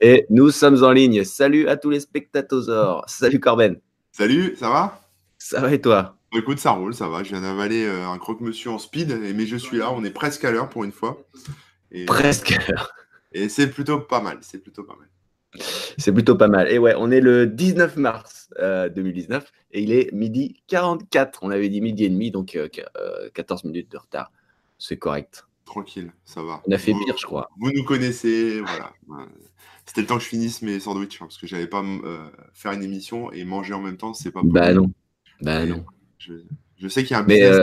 Et nous sommes en ligne. Salut à tous les spectateurs. Salut Corben. Salut, ça va? Ça va et toi? Écoute, ça roule, ça va. Je viens d'avaler euh, un croque-monsieur en speed, mais je suis là. On est presque à l'heure pour une fois. presque à l'heure. Et c'est plutôt pas mal. C'est plutôt pas mal. C'est plutôt pas mal. Et ouais, on est le 19 mars 2019 euh, et il est midi 44. On avait dit midi et demi, donc 14 euh, minutes de retard. C'est correct. Tranquille, ça va. On a fait pire, je crois. Vous nous connaissez, voilà. C'était le temps que je finisse mes sandwichs, hein, parce que j'avais pas faire une émission et manger en même temps, c'est pas Bah non. Bah non. Je, sais qu'il y a un business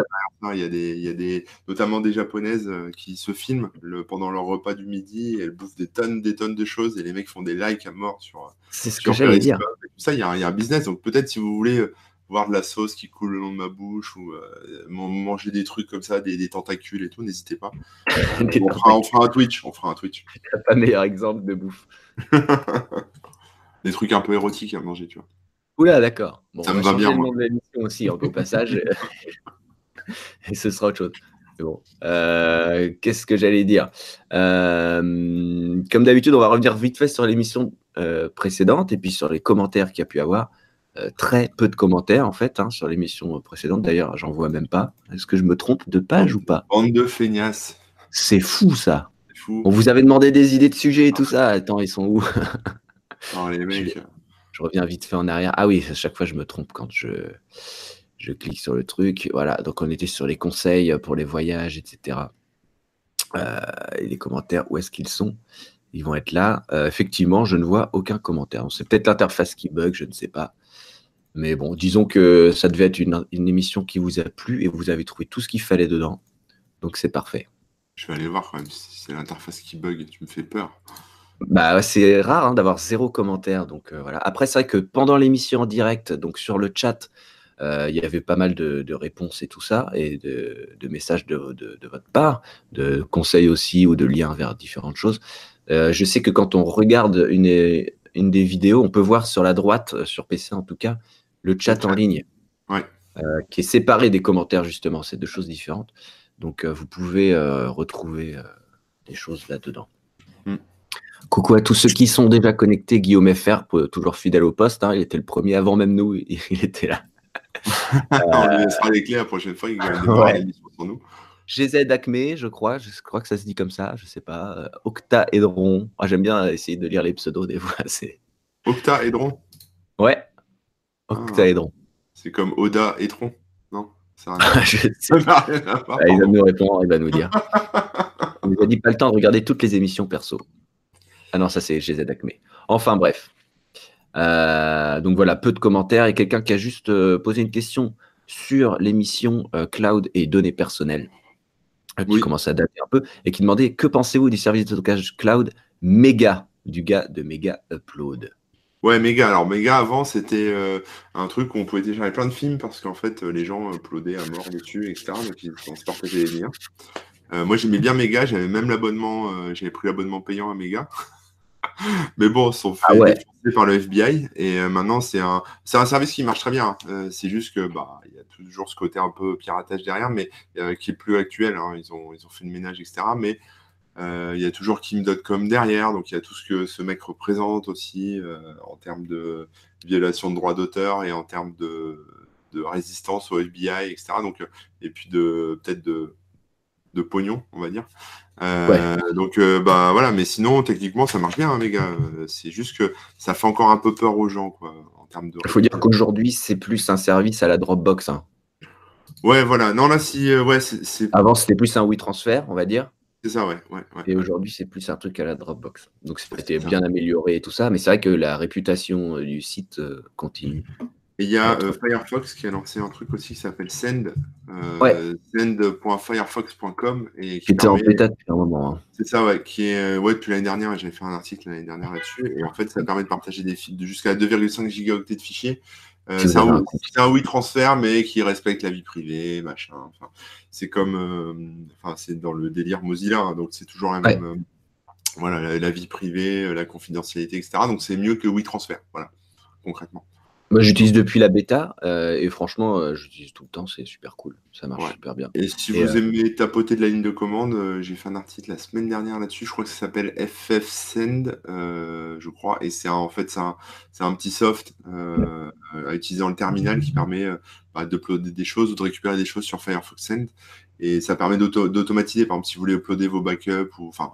euh, il, y a des, il y a des, notamment des japonaises euh, qui se filment le, pendant leur repas du midi, elles bouffent des tonnes, des tonnes de choses et les mecs font des likes à mort sur. C'est ce que j'allais dire. Ça, il y, a, il y, a un business. Donc peut-être si vous voulez euh, voir de la sauce qui coule le long de ma bouche ou manger des trucs comme ça, des, tentacules et tout, n'hésitez pas. on, fera, on, fera, un Twitch. On fera un Twitch. pas meilleur exemple de bouffe. des trucs un peu érotiques à manger, tu vois. Oula, d'accord. Bon, ça me va bien. Le de aussi, au passage. et ce sera autre chose. Bon. Euh, qu'est-ce que j'allais dire? Euh, Comme d'habitude, on va revenir vite fait sur l'émission euh, précédente et puis sur les commentaires qu'il y a pu avoir. Très peu de commentaires en fait hein, sur l'émission précédente. D'ailleurs, j'en vois même pas. Est-ce que je me trompe de page ou pas? Bande de feignasses. C'est fou ça. Fou. On vous avait demandé des idées de sujets et tout ça. Attends, ils sont où? Non, les mecs je reviens vite fait en arrière. Ah oui, à chaque fois je me trompe quand je, je clique sur le truc. Voilà, donc on était sur les conseils pour les voyages, etc. Euh, et les commentaires, où est-ce qu'ils sont? Ils vont être là. Euh, effectivement, je ne vois aucun commentaire. C'est peut-être l'interface qui bug, je ne sais pas. Mais bon, disons que ça devait être une, une émission qui vous a plu et vous avez trouvé tout ce qu'il fallait dedans. Donc c'est parfait. Je vais aller voir quand même si c'est l'interface qui bug. Tu me fais peur. Bah, c'est rare hein, d'avoir zéro commentaire. Donc euh, voilà. Après, c'est vrai que pendant l'émission en direct, donc sur le chat, euh, il y avait pas mal de, réponses et tout ça, et de, messages de, votre part, de conseils aussi ou de liens vers différentes choses. Euh, je sais que quand on regarde une, une des vidéos, on peut voir sur la droite, sur PC en tout cas, le chat en ligne, qui est séparé des commentaires justement. C'est deux choses différentes. Donc vous pouvez retrouver des choses là-dedans. Coucou à tous ceux qui sont déjà connectés. Guillaume FR, toujours fidèle au poste. Hein, il était le premier avant même nous. Il était là. on lui laissera les clés la prochaine fois. Il va sur nous. GZ Acme, je crois. Je crois que ça se dit comme ça. Je sais pas. Euh, Octa Edron. Ah, J'aime bien essayer de lire les pseudos des fois. Octa Edron Ouais. Octa Edron. C'est comme Oda Edron. Non? Je sais. Ah, il va nous répondre, il va nous dire. il nous a dit pas le temps de regarder toutes les émissions perso. Ah non, ça c'est GZ Acme. Enfin bref. Euh, donc voilà, peu de commentaires et quelqu'un qui a juste euh, posé une question sur l'émission euh, cloud et données personnelles, qui commence à dater un peu, et qui demandait que pensez-vous du service de stockage cloud Mega, du gars de Mega Upload? Ouais, Mega. Alors, Mega, avant, c'était un truc où on pouvait télécharger plein de films parce qu'en fait, les gens uploadaient à mort dessus, etc. Donc, ils se partageaient les liens. moi, j'aimais bien Mega. J'avais même l'abonnement, j'avais pris l'abonnement payant à Mega. Mais bon, ils sont ah faits par le FBI et euh, maintenant c'est un, c'est un service qui marche très bien. Hein. Euh, c'est juste que bah il y a toujours ce côté un peu piratage derrière, mais euh, qui est plus actuel. Hein. Ils ont ils ont fait le ménage etc. Mais il y a toujours Kim.com derrière, donc il y a tout ce que ce mec représente aussi en termes de violation de droits d'auteur et en termes de, de résistance au FBI etc. Donc et puis de peut-être de de pognon, on va dire. Euh, donc, euh, bah voilà, mais sinon, techniquement, ça marche bien, hein, les gars. Euh, c'est juste que ça fait encore un peu peur aux gens, quoi, en termes de. Il faut dire qu'aujourd'hui, c'est plus un service à la Dropbox. Hein. Ouais, voilà. Non, là, si. ouais, c'est, Avant, c'était plus un WeTransfer, on va dire. C'est ça, ouais. ouais, Et aujourd'hui, c'est plus un truc à la Dropbox. Donc, c'était bien amélioré et tout ça, mais c'est vrai que la réputation du site continue. Et il y a euh, Firefox qui a lancé un truc aussi qui s'appelle Send, euh, send.firefox.com. Et qui était en bêta depuis un moment. Hein. C'est ça, ouais, qui est ouais, depuis l'année dernière. J'avais fait un article l'année dernière là-dessus. Et en fait, ça permet de partager des fils de jusqu'à 2,5 gigaoctets de fichiers. Euh, c'est un, un WeTransfer, mais qui respecte la vie privée, machin. Enfin, c'est comme, euh, enfin, c'est dans le délire Mozilla, hein, donc c'est toujours la même, euh, voilà, la, la, vie privée, la confidentialité, etc. Donc c'est mieux que WeTransfer, voilà, concrètement. Moi, j'utilise depuis la bêta euh, et franchement, euh, j'utilise tout le temps, c'est super cool. Ça marche super bien. Et si vous aimez tapoter de la ligne de commande, j'ai fait un article la semaine dernière là-dessus. Je crois que ça s'appelle FFSend, je crois. Et c'est en fait, c'est un, un, petit soft à utiliser dans le terminal qui permet bah, d'uploader des choses ou de récupérer des choses sur Firefox Send. Et ça permet d'automatiser, par exemple, si vous voulez uploader vos backups ou enfin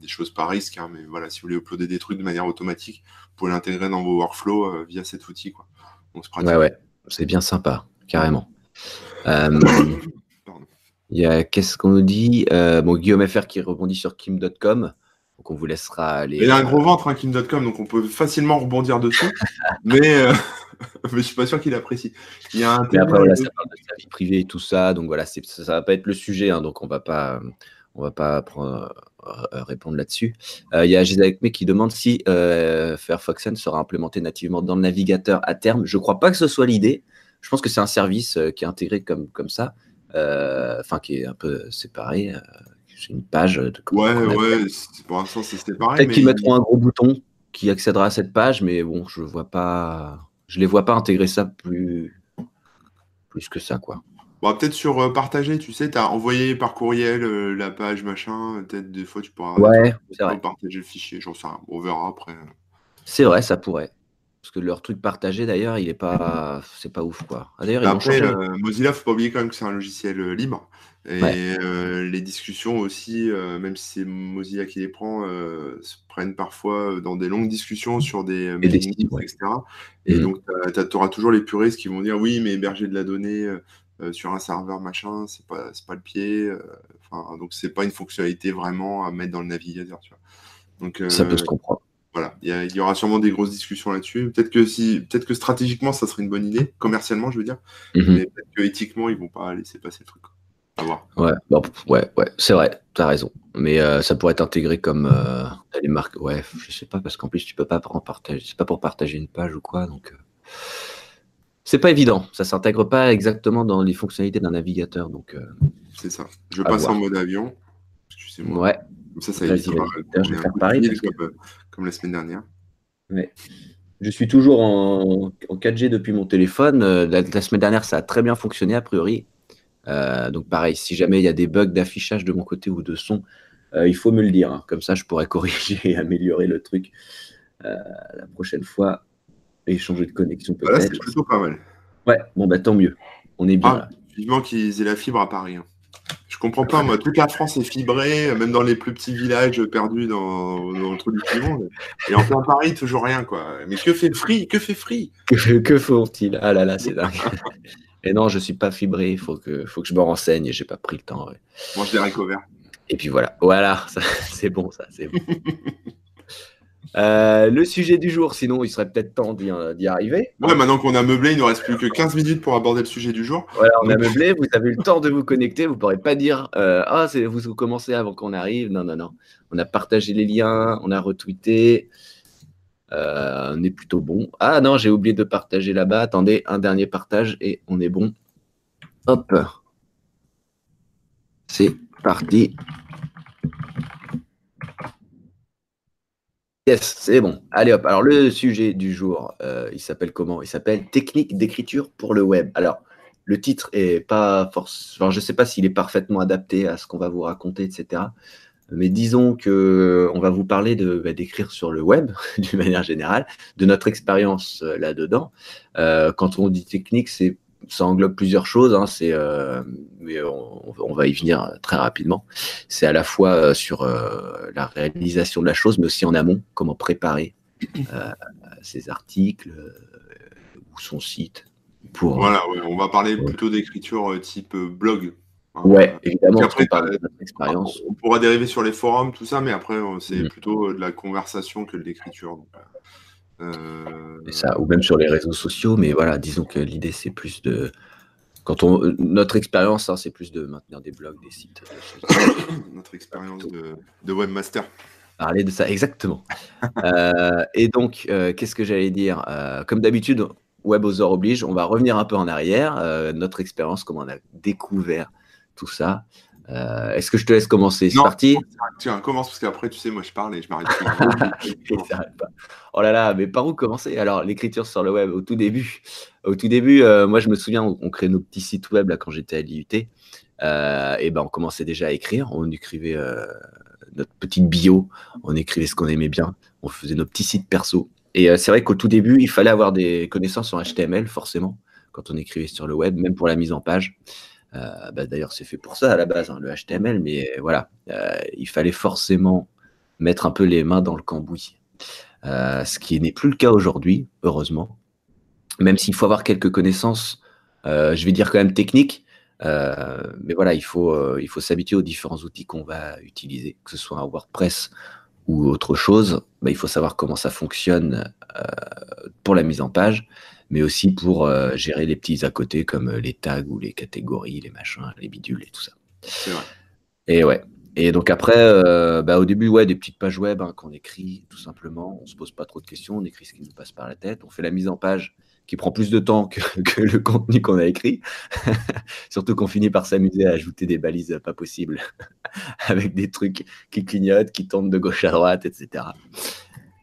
des choses par risque, hein, mais voilà, si vous voulez uploader des trucs de manière automatique, vous pouvez l'intégrer dans vos workflows euh, via cet outil. Quoi. Donc, c'est Ouais, ouais, c'est bien sympa, carrément. Euh, il y a, qu'est-ce qu'on nous dit? Euh, bon, Guillaume FR qui rebondit sur Kim.com. Donc on vous laissera aller. Il a un gros ventre, hein, Kim.com, donc on peut facilement rebondir dessus. mais, mais je suis pas sûr qu'il apprécie. Il y a un après, voilà, ça parle de sa vie privée et tout ça. Donc voilà, ça, ça va pas être le sujet. Hein, donc on va pas on va pas prendre, euh, répondre là-dessus. Euh, il y a Gisèle qui demande si euh, Firefox sera implémenté nativement dans le navigateur à terme. Je ne crois pas que ce soit l'idée. Je pense que c'est un service qui est intégré comme, comme ça, enfin qui est un peu séparé. c'est une page de Ouais, ouais, pour l'instant c'est séparé. Peut-être qu'ils mettront un gros bouton qui accédera à cette page, mais bon, je vois pas, je les vois pas intégrer ça plus, plus que ça, quoi. Bon, peut-être sur euh, partager, tu sais, tu as envoyé par courriel euh, la page, machin. Peut-être des fois, tu pourras ouais, partager le fichier. J'en sais rien. On verra après. C'est vrai, ça pourrait. Parce que leur truc partagé, d'ailleurs, il est pas, c'est pas ouf, quoi. Ah, d'ailleurs, après, Mozilla, faut pas oublier quand même que c'est un logiciel euh, libre. Et les discussions aussi, même si c'est Mozilla qui les prend, se prennent parfois dans des longues discussions sur des etc. Et mmh. donc, tu auras toujours les puristes qui vont dire oui, mais héberger de la donnée, euh, sur un serveur machin, c'est pas, pas le pied. Euh, enfin, donc c'est pas une fonctionnalité vraiment à mettre dans le navigateur. Tu vois. Donc, ça peut se comprendre. Voilà, il y, aura sûrement des grosses discussions là-dessus. Peut-être que si, peut-être que stratégiquement, ça serait une bonne idée, commercialement, je veux dire. Mhm. Mais peut-être que éthiquement, ils vont pas laisser passer le truc. À voir. Ouais, ouais, ouais, c'est vrai, tu as raison. Mais ça pourrait être intégré comme les marques. Ouais, je sais pas, parce qu'en plus, tu peux pas partager. C'est pas pour partager une page ou quoi, donc c'est pas évident. Ça s'intègre pas exactement dans les fonctionnalités d'un navigateur. Donc, euh, c'est ça. Je passe en mode avion. Excusez-moi. Ouais. Comme ça, ça vais faire pareil comme, comme, la semaine dernière. Ouais. Je suis toujours en, 4G depuis mon téléphone. Euh, la, semaine dernière, ça a très bien fonctionné a priori. Euh, donc pareil, si jamais il y a des bugs d'affichage de mon côté ou de son, il faut me le dire. Hein. Comme ça, je pourrais corriger et améliorer le truc la prochaine fois et changer de connexion peut-être. c'est plutôt pas mal. Ouais, bon bah tant mieux. On est bien. Ah, vivement qu'ils aient la fibre à Paris. Hein. Je comprends pas, moi, toute la France est fibrée, même dans les plus petits villages perdus dans, dans le trou du monde. Et en plein Paris, toujours rien, quoi. Mais que fait Free? Que fait Free? Que, font-ils Ah là là, c'est dingue. Et non, je suis pas fibré, il faut que, faut que je me renseigne et j'ai pas pris le temps. Ouais. Mange des haricots verts. Et puis voilà, voilà, c'est bon ça, c'est bon. Euh, le sujet du jour, sinon il serait peut-être temps d'y arriver. Ouais, maintenant qu'on a meublé, il ne nous reste plus que 15 minutes pour aborder le sujet du jour. Voilà, on a meublé, vous avez eu le temps de vous connecter, vous ne pourrez pas dire euh, Ah, vous commencez avant qu'on arrive. Non, non, non. On a partagé les liens, on a retweeté. Euh, on est plutôt bon. Ah non, j'ai oublié de partager là-bas. Attendez, un dernier partage et on est bon. Hop. C'est parti. Yes, c'est bon. Allez hop. Alors le sujet du jour, euh, il s'appelle comment? Il s'appelle Technique d'écriture pour le web. Alors le titre est pas force. Enfin, je sais pas s'il est parfaitement adapté à ce qu'on va vous raconter, etc. Mais disons que on va vous parler bah, d'écrire sur le web d'une manière générale, de notre expérience euh, là-dedans. Euh, quand on dit technique, c'est ça englobe plusieurs choses. Hein, c'est, euh, mais on, va y venir très rapidement. C'est à la fois euh, sur euh, la réalisation de la chose, mais aussi en amont, comment préparer ses articles ou son site. Pour, voilà, on va parler plutôt d'écriture type blog. Hein. Ouais, évidemment. Après. On pourra dériver sur les forums, tout ça, mais après, c'est mm. plutôt de la conversation que de l'écriture. Euh, ça, ou même sur les réseaux sociaux, mais voilà, disons que l'idée c'est plus de. Quand on, notre expérience, hein, c'est plus de maintenir des blogs, des sites. notre expérience de, webmaster. Parler de ça, exactement. Euh, et donc, euh, qu'est-ce que j'allais dire Comme d'habitude, WebOther oblige, on va revenir un peu en arrière, notre expérience, comment on a découvert tout ça. Euh, est-ce que je te laisse commencer? C'est parti? Tiens, commence parce qu'après, tu sais, moi je parle et je m'arrête. Oh là là, mais par où commencer? Alors, l'écriture sur le web, au tout début. Au tout début, euh, moi, je me souviens, on, on créait nos petits sites web là, quand j'étais à l'IUT. Euh, et ben, on commençait déjà à écrire. On écrivait notre petite bio. On écrivait ce qu'on aimait bien. On faisait nos petits sites perso. Et c'est vrai qu'au tout début, il fallait avoir des connaissances en HTML, forcément, quand on écrivait sur le web, même pour la mise en page. Euh, bah, D'ailleurs, c'est fait pour ça à la base, hein, le HTML. Mais voilà, euh, il fallait forcément mettre un peu les mains dans le cambouis. Euh, ce qui n'est plus le cas aujourd'hui, heureusement. Même s'il faut avoir quelques connaissances, euh, je vais dire quand même techniques, euh, mais voilà, il faut, euh, il faut s'habituer aux différents outils qu'on va utiliser, que ce soit un WordPress ou autre chose. Bah, il faut savoir comment ça fonctionne euh, pour la mise en page, mais aussi pour euh, gérer les petits à côté comme les tags ou les catégories, les machins, les bidules et tout ça. C'est vrai. Et ouais. Et donc après, euh, bah, au début, ouais, des petites pages web hein, qu'on écrit tout simplement. On se pose pas trop de questions, on écrit ce qui nous passe par la tête. On fait la mise en page qui prend plus de temps que, que le contenu qu'on a écrit. Surtout qu'on finit par s'amuser à ajouter des balises pas possibles avec des trucs qui clignotent, qui tournent de gauche à droite, etc.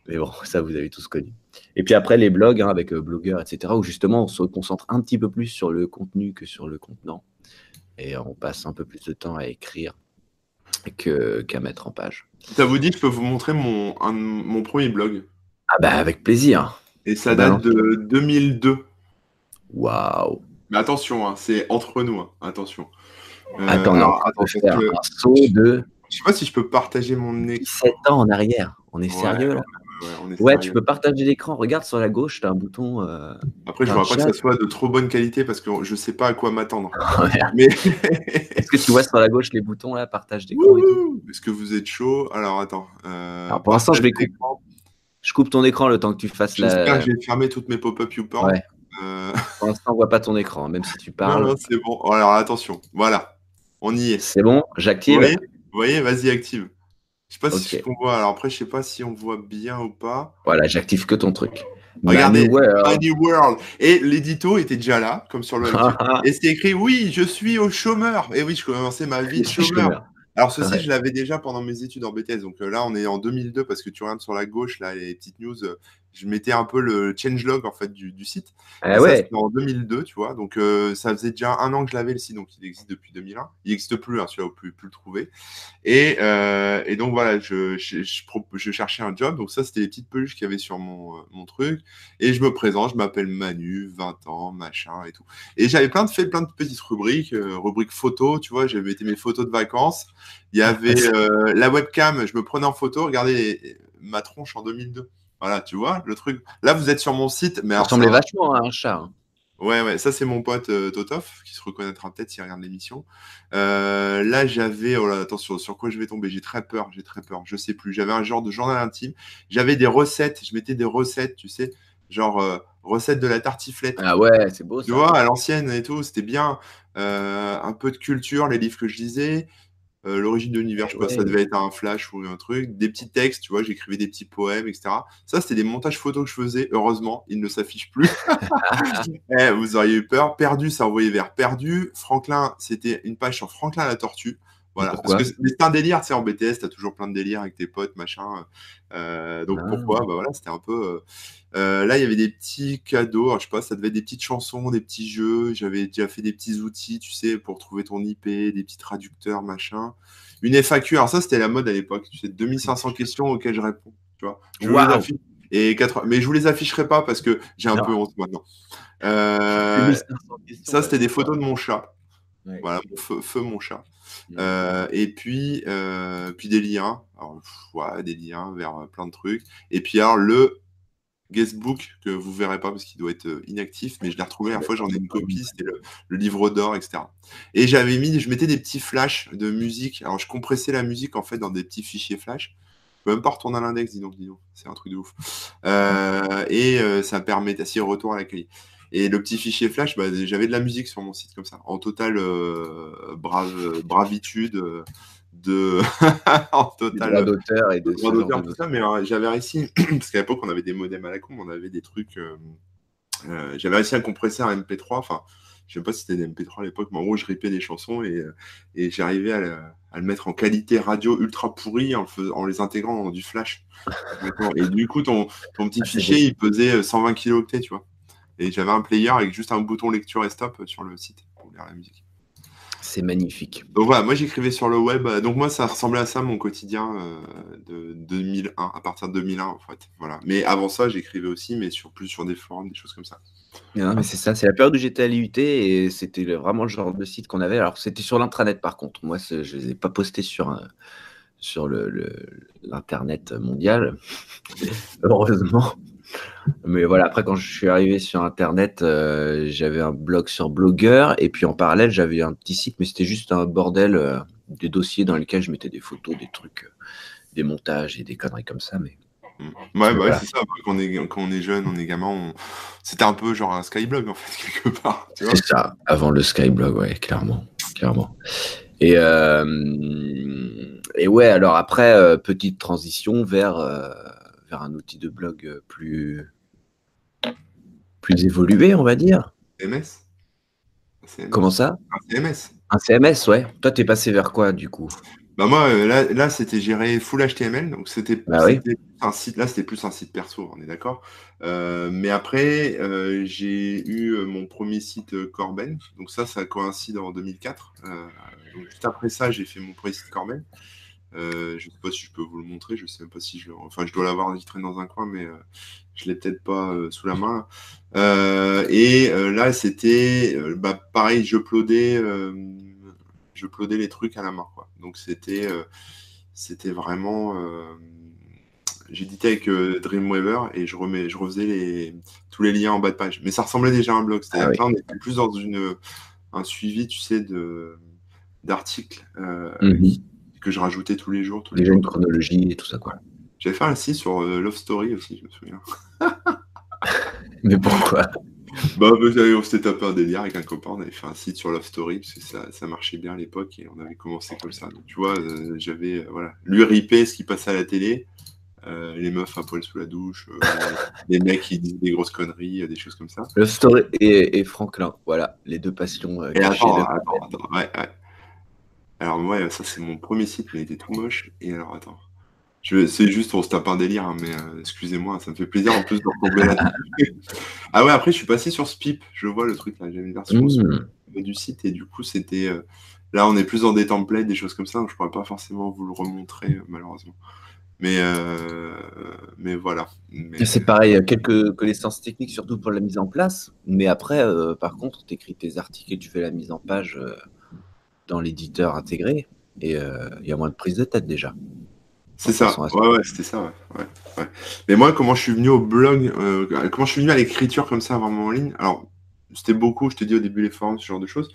Mais bon, ça vous avez tous connu. Et puis après, les blogs hein, avec euh, blogueurs, etc., où justement on se concentre un petit peu plus sur le contenu que sur le contenant. Et on passe un peu plus de temps à écrire qu'à mettre en page. Ça vous dit que je peux vous montrer mon, un- mon premier blog? Ah bah avec plaisir. Et ça Balance. date de 2002. Waouh. Mais attention, hein, c'est entre nous. hein, Attention. Euh, Attends, non, alors, attends, parce faire que un saut de je sais pas si je peux partager mon écran. 17 ans en arrière. On est Ouais, sérieux là? Ouais, tu peux partager l'écran. Regarde sur la gauche, tu as un bouton. euh, Après, je un voudrais pas que ça soit de trop bonne qualité parce que je sais pas à quoi m'attendre. ouais. Mais Est-ce que tu vois sur la gauche les boutons là, partage d'écran est-ce que vous êtes chaud? Alors attends. euh, Alors, pour l'instant, je vais couper. Je coupe ton écran le temps que tu fasses J'espère la. que j'ai fermé toutes mes pop-up YouPorn. Ouais. Euh, Pour l'instant, on voit pas ton écran, même si tu non, parles. non, c'est bon. Alors attention. Voilà. On y est. C'est bon, Vous j'active. voyez, Vous voyez? Vas-y, active. Je sais pas si on voit. Alors après, je sais pas si on voit bien ou pas. Voilà, j'active que ton truc. Regardez. Tiny World. Et l'édito était déjà là, comme sur le. Et c'est écrit oui, je suis au chômeur. Et oui, je commençais ma vie de chômeur. chômeur. Alors ceci, Ouais. je l'avais déjà pendant mes études en BTS. Donc euh, là, on est en 2002 parce que tu regardes sur la gauche là les petites news. euh, je mettais un peu le changelog en fait du, du site. Ah ouais. c'était en 2002, tu vois. Donc euh, ça faisait déjà un an que je l'avais le site, donc il existe depuis 2001. Il n'existe plus, hein, celui-là, vous pouvez plus le trouver. Et, euh, et donc voilà, je, je, je, cherchais un job. Donc ça, c'était les petites peluches qu'il y avait sur mon, euh, mon truc. Et je me présente, je m'appelle Manu, 20 ans, machin et tout. Et j'avais plein de fait plein de petites rubriques, euh, rubrique photo, tu vois. J'avais été mes photos de vacances. Il y avait la webcam, je me prenais en photo. Regardez ma tronche en 2002. Voilà, tu vois le truc. Là, vous êtes sur mon site, mais Ça ressemblait vachement à un chat. hein. Ouais, ouais, ça c'est mon pote euh, Totof qui se reconnaîtra peut-être s'il regarde l'émission. Euh, là, j'avais, oh là, attention, sur quoi je vais tomber? J'ai très peur, j'ai très peur, je sais plus. J'avais un genre de journal intime. J'avais des recettes, je mettais des recettes, tu sais, genre euh, recettes de la tartiflette. Ah ouais, c'est beau ça. Tu vois, à l'ancienne et tout, c'était bien. Euh, un peu de culture, les livres que je lisais. Euh, L'origine de l'univers, je sais pas, Ouais. ça devait être un flash ou un truc. Des petits textes, tu vois, j'écrivais des petits poèmes, etc. Ça, c'était des montages photos que je faisais. Heureusement, ils ne s'affichent plus. Eh, vous auriez eu peur. Perdu, ça envoyait vers Perdu. Franklin, c'était une page sur Franklin la tortue. Voilà. Pourquoi Parce que c'est un délire, tu sais, en BTS, t'as toujours plein de délires avec tes potes, machin. Euh, donc Ah. pourquoi? Bah voilà, c'était un peu. euh, euh, là, il y avait des petits cadeaux. Alors, je sais pas, ça devait être des petites chansons, des petits jeux. J'avais déjà fait des petits outils, tu sais, pour trouver ton IP, des petits traducteurs, machin. Une FAQ. Alors ça, c'était la mode à l'époque. Tu sais, 2500 questions auxquelles je réponds. Tu vois. Je affiche. Et 80... Mais je vous les afficherai pas parce que j'ai un Non. peu honte maintenant. Euh, 1500 questions, ça, c'était des photos de mon chat. Ouais. Voilà, feu, feu, mon chat. Mm. Euh, et puis, euh, puis des liens. Alors, pff, ouais, des liens vers euh, plein de trucs. Et puis, alors, le guestbook que vous verrez pas parce qu'il doit être inactif, mais je l'ai retrouvé la fois, j'en ai une copie, c'était le, le livre d'or, etc. Et j'avais mis, je mettais des petits flashs de musique. Alors, je compressais la musique en fait dans des petits fichiers flash. Je peux même pas retourner à l'index, dis donc, dis donc. C'est un truc de ouf. Euh, et ça permet, si retour à la qualité. Et le petit fichier flash, bah, j'avais de la musique sur mon site comme ça, en totale euh, brave, bravitude, euh, de, en total d'auteur et de droit d'auteur, tout ça, mais euh, j'avais réussi, parce qu'à l'époque on avait des modems à la con, on avait des trucs, euh, j'avais réussi un MP3, enfin je sais pas si c'était des MP3 à l'époque, mais en gros, je ripais des chansons et, et j'arrivais à, le mettre en qualité radio ultra pourri en, en les intégrant dans du flash. et du coup, ton, ton petit ah, fichier, il pesait 120 kilo-octets, tu vois. Et j'avais un player avec juste un bouton lecture et stop sur le site pour lire la musique. C'est magnifique. Donc voilà, moi j'écrivais sur le web. Euh, donc moi ça ressemblait à ça mon quotidien euh, de 2001, à partir de 2001 en fait. Voilà. Mais avant ça j'écrivais aussi, mais sur plus sur des forums, des choses comme ça. mais c'est ça, c'est la période où j'étais à l'IUT et c'était vraiment le genre de site qu'on avait. Alors c'était sur l'intranet par contre. Moi je ne les ai pas postés sur, sur l'internet mondial, heureusement. Mais voilà, après, quand je suis arrivé sur Internet, euh, j'avais un blog sur Blogueur, et puis en parallèle, j'avais un petit site, mais c'était juste un bordel, euh, des dossiers dans lesquels je mettais des photos, des trucs, euh, des montages et des conneries comme ça. Mais... Mm. Ouais, bah c'est ça. Quand on, est, quand on est jeune, on est gamin, c'était un peu genre un Skyblog, en fait, quelque part. C'est ça, avant le Skyblog, ouais, clairement. clairement. Et, et ouais, alors après, petite transition vers vers un outil de blog euh, plus, plus évolué, on va dire. CMS, Comment ça? Un CMS. Un CMS, ouais. Toi, tu es passé vers quoi, du coup? Bah moi, euh, là, là c'était géré full HTML, donc c'était bah un site. Là, c'était plus un site perso, on est d'accord. Euh, mais après, j'ai eu mon premier site Corben, donc ça, ça coïncide en 2004. donc juste après ça, j'ai fait mon premier site Corben. Euh, je ne sais pas si je peux vous le montrer, je ne sais même pas si je Enfin, je dois l'avoir vitré dans un coin, mais euh, je ne l'ai peut-être pas euh, sous la main. et là, c'était bah, pareil, je plodais, je plodais les trucs à la main. Quoi. Donc, c'était c'était vraiment. J'éditais avec Dreamweaver et je, remets, je refaisais les, tous les liens en bas de page. Mais ça ressemblait déjà à un blog. Ah on était plus dans une, un suivi, tu sais, d'articles. Mmh que je rajoutais tous les jours. Tous les jours. une chronologie et tout ça, quoi. J'avais fait un site sur euh, Love Story aussi, je me souviens. Mais pourquoi? Bah, on s'était tapé un délire avec un copain, on avait fait un site sur Love Story, parce que ça, ça marchait bien à l'époque, et on avait commencé comme ça. Donc, tu vois, euh, j'avais, euh, voilà, lui ripait ce qui passait à la télé, les meufs à poil sous la douche, les mecs qui disent des grosses conneries, des choses comme ça. Love Story et, Franklin, voilà, les deux passions. et attends, attends, attends, ouais, ouais. Alors, ouais, ça, c'est mon premier site, mais il était tout moche. Et alors, attends. C'est juste pour se taper un délire, hein, mais euh, excusez-moi, ça me fait plaisir en plus de retomber là Ah ouais, après, je suis passé sur Spip. Je vois le truc là. J'avais une version mmh. du site et du coup, c'était. Euh, là, on est plus dans des templates, des choses comme ça, donc je pourrais pas forcément vous le remontrer, euh, malheureusement. Mais, mais voilà. C'est pareil, quelques connaissances techniques, surtout pour la mise en place. Mais après, par contre, tu écris tes articles et tu fais la mise en page dans l'éditeur intégré et euh, il y a moins de prise de tête déjà. C'est ça, ouais, ouais, c'était ça, ouais, ouais, Mais moi, comment je suis venu au blog, euh, comment je suis venu à l'écriture comme ça, vraiment en ligne? Alors, c'était beaucoup, je t'ai dit au début les forums, ce genre de choses.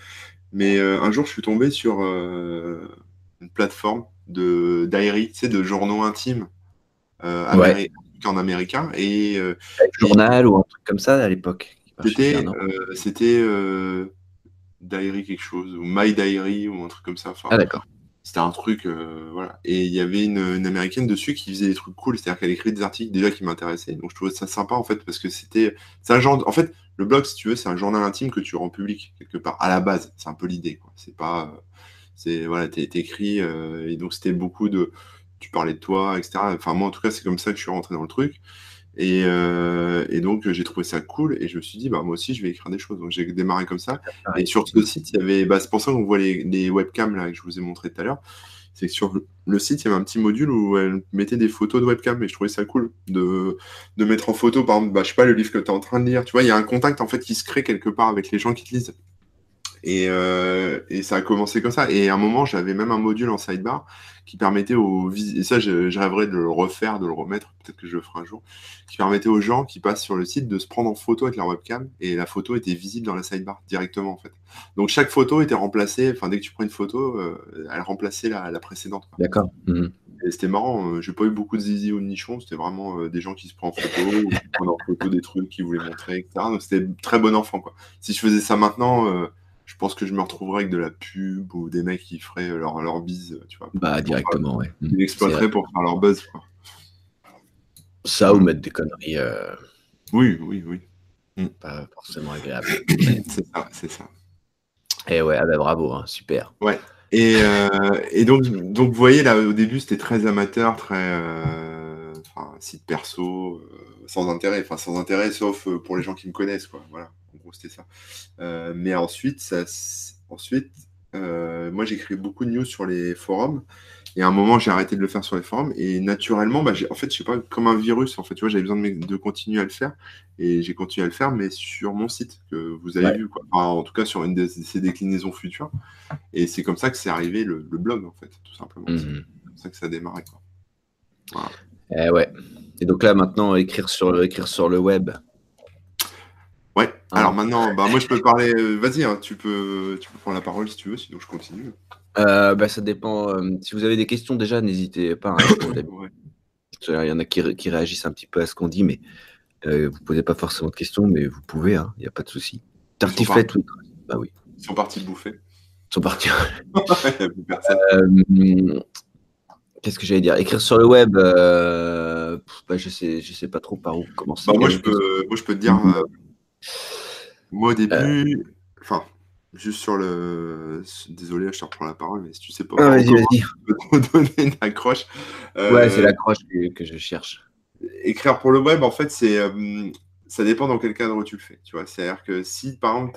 Mais euh, un jour, je suis tombé sur une plateforme de diary, tu sais, de journaux intimes en américain. Et, journal ou un truc comme ça à l'époque. C'était Diary quelque chose, ou My Diary, ou un truc comme ça. ah, d'accord. C'était un truc, euh, voilà. Et il y avait une, américaine dessus qui faisait des trucs cool, c'est-à-dire qu'elle écrit des articles déjà qui m'intéressaient. Donc je trouvais ça sympa en fait, parce que c'était. C'est un genre. En fait, le blog, si tu veux, c'est un journal intime que tu rends public quelque part. À la base, c'est un peu l'idée, quoi. C'est pas. C'est. Voilà, t'es écrit, euh, et donc c'était beaucoup de. Tu parlais de toi, etc. Enfin, moi en tout cas, c'est comme ça que je suis rentré dans le truc. Euh, et, donc, j'ai trouvé ça cool et je me suis dit, bah, moi aussi, je vais écrire des choses. Donc, j'ai démarré comme ça. Et sur ce site, il y avait, bah, c'est pour ça qu'on voit les, webcams là, que je vous ai montré tout à l'heure. C'est que sur le site, il y avait un petit module où elle mettait des photos de webcam et je trouvais ça cool de, de mettre en photo, par exemple, bah, je sais pas, le livre que tu es en train de lire. Tu vois, il y a un contact en fait qui se crée quelque part avec les gens qui te lisent. Et, euh, et, ça a commencé comme ça. Et à un moment, j'avais même un module en sidebar qui permettait aux et ça, je, rêverais de le refaire, de le remettre, peut-être que je le ferai un jour, qui permettait aux gens qui passent sur le site de se prendre en photo avec leur webcam et la photo était visible dans la sidebar directement en fait. Donc chaque photo était remplacée, enfin dès que tu prends une photo, euh, elle remplaçait la, précédente. D'accord. Mhm. Et c'était marrant, euh, j'ai pas eu beaucoup de zizi ou de nichons, c'était vraiment des gens qui se prennent en photo, qui prennent en photo des trucs qu'ils voulaient montrer, etc. Donc c'était très bon enfant quoi. Si je faisais ça maintenant, je pense que je me retrouverais avec de la pub ou des mecs qui feraient leur, leur bise, tu vois. Bah, directement, ouais. Ils l'exploiteraient pour faire leur buzz, quoi. Ça ou mettre des conneries. Euh, oui, oui, oui. Mm. Pas forcément agréable. c'est ça, c'est ça. Et ouais, ah bah, bravo, hein, super. Ouais. Et, et, donc, donc, vous voyez, là, au début, c'était très amateur, très enfin, site perso, sans intérêt, enfin, sans intérêt, sauf pour les gens qui me connaissent, quoi. Voilà, en gros, c'était ça. mais ensuite, ça, ensuite moi, j'écris beaucoup de news sur les forums. Et à un moment, j'ai arrêté de le faire sur les forums. Et naturellement, bah, en fait, je sais pas, comme un virus, en fait, tu vois, j'avais besoin de, continuer à le faire. Et j'ai continué à le faire, mais sur mon site, que vous avez vu, quoi. en tout cas, sur une de ces déclinaisons futures. Et c'est comme ça que c'est arrivé le, blog, en fait, tout simplement. C'est mhm. comme ça que ça a démarré, quoi. Eh ouais. Et donc là, maintenant, écrire sur, écrire sur le web. Ouais. Hein Alors maintenant, bah, moi, je peux parler. Euh, vas-y, hein, tu, peux, tu peux prendre la parole si tu veux, sinon je continue. Euh, bah, ça dépend. Euh, si vous avez des questions déjà, n'hésitez pas. Hein, Il y en a qui, réagissent un petit peu à ce qu'on dit, mais euh, vous ne posez pas forcément de questions, mais vous pouvez, hein, il n'y a pas de souci. Tartiflette, oui. Bah oui. Ils sont partis bouffer. Ils sont partis. Qu'est-ce que j'allais dire? Écrire sur le web, bah, je sais, je sais pas trop par où commencer. Bah, moi, je peux, moi, je peux te dire, moi au début, enfin, Juste sur le. Désolé, je te reprends la parole, mais si tu sais pas. Ah, vas-y, vas-y. Je peux te donner une accroche. Ouais, c'est euh, l'accroche que, je cherche. Écrire pour le web, en fait, c'est. Ça dépend dans quel cadre tu le fais. Tu vois, c'est-à-dire que si par exemple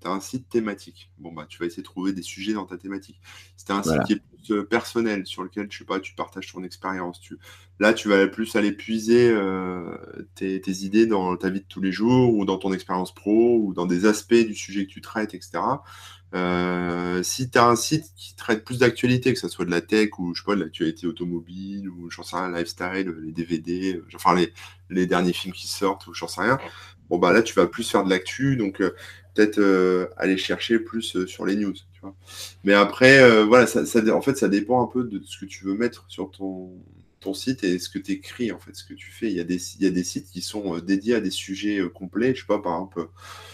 tu as, un site thématique, bon bah tu vas essayer de trouver des sujets dans ta thématique. Si tu as un site qui est plus euh, personnel, sur lequel je sais pas, tu partages ton expérience, tu... là tu vas plus aller puiser euh, tes, idées dans ta vie de tous les jours ou dans ton expérience pro ou dans des aspects du sujet que tu traites, etc. Euh, si tu as un site qui traite plus d'actualité, que ce soit de la tech ou je sais pas, de l'actualité automobile ou j'en sais rien, lifestyle, les DVD, euh, enfin les, les derniers films qui sortent ou j'en sais rien, bon bah là tu vas plus faire de l'actu, donc euh, peut-être aller chercher plus sur les news. Tu vois. Mais après, voilà, ça, ça, en fait ça dépend un peu de ce que tu veux mettre sur ton, ton site et ce que tu écris, en fait, ce que tu fais. Il y a des, il y a des sites qui sont euh, dédiés à des sujets euh, complets. Je sais pas, par exemple,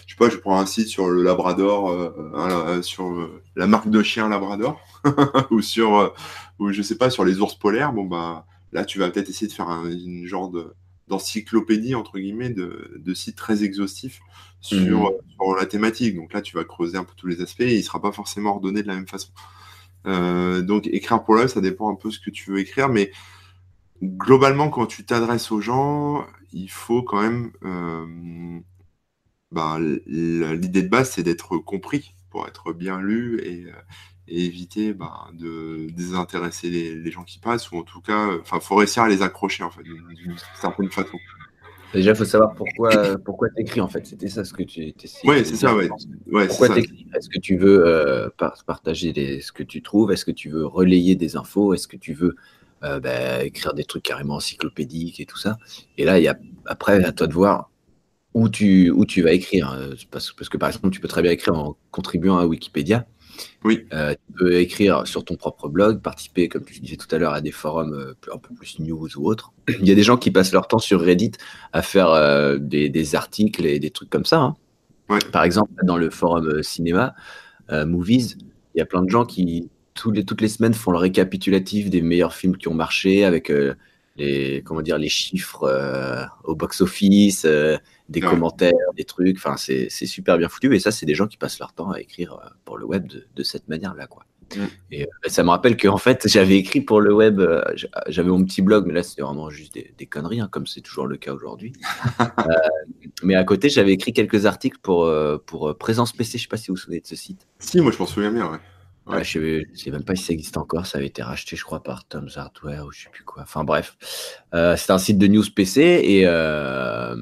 je sais pas, je prends un site sur le Labrador, euh, sur la marque de chien Labrador, ou sur, ou je sais pas, sur les ours polaires. Bon, bah, là, tu vas peut-être essayer de faire un, une genre de, d'encyclopédie, entre guillemets, de, de sites très exhaustifs sur, mmh. sur, la thématique. Donc là, tu vas creuser un peu tous les aspects et il sera pas forcément ordonné de la même façon. donc écrire pour là, ça dépend un peu ce que tu veux écrire, mais globalement, quand tu t'adresses aux gens, il faut quand même. Euh, bah, l'idée de base, c'est d'être compris pour être bien lu et, euh, éviter bah, de désintéresser les, gens qui passent, ou en tout cas, il faut réussir à les accrocher en fait, d'une certaine façon. Déjà, il faut savoir pourquoi, pourquoi tu écris en fait. C'était ça ce que tu Oui, c'est ça, ouais. pourquoi tu écris Est-ce que tu veux euh, partager ce que tu trouves? Est-ce que tu veux relayer des infos? Est-ce que tu veux euh, bah, écrire des trucs carrément encyclopédiques et tout ça. Et là, il y a, après, à toi de voir où tu, où tu vas écrire. Hein. Parce, parce, que par exemple, tu peux très bien écrire en contribuant à Wikipédia. Oui. Euh, tu peux écrire sur ton propre blog, participer, comme tu disais tout à l'heure, à des forums euh, un peu plus news ou autres. Il y a des gens qui passent leur temps sur Reddit à faire des, des, articles et des trucs comme ça. Hein. Par exemple, dans le forum cinéma, Movies, il y a plein de gens qui, les, toutes les semaines font le récapitulatif des meilleurs films qui ont marché avec euh, les, comment dire, les chiffres euh, au box-office, euh, des commentaires, des trucs. Enfin, c'est super bien foutu. Et ça, c'est des gens qui passent leur temps à écrire pour le web de, cette manière-là. quoi. Mm. Et ça me rappelle qu'en fait, j'avais écrit pour le web, j'avais mon petit blog, mais là, c'était vraiment juste des, conneries, hein, comme c'est toujours le cas aujourd'hui. mais à côté, j'avais écrit quelques articles pour, pour Présence PC. Je sais pas si vous vous souvenez de ce site. Si, moi, je m'en souviens bien, ouais. Ouais. je ne sais même pas si ça existe encore. Ça avait été racheté, je crois, par Tom's Hardware ou je sais plus quoi. Enfin bref, euh, c'est un site de news PC et euh,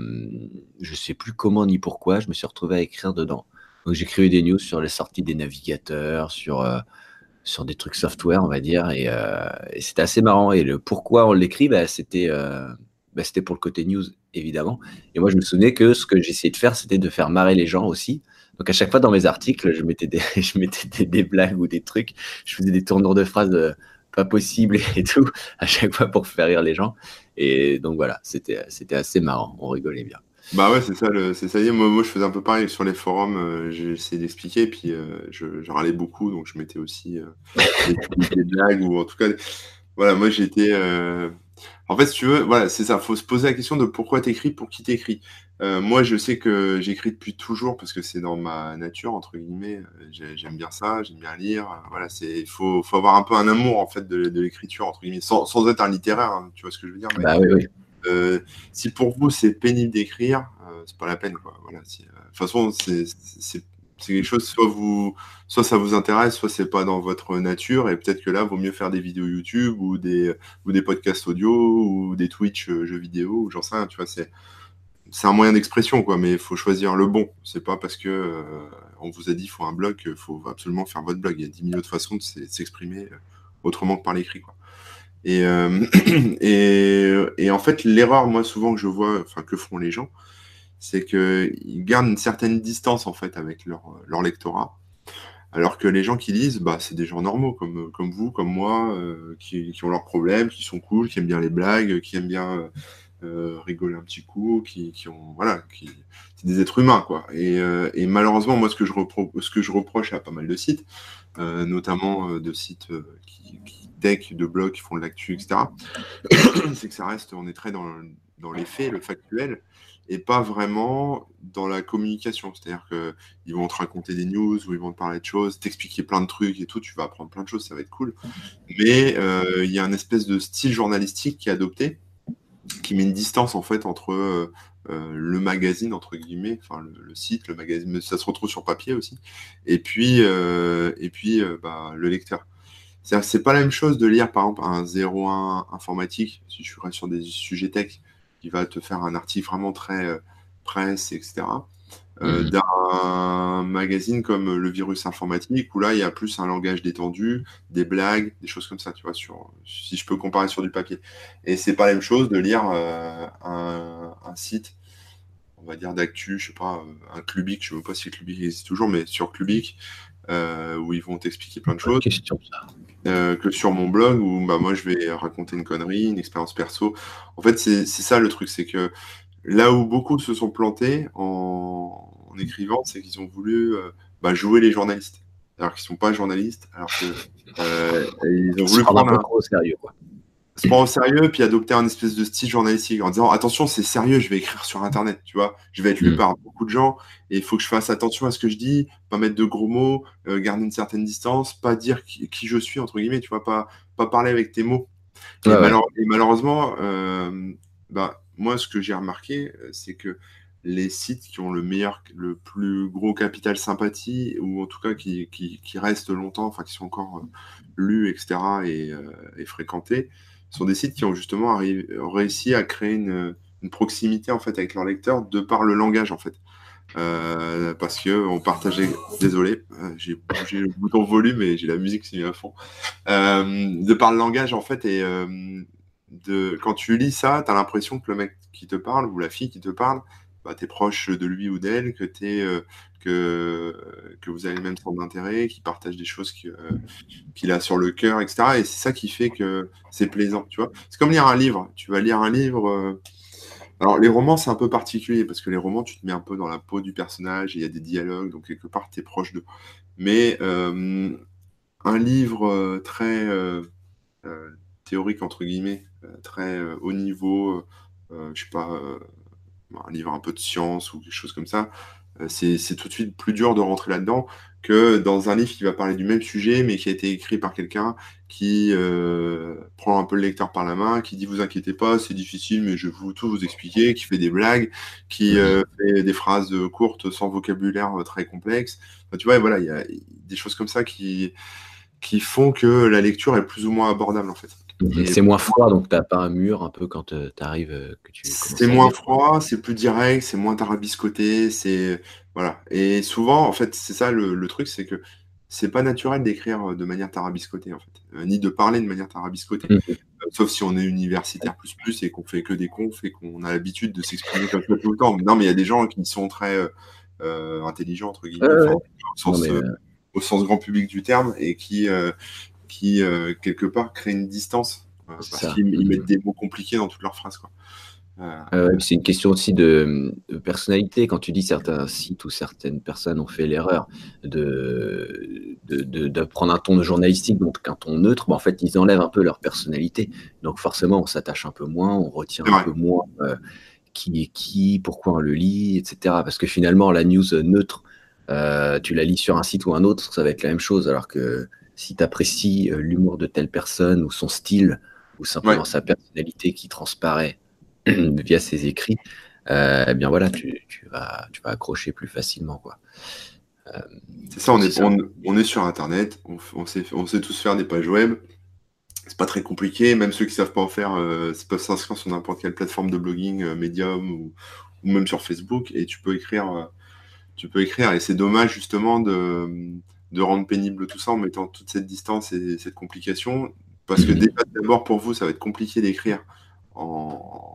je sais plus comment ni pourquoi je me suis retrouvé à écrire dedans. Donc j'écrivais des news sur les sorties des navigateurs, sur euh, sur des trucs software, on va dire, et, euh, et c'était assez marrant. Et le pourquoi on l'écrit, bah, c'était euh, bah, c'était pour le côté news évidemment. Et moi je me souvenais que ce que j'essayais de faire, c'était de faire marrer les gens aussi. Donc à chaque fois dans mes articles, je mettais des, je mettais des, blagues ou des trucs, je faisais des tournures de phrases euh, pas possibles et tout, à chaque fois pour faire rire les gens. Et donc voilà, c'était, assez marrant, on rigolait bien. Bah ouais, c'est ça, c'est ça. Moi, moi, je faisais un peu pareil sur les forums, euh, essayé d'expliquer, puis euh, je, je, râlais beaucoup, donc je mettais aussi des, blagues, ou en tout cas, voilà, moi j'étais En fait, si tu veux, voilà, c'est ça. Faut se poser la question de pourquoi t'écris, pour qui t'écris. Euh, moi, je sais que j'écris depuis toujours parce que c'est dans ma nature entre guillemets. J'aime bien ça, j'aime bien lire. Voilà, c'est faut, faut avoir un peu un amour en fait de, l'écriture entre guillemets, sans, sans, être un littéraire. Hein, tu vois ce que je veux dire bah, oui, oui. Euh, si pour vous c'est pénible d'écrire, euh, c'est pas la peine. Quoi. Voilà, de toute façon, c'est c'est quelque chose, soit, vous, soit ça vous intéresse, soit c'est pas dans votre nature, et peut-être que là, vaut mieux faire des vidéos YouTube ou des, ou des podcasts audio ou des Twitch euh, jeux vidéo, ou j'en sais rien, c'est, c'est un moyen d'expression, quoi, mais il faut choisir le bon. C'est pas parce que euh, on vous a dit qu'il faut un blog qu'il faut absolument faire votre blog. Il y a 10 000 autres façons de s'exprimer euh, autrement que par l'écrit, et, et, en fait, l'erreur, moi, souvent que je vois, enfin, que font les gens, c'est qu'ils gardent une certaine distance en fait avec leur, leur lectorat. Alors que les gens qui lisent, bah, c'est des gens normaux comme, vous, comme moi, euh, qui, ont leurs problèmes, qui sont cool, qui aiment bien les blagues, qui aiment bien euh, euh, rigoler un petit coup, qui, ont voilà, qui c'est des êtres humains quoi. Et, malheureusement, moi, ce que je repro ce que reproche à pas mal de sites, notamment de sites qui, qui tech, de blogs qui font de l'actu, etc., c'est que ça reste, on est très dans les faits, le factuel et pas vraiment dans la communication. C'est-à-dire qu'ils vont te raconter des news ou ils vont te parler de choses, t'expliquer plein de trucs et tout, tu vas apprendre plein de choses, ça va être cool. Mais euh, il y a un espèce de style journalistique qui est adopté, qui met une distance en fait entre euh, euh, le magazine, entre guillemets, enfin le, site, le magazine, mais ça se retrouve sur papier aussi, et puis, et puis bah, le lecteur. C'est pas la même chose de lire par exemple un 01 informatique, si je suis sur des sujets tech, va te faire un article vraiment très euh, presse, etc. Euh, mhm. d'un magazine comme Le Virus Informatique, où là, il y a plus un langage détendu, des blagues, des choses comme ça, tu vois, sur, si je peux comparer sur du papier. Et c'est pas la même chose de lire euh, un, site, on va dire d'actu, je sais pas, un Clubic, je sais pas si Clubic existe toujours, mais sur Clubic, où ils vont t'expliquer plein de choses. Question, ça. Euh, que sur mon blog où bah, moi je vais raconter une connerie, une expérience perso. En fait, c'est ça le truc, c'est que là où beaucoup se sont plantés en, écrivant, c'est qu'ils ont voulu euh, bah, jouer les journalistes, alors qu'ils ne sont pas journalistes, alors que euh, ils ont voulu prendre un au sérieux. Quoi se prendre au sérieux puis adopter un espèce de style journalistique en disant attention c'est sérieux je vais écrire sur internet tu vois je vais être lu mm. par beaucoup de gens et il faut que je fasse attention à ce que je dis pas mettre de gros mots euh, garder une certaine distance pas dire qui, je suis entre guillemets tu vois pas pas parler avec tes mots et, malheureusement euh, bah moi ce que j'ai remarqué euh, c'est que les sites qui ont le meilleur, le plus gros capital sympathie, ou en tout cas qui, qui, qui restent longtemps, enfin qui sont encore lus, etc., et, et fréquentés, sont des sites qui ont justement réussi à créer une, proximité en fait avec leur lecteur de par le langage en fait. Euh, parce que on partageait, désolé, euh, j'ai bougé le bouton volume et j'ai la musique qui à fond. Euh, de par le langage en fait et quand tu lis ça, tu as l'impression que le mec qui te parle ou la fille qui te parle, bah, tu es proche de lui ou d'elle, que es que, que vous avez le même centre d'intérêt, qui partage des choses qu'il a sur le cœur, etc. Et c'est ça qui fait que c'est plaisant, tu vois. C'est comme lire un livre. Tu vas lire un livre. Euh, alors, les romans, c'est un peu particulier parce que les romans, tu te mets un peu dans la peau du personnage il y a des dialogues, donc quelque part, tu es proche d'eux. Mais euh, un livre euh, très théorique, entre guillemets, très haut niveau, je sais pas, un livre un peu de science ou quelque chose comme ça, euh, c'est tout de suite plus dur de rentrer là-dedans que dans un livre qui va parler du même sujet, mais qui a été écrit par quelqu'un qui euh, prend un peu le lecteur par la main, qui dit vous inquiétez pas, c'est difficile, mais je vais vous, tout vous expliquer, qui fait des blagues, qui euh, fait des phrases courtes sans vocabulaire très complexe. tu vois, voilà, il y a des choses comme ça qui, qui font que la lecture est plus ou moins abordable en fait. C'est moins froid, donc tu n'as pas un mur un peu quand tu arrives. Euh, c'est moins froid, c'est plus direct, c'est moins tarabiscoté, c'est voilà. Et souvent, en fait, c'est ça le, truc, c'est que c'est pas naturel d'écrire euh, de manière tarabiscotée, en fait, euh, ni de parler de manière tarabiscotée. Mmh. sauf si on est universitaire plus plus et qu'on fait que des confs et qu'on a l'habitude de s'exprimer comme ça tout le temps. non, mais il y a des gens qui sont très intelligents entre guillemets, au, sens, grand public du terme, et qui qui, euh, quelque part, créent une distance. Euh, parce qu'ils mettent des mots compliqués dans toutes leurs phrases. Quoi. Euh, c'est une question aussi de, personnalité. Quand tu dis certains sites ou certaines personnes ont fait l'erreur de, de, prendre un ton journalistique, donc un ton neutre, en fait, ils enlèvent un peu leur personnalité. Donc forcément, on s'attache un peu moins, on retient un peu moins euh, qui est qui, pourquoi on le lit, etc. Parce que finalement, la news neutre, euh, tu la lis sur un site ou un autre, ça va être la même chose. Alors que si tu apprécies l'humour de telle personne ou son style, ou simplement sa personnalité qui transparaît via ses écrits, euh, eh bien voilà, tu, vas, tu vas accrocher plus facilement. quoi. Euh, c'est ça, on est, On, est sur Internet, on, sait, on sait tous faire des pages web. C'est pas très compliqué, même ceux qui savent pas en faire, euh, peuvent s'inscrire sur n'importe quelle plateforme de blogging, euh, Medium ou, même sur Facebook, et tu peux écrire. tu peux écrire, et c'est dommage justement de, de rendre pénible tout ça en mettant toute cette distance et cette complication, parce que mmh. d'abord pour vous, ça va être compliqué d'écrire en,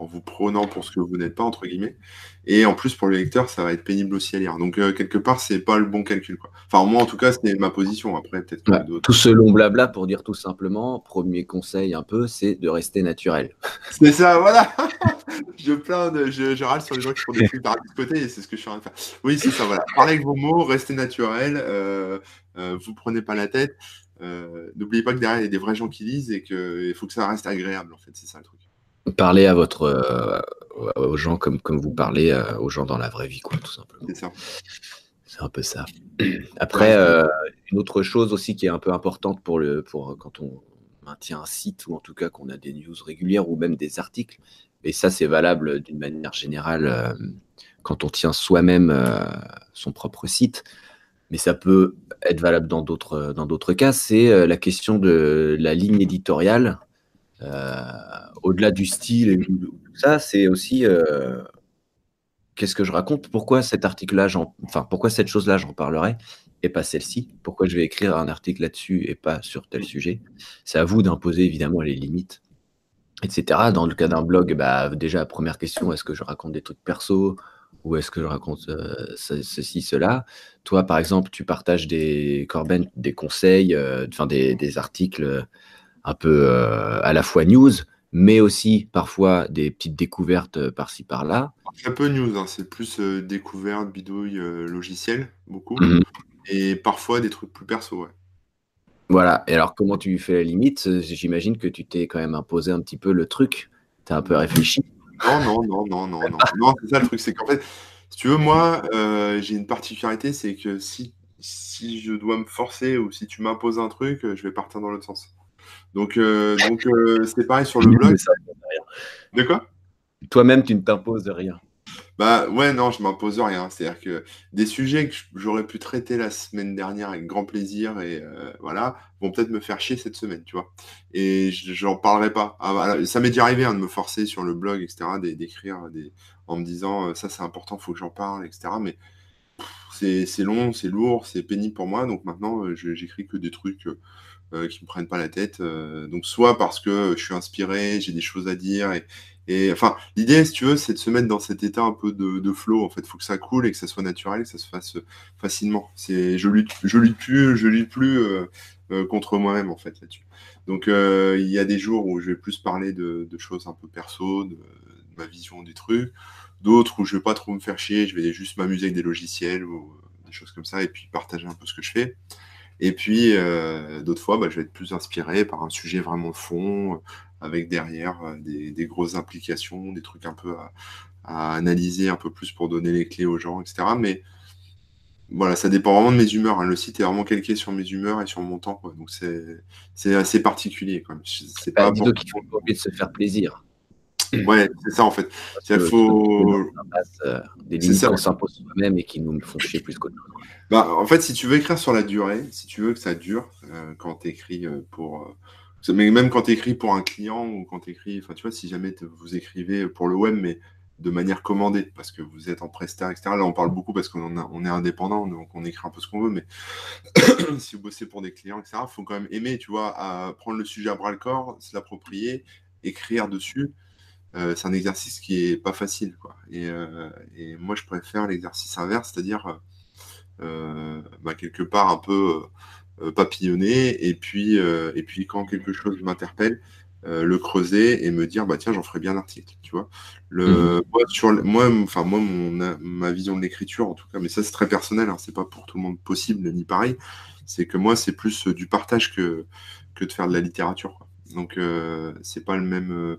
en vous prenant pour ce que vous n'êtes pas, entre guillemets. Et en plus, pour le lecteur, ça va être pénible aussi à lire. Donc, euh, quelque part, c'est pas le bon calcul. Quoi. Enfin, moi, en tout cas, c'est ma position. Après, peut-être Tout ce long blabla pour dire tout simplement, premier conseil un peu, c'est de rester naturel. C'est ça, voilà Je plains, de, je, râle sur les gens qui font des trucs par côté et c'est ce que je suis en train de faire. Oui, c'est ça, voilà. Parlez avec vos mots, restez naturel, euh, euh, vous prenez pas la tête. N'oubliez pas que derrière, il y a des vrais gens qui lisent et qu'il faut que ça reste agréable, en fait. C'est ça le truc. Parlez à votre, euh, aux gens comme, comme vous parlez euh, aux gens dans la vraie vie, quoi, tout simplement. C'est ça. C'est un peu ça. Après, euh, une autre chose aussi qui est un peu importante pour, le, pour quand on maintient un site ou en tout cas qu'on a des news régulières ou même des articles, et ça c'est valable d'une manière générale quand on tient soi-même son propre site, mais ça peut être valable dans d'autres dans d'autres cas, c'est la question de la ligne éditoriale au-delà du style et tout ça, c'est aussi euh, qu'est-ce que je raconte? Pourquoi cet article-là, enfin, pourquoi cette chose-là, j'en parlerai et pas celle-ci? Pourquoi je vais écrire un article là-dessus et pas sur tel sujet? C'est à vous d'imposer évidemment les limites, etc. Dans le cas d'un blog, bah, déjà, première question, est-ce que je raconte des trucs perso ou est-ce que je raconte euh, ceci, cela? Toi, par exemple, tu partages des, Corben, des conseils, enfin des, articles un peu euh, à la fois news, mais aussi parfois des petites découvertes euh, par-ci par-là. Un peu news, hein, c'est plus euh, découverte, bidouille, logiciel, beaucoup. Mhm. Et parfois des trucs plus perso, ouais. Voilà, et alors comment tu fais la limite J'imagine que tu t'es quand même imposé un petit peu le truc, tu as un peu réfléchi. Non, non, non, non, non, non. non c'est ça le truc, c'est qu'en fait, si tu veux, moi, j'ai une particularité, c'est que si, si je dois me forcer ou si tu m'imposes un truc, je vais partir dans l'autre sens. Donc, euh, donc euh, c'est pareil sur le blog. de quoi? Toi-même, tu ne t'imposes rien. Bah ouais, non, je m'impose rien. C'est-à-dire que des sujets que j'aurais pu traiter la semaine dernière avec grand plaisir et euh, voilà, vont peut-être me faire chier cette semaine, tu vois. Et j'en parlerai pas. Ah, ça m'est déjà arrivé hein, de me forcer sur le blog, etc., d'écrire des... en me disant ça c'est important, faut que j'en parle, etc. Mais c'est long, c'est lourd, c'est pénible pour moi. Donc maintenant, j'écris que des trucs euh, qui me prennent pas la tête. Euh, donc soit parce que je suis inspiré, j'ai des choses à dire et, enfin, l'idée, si tu veux, c'est de se mettre dans cet état un peu de, flow. En fait, faut que ça coule et que ça soit naturel, que ça se fasse facilement. C'est, je lutte, je plus, je plus euh, contre moi-même en fait là-dessus. Donc, il y a des jours où je vais plus parler de, de choses un peu perso, de, de, ma vision des trucs. D'autres où je vais pas trop me faire chier, je vais juste m'amuser avec des logiciels ou des choses comme ça et puis partager un peu ce que je fais. Et puis, euh, d'autres fois, bah, je vais être plus inspiré par un sujet vraiment fond, euh, avec derrière euh, des, grosses implications, des trucs un peu à, analyser un peu plus pour donner les clés aux gens, etc. Mais voilà, ça dépend vraiment de mes humeurs. Hein. Le site est vraiment calqué sur mes humeurs et sur mon temps. Donc, c'est assez particulier. C'est pas bon. qu'il faut oublier de se faire plaisir. Ouais, c'est ça en fait. Il faut. des limites qu'on s'impose soi-même et qui nous font chier plus qu'autre chose. Bah, en fait, si tu veux écrire sur la durée, si tu veux que ça dure, euh, quand tu écris euh, pour. Euh, mais même quand tu écris pour un client ou quand tu écris. Enfin, tu vois, si jamais vous écrivez pour le web, mais de manière commandée, parce que vous êtes en prestat, etc. Là, on parle beaucoup parce qu'on on est indépendant, donc on écrit un peu ce qu'on veut, mais si vous bossez pour des clients, etc., il faut quand même aimer, tu vois, à prendre le sujet à bras le corps, se l'approprier, écrire dessus. C'est un exercice qui est pas facile, quoi. Et, et moi, je préfère l'exercice inverse, c'est-à-dire euh, bah, quelque part un peu euh, papillonner. Et puis, euh, et puis quand quelque chose m'interpelle, euh, le creuser et me dire bah tiens j'en ferai bien un article tu vois le moi, sur moi enfin moi mon, ma vision de l'écriture en tout cas mais ça c'est très personnel hein, c'est pas pour tout le monde possible ni pareil c'est que moi c'est plus du partage que que de faire de la littérature quoi. donc c'est pas le même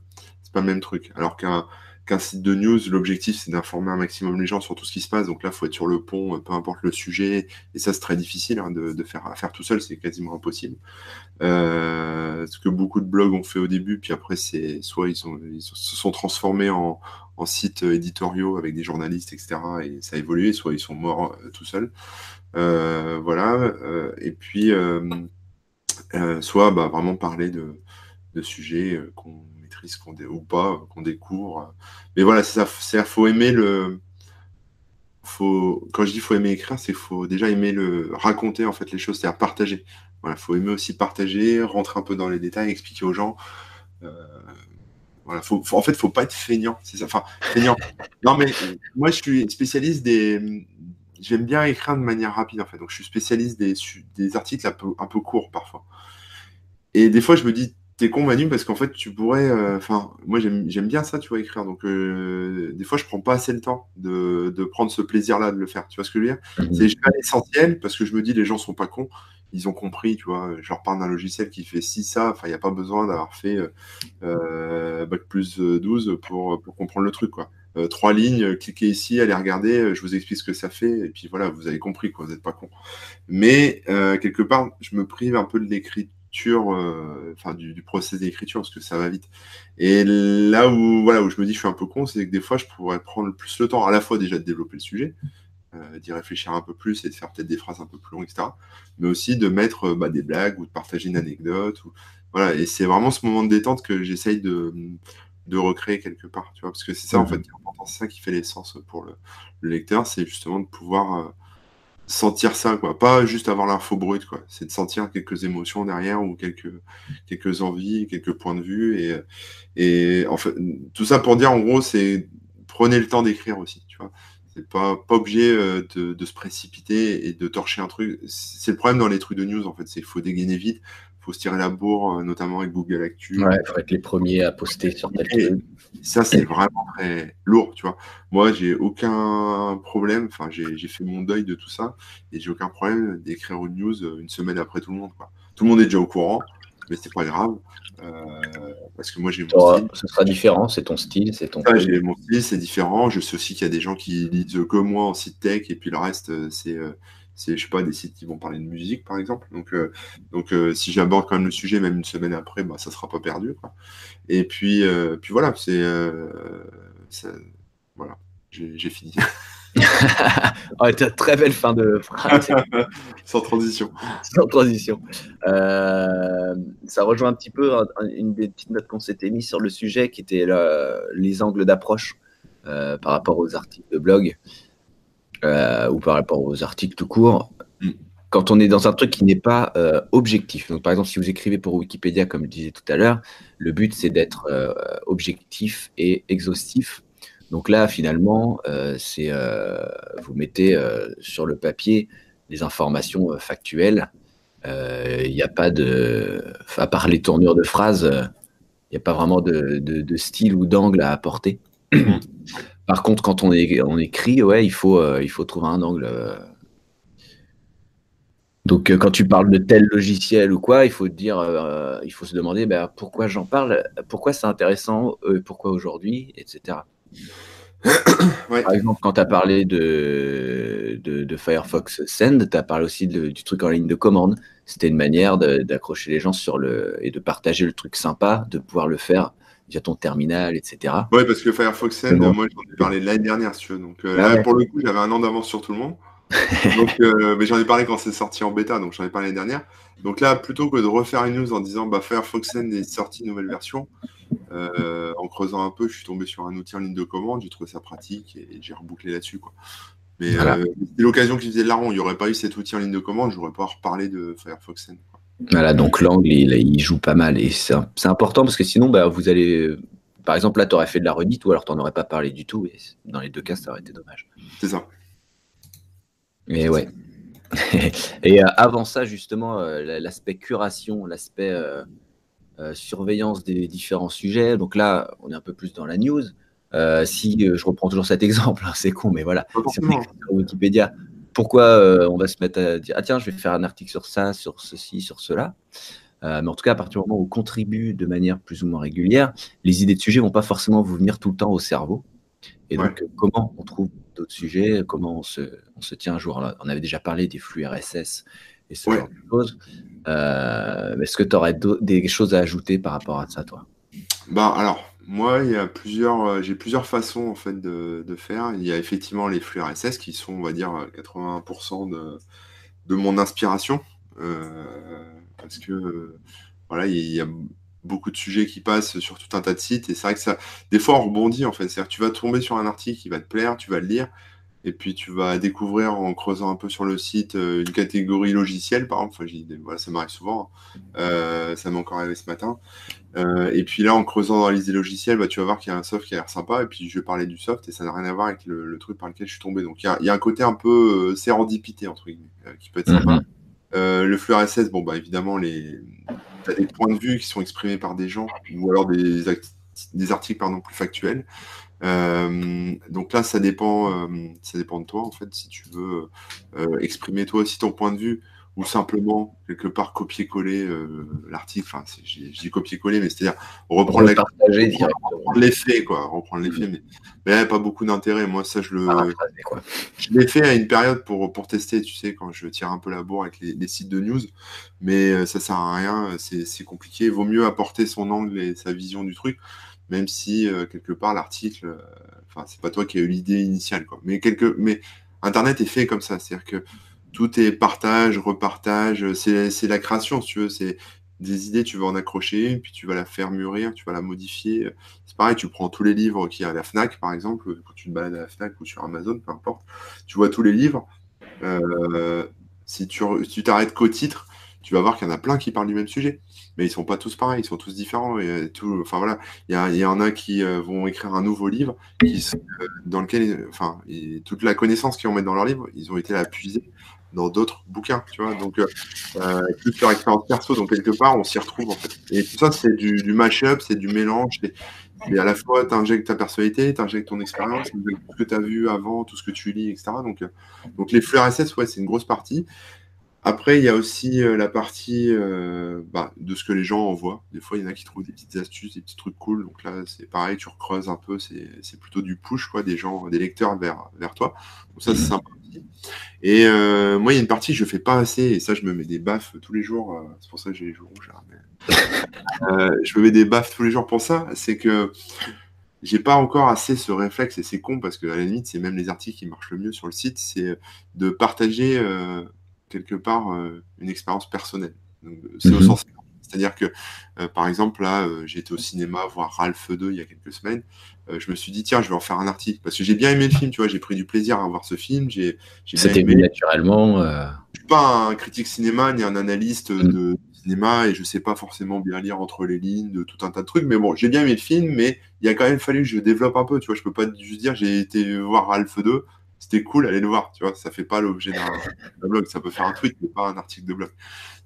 pas le même truc alors qu'un qu'un site de news, l'objectif c'est d'informer un maximum les gens sur tout ce qui se passe. Donc là, faut être sur le pont, euh, peu importe le sujet. Et ça, c'est très difficile hein, de, faire, à faire tout seul, c'est quasiment impossible. Euh, ce que beaucoup de blogs ont fait au début, puis après, c'est soit ils, sont, se sont transformés en, sites éditoriaux avec des journalistes, etc. Et ça a évolué, soit ils sont morts euh, tout seuls. voilà. et puis, soit bah, vraiment parler de, de sujets qu'on qu'on ou pas, qu'on découvre. Mais voilà, c'est ça. C'est faut aimer le. Faut, quand je dis faut aimer écrire, c'est faut déjà aimer le raconter en fait les choses, c'est-à-dire partager. Voilà, faut aimer aussi partager, rentrer un peu dans les détails, expliquer aux gens. Euh, voilà, faut, en fait, faut pas être feignant, c'est ça. Enfin, feignant. non, mais moi, je suis spécialiste des. J'aime bien écrire de manière rapide en fait, donc je suis spécialiste des, des articles un peu, un peu courts parfois. Et des fois, je me dis, c'est con Manu parce qu'en fait tu pourrais euh, enfin moi j'aime bien ça tu vois écrire. Donc euh, des fois je prends pas assez le temps de, prendre ce plaisir là de le faire. Tu vois ce que je veux dire? Mhm. c'est essentiel parce que je me dis les gens sont pas cons. Ils ont compris tu vois. Je leur parle d'un logiciel qui fait si ça. Enfin il n'y a pas besoin d'avoir fait euh, bac plus 12 pour, pour comprendre le truc quoi. Trois lignes, cliquez ici, allez regarder, je vous explique ce que ça fait, et puis voilà, vous avez compris, quoi, vous n'êtes pas con. Mais quelque part, je me prive un peu de euh, enfin du, du process d'écriture, parce que ça va vite. Et là où, voilà, où je me dis je suis un peu con, c'est que des fois je pourrais prendre plus le temps à la fois déjà de développer le sujet, euh, d'y réfléchir un peu plus et de faire peut-être des phrases un peu plus longues, etc. Mais aussi de mettre bah, des blagues ou de partager une anecdote. Ou... Voilà, et c'est vraiment ce moment de détente que j'essaye de, de recréer quelque part, tu vois, parce que c'est ça en mmh fait c'est ça qui fait l'essence pour le, lecteur, c'est justement de pouvoir euh, sentir ça, quoi. Pas juste avoir l'info brute. C'est de sentir quelques émotions derrière ou quelques, quelques envies, quelques points de vue. Et, et en tout ça pour dire, en gros, c'est prenez le temps d'écrire aussi, tu vois. C'est pas, pas obligé euh, de, de, se précipiter et de torcher un truc. C'est le problème dans les trucs de news, en fait. C'est qu'il faut dégainer vite faut se tirer la bourre, euh, notamment avec Google Actu. Ouais, il faut être les premiers à poster sur tel truc. Ça, c'est vraiment très lourd, tu vois. Moi, j'ai aucun problème, enfin, j'ai fait mon deuil de tout ça, et j'ai aucun problème d'écrire une news euh, une semaine après tout le monde, quoi. Tout le monde est déjà au courant, mais c'est pas grave. Euh, parce que moi j'ai mon style. Ce sera différent, c'est ton style, c'est ton. j'ai mon style, c'est différent. Je sais aussi qu'il y a des gens qui lisent que moi en site tech et puis le reste c'est c'est je sais pas des sites qui vont parler de musique par exemple donc euh, donc euh, si j'aborde quand même le sujet même une semaine après bah ça sera pas perdu et puis euh, puis voilà c'est voilà j'ai fini oh, très belle fin de phrase. Sans transition. Sans transition. ça rejoint un petit peu une des petites notes qu'on s'était mis sur le sujet qui était les angles d'approche par rapport aux articles de blog. Euh, ou par rapport aux articles tout court, mm. quand on est dans un truc qui n'est pas euh, objectif. Donc, par exemple, si vous écrivez pour Wikipédia, comme je disais tout à l'heure, le but c'est d'être euh, objectif et exhaustif. Donc là, finalement, c'est vous mettez sur le papier des informations factuelles. Il n'y a pas de, à part les tournures de phrases, il n'y a pas vraiment de, de style ou d'angle à apporter. Par contre, quand on, écrit, ouais, il faut, euh, il faut trouver un angle. Euh. Donc, euh, quand tu parles de tel logiciel ou quoi, il faut dire, il faut se demander bah, pourquoi j'en parle, pourquoi c'est intéressant, pourquoi aujourd'hui, etc. Par exemple, quand tu as parlé de, de, Firefox Send, tu as parlé aussi du truc en ligne de commande. C'était une manière d'accrocher les gens sur le et de partager le truc sympa, de pouvoir le faire via ton terminal, etc. Oui, parce que Firefox Send, moi, j'en ai parlé l'année dernière, si tu veux. Donc, euh, ah pour le coup, j'avais un an d'avance sur tout le monde. donc, euh, mais j'en ai parlé quand c'est sorti en bêta, donc j'en ai parlé l'année dernière. Donc là, plutôt que de refaire une news en disant bah, Firefox Send est sorti nouvelle version, euh, en creusant un peu, je suis tombé sur un outil en ligne de commande, j'ai trouvé ça pratique et j'ai rebouclé là-dessus. Quoi. Mais c'est l'occasion qui faisait de l'argent. Il n'y aurait pas eu cet outil en ligne de commande, j'aurais pas reparlé de Firefox Send. Voilà, donc l'angle, il, joue pas mal. Et c'est important parce que sinon, bah, vous allez. Par exemple, là, tu aurais fait de la redite ou alors tu n'en aurais pas parlé du tout. Et dans les deux cas, ça aurait été dommage. C'est ça. Mais ouais. et euh, avant ça, justement, euh, l'aspect curation, l'aspect surveillance des différents sujets. Donc là, on est un peu plus dans la news. si je reprends toujours cet exemple, hein, c'est con, mais voilà, si on sur Wikipédia, pourquoi on va se mettre à dire ah tiens, je vais faire un article sur ça, sur ceci, sur cela. mais en tout cas, à partir du moment où on contribue de manière plus ou moins régulière, les idées de sujets vont pas forcément vous venir tout le temps au cerveau. Et donc, comment on trouve d'autres sujets Comment on se, on se tient un jour? On avait déjà parlé des flux RSS et ce genre de choses. Euh, est-ce que tu aurais des choses à ajouter par rapport à ça, toi? Bah, alors, moi, il y a plusieurs, euh, j'ai plusieurs façons en fait de, faire. Il y a effectivement les flux qui sont, on va dire, 80% de, de mon inspiration, euh, parce que voilà, il y a beaucoup de sujets qui passent sur tout un tas de sites et c'est vrai que ça, des fois, on rebondit en fait. C'est-à-dire, tu vas tomber sur un article qui va te plaire, tu vas le lire, et puis tu vas découvrir en creusant un peu sur le site euh, une catégorie logicielle, par exemple. Enfin, voilà, ça m'arrive souvent. Hein. Euh, ça m'est encore arrivé ce matin. Euh, et puis là, en creusant dans la liste des logiciels, bah, tu vas voir qu'il y a un soft qui a l'air sympa. Et puis je vais parler du soft et ça n'a rien à voir avec le, truc par lequel je suis tombé. Donc il y a, un côté un peu sérendipité, entre guillemets, qui peut être sympa. Mhm. le flux RSS, bon, bah évidemment, les... tu as des points de vue qui sont exprimés par des gens ou alors des, des articles pardon, plus factuels. Euh, donc là, ça dépend, euh, ça dépend de toi, en fait, si tu veux euh, exprimer toi aussi ton point de vue ou simplement quelque part copier-coller l'article. Enfin, je dis copier-coller, mais c'est-à-dire reprendre, l'effet, quoi, reprendre l'effet, mais, mais pas beaucoup d'intérêt. Moi, ça, je le, je l'ai fait à une période pour, pour tester, tu sais, quand je tire un peu la bourre avec les, sites de news, mais ça sert à rien, c'est compliqué. Il vaut mieux apporter son angle et sa vision du truc même si euh, quelque part l'article, euh, enfin c'est pas toi qui as eu l'idée initiale, quoi. Mais mais Internet est fait comme ça, c'est-à-dire que tout est partage, repartage, c'est la création, si tu veux, c'est des idées, tu vas en accrocher, puis tu vas la faire mûrir, tu vas la modifier. C'est pareil, tu prends tous les livres qu'il y a à la FNAC, par exemple, quand tu te balades à la FNAC ou sur Amazon, peu importe, tu vois tous les livres. Euh, si tu t'arrêtes qu'au titre, tu vas voir qu'il y en a plein qui parlent du même sujet mais ils sont pas tous pareils, ils sont tous différents. Et tout, enfin voilà, il y, y, en a qui euh, vont écrire un nouveau livre euh, dans lequel, enfin, toute la connaissance qu'ils vont mettre dans leur livre, ils ont été la puiser dans d'autres bouquins, tu vois. Donc, euh, euh toute leur expérience perso, donc quelque part, on s'y retrouve en fait. Et tout ça, c'est du, du mash-up, c'est du mélange. Et à la fois, tu injectes ta personnalité, tu injectes ton expérience, tout ce que tu as vu avant, tout ce que tu lis, etc. Donc, donc les fleurs SS, ouais, c'est une grosse partie. Après, il y a aussi euh, la partie euh, bah, de ce que les gens envoient. Des fois, il y en a qui trouvent des petites astuces, des petits trucs cool. Donc là, c'est pareil, tu recreuses un peu. C'est plutôt du push, quoi, des gens, des lecteurs vers, vers toi. Donc ça, c'est sympa. Et euh, moi, il y a une partie que je fais pas assez, et ça, je me mets des baffes tous les jours. c'est pour ça que j'ai les jours rouges. je me mets des baffes tous les jours pour ça. C'est que j'ai pas encore assez ce réflexe, et c'est con parce que à la limite, c'est même les articles qui marchent le mieux sur le site, c'est de partager quelque part euh, une expérience personnelle. C'est au mhm. sens c'est-à-dire que, euh, par exemple, là, euh, j'étais au cinéma voir Ralph 2 il y a quelques semaines. je me suis dit, tiens, je vais en faire un article. Parce que j'ai bien aimé le film, tu vois, j'ai pris du plaisir à voir ce film. J'ai, C'était aimé naturellement. Je suis pas un critique cinéma ni un analyste mhm. de cinéma et je sais pas forcément bien lire entre les lignes de tout un tas de trucs. Mais bon, j'ai bien aimé le film, mais il a quand même fallu que je développe un peu. Tu vois, je peux pas juste dire, j'ai été voir Ralph 2 c'était cool, allez le voir, tu vois, ça fait pas l'objet d'un blog, ça peut faire un tweet, mais pas un article de blog.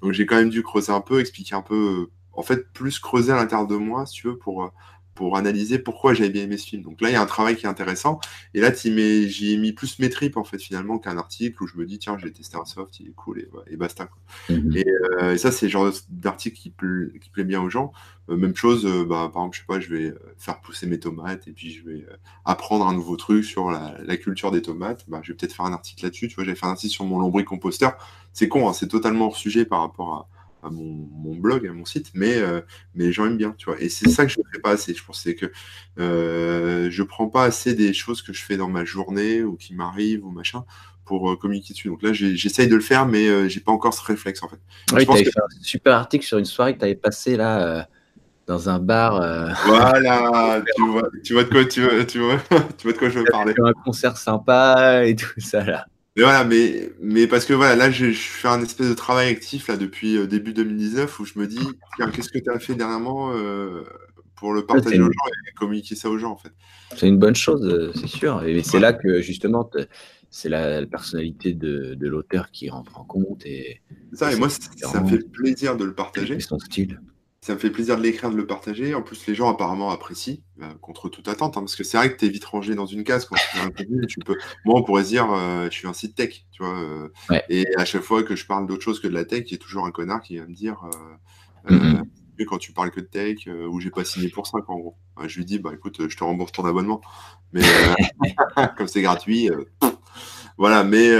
Donc j'ai quand même dû creuser un peu, expliquer un peu, euh, en fait, plus creuser à l'intérieur de moi, si tu veux, pour, euh, pour analyser pourquoi j'avais bien aimé ce film. Donc là, il y a un travail qui est intéressant. Et là, j'y ai mis plus mes tripes, en fait, finalement, qu'un article où je me dis, tiens, j'ai testé un soft, il est cool, et, et basta. Mhm. Euh, et, ça, c'est le genre d'article qui, qui, plaît bien aux gens. Euh, même chose, euh, bah, par exemple, je sais pas, je vais faire pousser mes tomates, et puis je vais apprendre un nouveau truc sur la, culture des tomates. Bah, je vais peut-être faire un article là-dessus. Tu vois, j'avais fait un article sur mon lombricomposteur. C'est con, hein, c'est totalement hors sujet par rapport à à mon, blog, à mon site, mais, euh, mais les gens aiment bien, tu vois. Et c'est ça que je ne fais pas assez. Je pensais que euh, je prends pas assez des choses que je fais dans ma journée ou qui m'arrivent ou machin pour euh, communiquer dessus. Donc là, j'essaye de le faire, mais euh, j'ai pas encore ce réflexe en fait. Oui, tu avais fait un super article sur une soirée que tu avais passé là dans un bar. Voilà, tu vois, tu vois de quoi tu vois, tu vois, tu vois de quoi je veux parler. Un concert sympa et tout ça là. Mais voilà, mais, mais parce que voilà, là, je, fais un espèce de travail actif là depuis euh, début 2019 où je me dis, qu'est-ce que tu as fait dernièrement euh, pour le partager aux gens et communiquer ça aux gens en fait? C'est une bonne chose, euh, c'est sûr. Et c'est là que justement, c'est la, personnalité de, de l'auteur qui rentre en compte. Et, ça, et moi, ça me fait plaisir de le partager. son style. Ça me fait plaisir de l'écrire, de le partager. En plus, les gens apparemment apprécient, euh, contre toute attente, hein, parce que c'est vrai que tu es vite rangé dans une case quand tu un contenu. Tu peux... Moi, on pourrait se dire, euh, je suis un site tech, tu vois. Euh, et à chaque fois que je parle d'autre chose que de la tech, il y a toujours un connard qui va me dire, mm-hmm. quand tu parles que de tech, ou j'ai pas signé pour ça, en gros. je lui dis, bah écoute, je te rembourse ton abonnement. Mais comme c'est gratuit, voilà. Mais,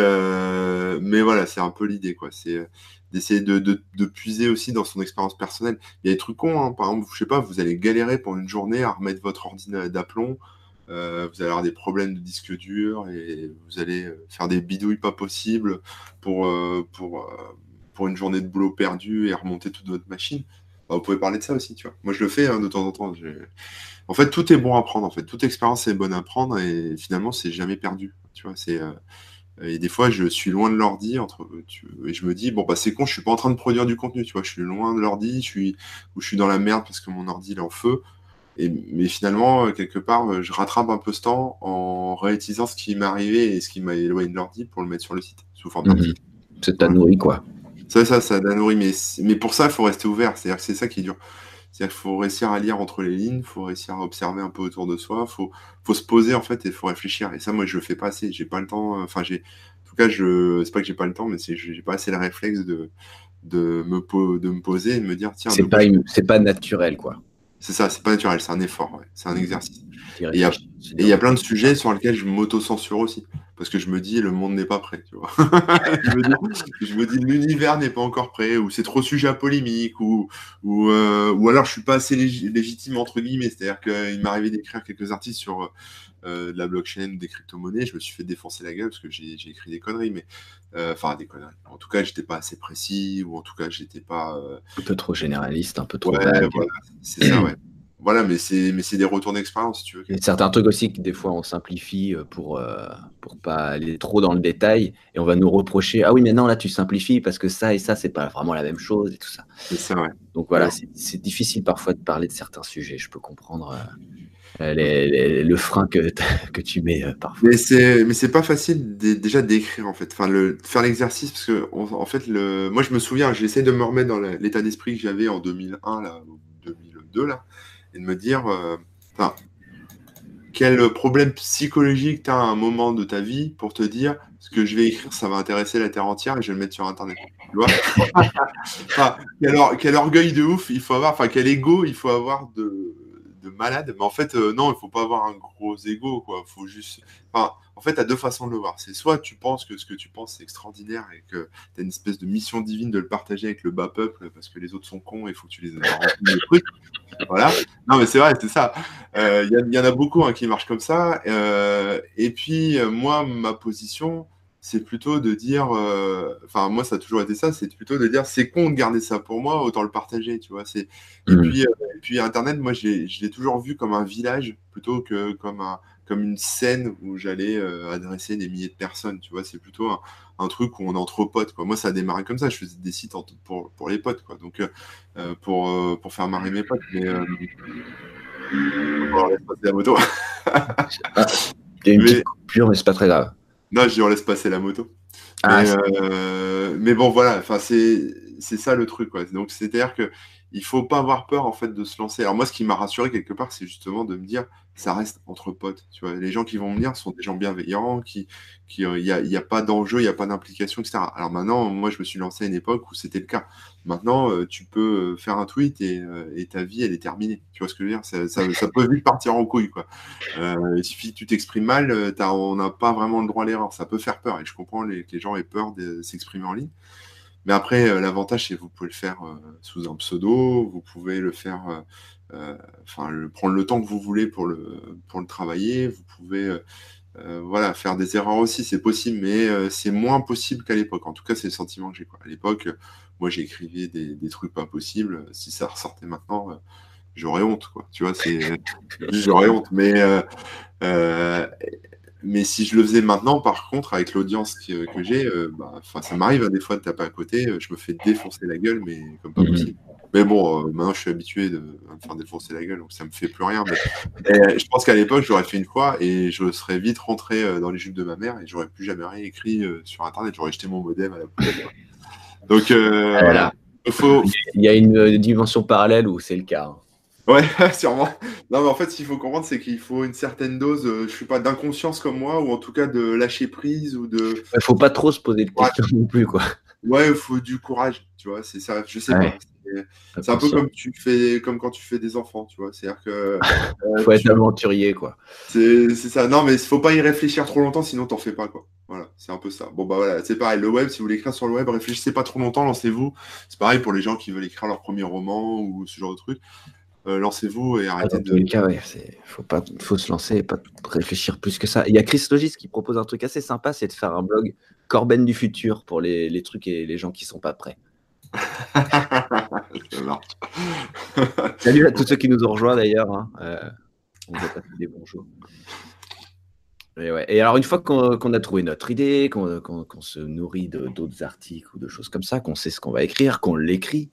mais voilà, c'est un peu l'idée, quoi. C'est d'essayer de, puiser aussi dans son expérience personnelle. Il y a des trucs cons, hein. par exemple, je sais pas, vous allez galérer pendant une journée à remettre votre ordinateur d'aplomb, euh, vous allez avoir des problèmes de disque dur et vous allez euh, faire des bidouilles pas possibles pour, euh, pour, pour une journée de boulot perdu et remonter toute votre machine. Bah, vous pouvez parler de ça aussi, tu vois. Moi, je le fais hein, de temps en temps. En fait, tout est bon à prendre. En fait, toute expérience est bonne à prendre et finalement, c'est jamais perdu. Tu vois, c'est et des fois, je suis loin de l'ordi entre, et je me dis, bon, bah, c'est con, je suis pas en train de produire du contenu, tu vois, je suis loin de l'ordi, je suis, ou je suis dans la merde parce que mon ordi est en feu. Et, mais finalement, quelque part, je rattrape un peu ce temps en réutilisant ce qui m'est arrivé et ce qui m'a éloigné de l'ordi pour le mettre sur le site, sous forme mmh. C'est ta nourri, quoi. Ça, ça, ça t'a nourri, mais, mais pour ça, il faut rester ouvert. C'est-à-dire que c'est ça qui est dur. C'est-à-dire qu'il faut réussir à lire entre les lignes, il faut réussir à observer un peu autour de soi, il faut, faut se poser en fait et il faut réfléchir. Et ça, moi, je le fais pas assez. J'ai pas le temps. Enfin, j'ai, en tout cas, je, c'est pas que j'ai pas le temps, mais c'est, j'ai pas assez le réflexe de, de me, de me poser et de me dire, tiens. C'est pas, c'est pas naturel, quoi. C'est ça, c'est pas naturel, c'est un effort, c'est un exercice. Et il y, a plein de sujets sur lesquels je m'auto-censure aussi. Parce que je me dis, le monde n'est pas prêt, tu vois. je, me dis, l'univers n'est pas encore prêt, ou c'est trop sujet à polémique, ou, ou, euh, ou alors je suis pas assez légitime, entre guillemets. C'est-à-dire qu'il m'est arrivé d'écrire quelques articles sur euh, de la blockchain, des crypto-monnaies. Je me suis fait défoncer la gueule parce que j'ai écrit des conneries, mais enfin des conneries. En tout cas, j'étais pas assez précis, ou en tout cas, j'étais pas. Un peu trop généraliste, un peu trop. Ouais, voilà, c'est ça, ouais. Voilà, mais c'est mais c'est des retours d'expérience, tu veux. Il y a certains trucs aussi que des fois on simplifie euh, pour euh, pour pas aller trop dans le détail et on va nous reprocher ah oui mais non là tu simplifies parce que ça et ça c'est pas vraiment la même chose et tout ça. C'est ça ouais. Donc voilà, c'est difficile parfois de parler de certains sujets. Je peux comprendre euh, le frein que, tu mets parfois. Mais c'est pas facile déjà d'écrire en fait. Enfin faire l'exercice parce que en fait moi je me souviens j'essaie de me remettre dans l'état d'esprit que j'avais en 2001 là 2002 là et de me dire, euh, quel problème psychologique tu as à un moment de ta vie pour te dire ce que je vais écrire, ça va intéresser la Terre entière et je vais le mettre sur Internet. Tu vois? Quel, orgueil de ouf il faut avoir, enfin quel ego il faut avoir de, malade. Mais en fait, euh, non, il faut pas avoir un gros ego, quoi. Faut juste. Enfin, en fait, tu as deux façons de le voir. C'est soit tu penses que ce que tu penses c'est extraordinaire et que tu as une espèce de mission divine de le partager avec le bas peuple parce que les autres sont cons et il faut que tu les. Voilà. Non, mais c'est vrai, c'est ça. Il euh, y, en a beaucoup hein, qui marchent comme ça. Euh, et puis, moi, ma position, c'est plutôt de dire, euh, enfin moi ça a toujours été ça, c'est plutôt de dire c'est con de garder ça pour moi, autant le partager, tu vois. C'est et mmh. puis euh, et puis Internet, moi je l'ai toujours vu comme un village plutôt que comme un comme une scène où j'allais euh, adresser des milliers de personnes, tu vois. C'est plutôt un, truc où on est entre potes, quoi. Moi ça a démarré comme ça, je faisais des sites pour, pour les potes, quoi. Donc pour pour faire marrer mes potes, mais on va passer la moto. Il y a une petite coupure, mais c'est pas très grave. Non, je on laisse passer la moto. Ah, euh, mais, bon, voilà, enfin, c'est ça le truc. Quoi. Donc, c'est-à-dire que il faut pas avoir peur en fait de se lancer. Alors moi, ce qui m'a rassuré quelque part, c'est justement de me dire, ça reste entre potes. Tu vois, les gens qui vont venir sont des gens bienveillants, qui, qui, euh, il n'y a, a, pas d'enjeu, il n'y a pas d'implication, etc. Alors maintenant, moi, je me suis lancé à une époque où c'était le cas. Maintenant, euh, tu peux faire un tweet et, ta vie, elle est terminée. Tu vois ce que je veux dire? Ça, peut vite partir en couille, quoi. il suffit que tu t'exprimes mal, on n'a pas vraiment le droit à l'erreur. Ça peut faire peur, et je comprends que les gens aient peur de s'exprimer en ligne. Mais après, euh, l'avantage, c'est que vous pouvez le faire euh, sous un pseudo, vous pouvez le faire, euh, enfin, prendre le temps que vous voulez pour le, pour le travailler, vous pouvez voilà, faire des erreurs aussi, c'est possible, mais c'est moins possible qu'à l'époque. En tout cas, c'est le sentiment que j'ai. À l'époque, moi, j'écrivais des, des, trucs pas possibles. Si ça ressortait maintenant, j'aurais honte, quoi. Tu vois, c'est, j'aurais honte. Mais mais si je le faisais maintenant, par contre, avec l'audience que, j'ai, euh, bah, ça m'arrive hein, des fois de taper à côté, euh, je me fais défoncer la gueule, mais comme pas mhm. possible. Mais bon, euh, maintenant je suis habitué de, me faire défoncer la gueule, donc ça me fait plus rien. Mais, je pense qu'à l'époque, j'aurais fait une fois et je serais vite rentré dans les jupes de ma mère et j'aurais plus jamais rien écrit sur Internet. J'aurais jeté mon modem à la poubelle. Donc voilà. Il y a une dimension parallèle où c'est le cas. Hein. Ouais, sûrement. Non, mais en fait, ce qu'il faut comprendre, c'est qu'il faut une certaine dose, euh, je suis pas, d'inconscience comme moi, ou en tout cas de lâcher prise ou de. Il faut pas trop se poser de questions non plus, quoi. Ouais, il faut du courage, tu vois. C'est ça. Je sais pas. C'est un peu comme tu fais, comme quand tu fais des enfants, tu vois. C'est-à-dire que. Euh, faut être aventurier, quoi. C'est ça. Non, mais il faut pas y réfléchir trop longtemps, sinon t'en fais pas, quoi. Voilà, c'est un peu ça. Bon, bah voilà, c'est pareil. Le web, si vous voulez écrire sur le web, réfléchissez pas trop longtemps, lancez-vous. C'est pareil pour les gens qui veulent écrire leur premier roman ou ce genre de truc. Euh, lancez-vous et arrêtez de. Cas, faut, pas, faut se lancer et pas réfléchir plus que ça. Il y a Chris Logis qui propose un truc assez sympa, c'est de faire un blog Corben du futur pour les, les trucs et les gens qui sont pas prêts. Salut à tous ceux qui nous ont rejoints d'ailleurs. Hein. Euh, on vous a passé des bonjours. Et, ouais. et, alors, une fois qu'on a trouvé notre idée, qu'on se nourrit d'autres articles ou de choses comme ça, qu'on sait ce qu'on va écrire, qu'on l'écrit,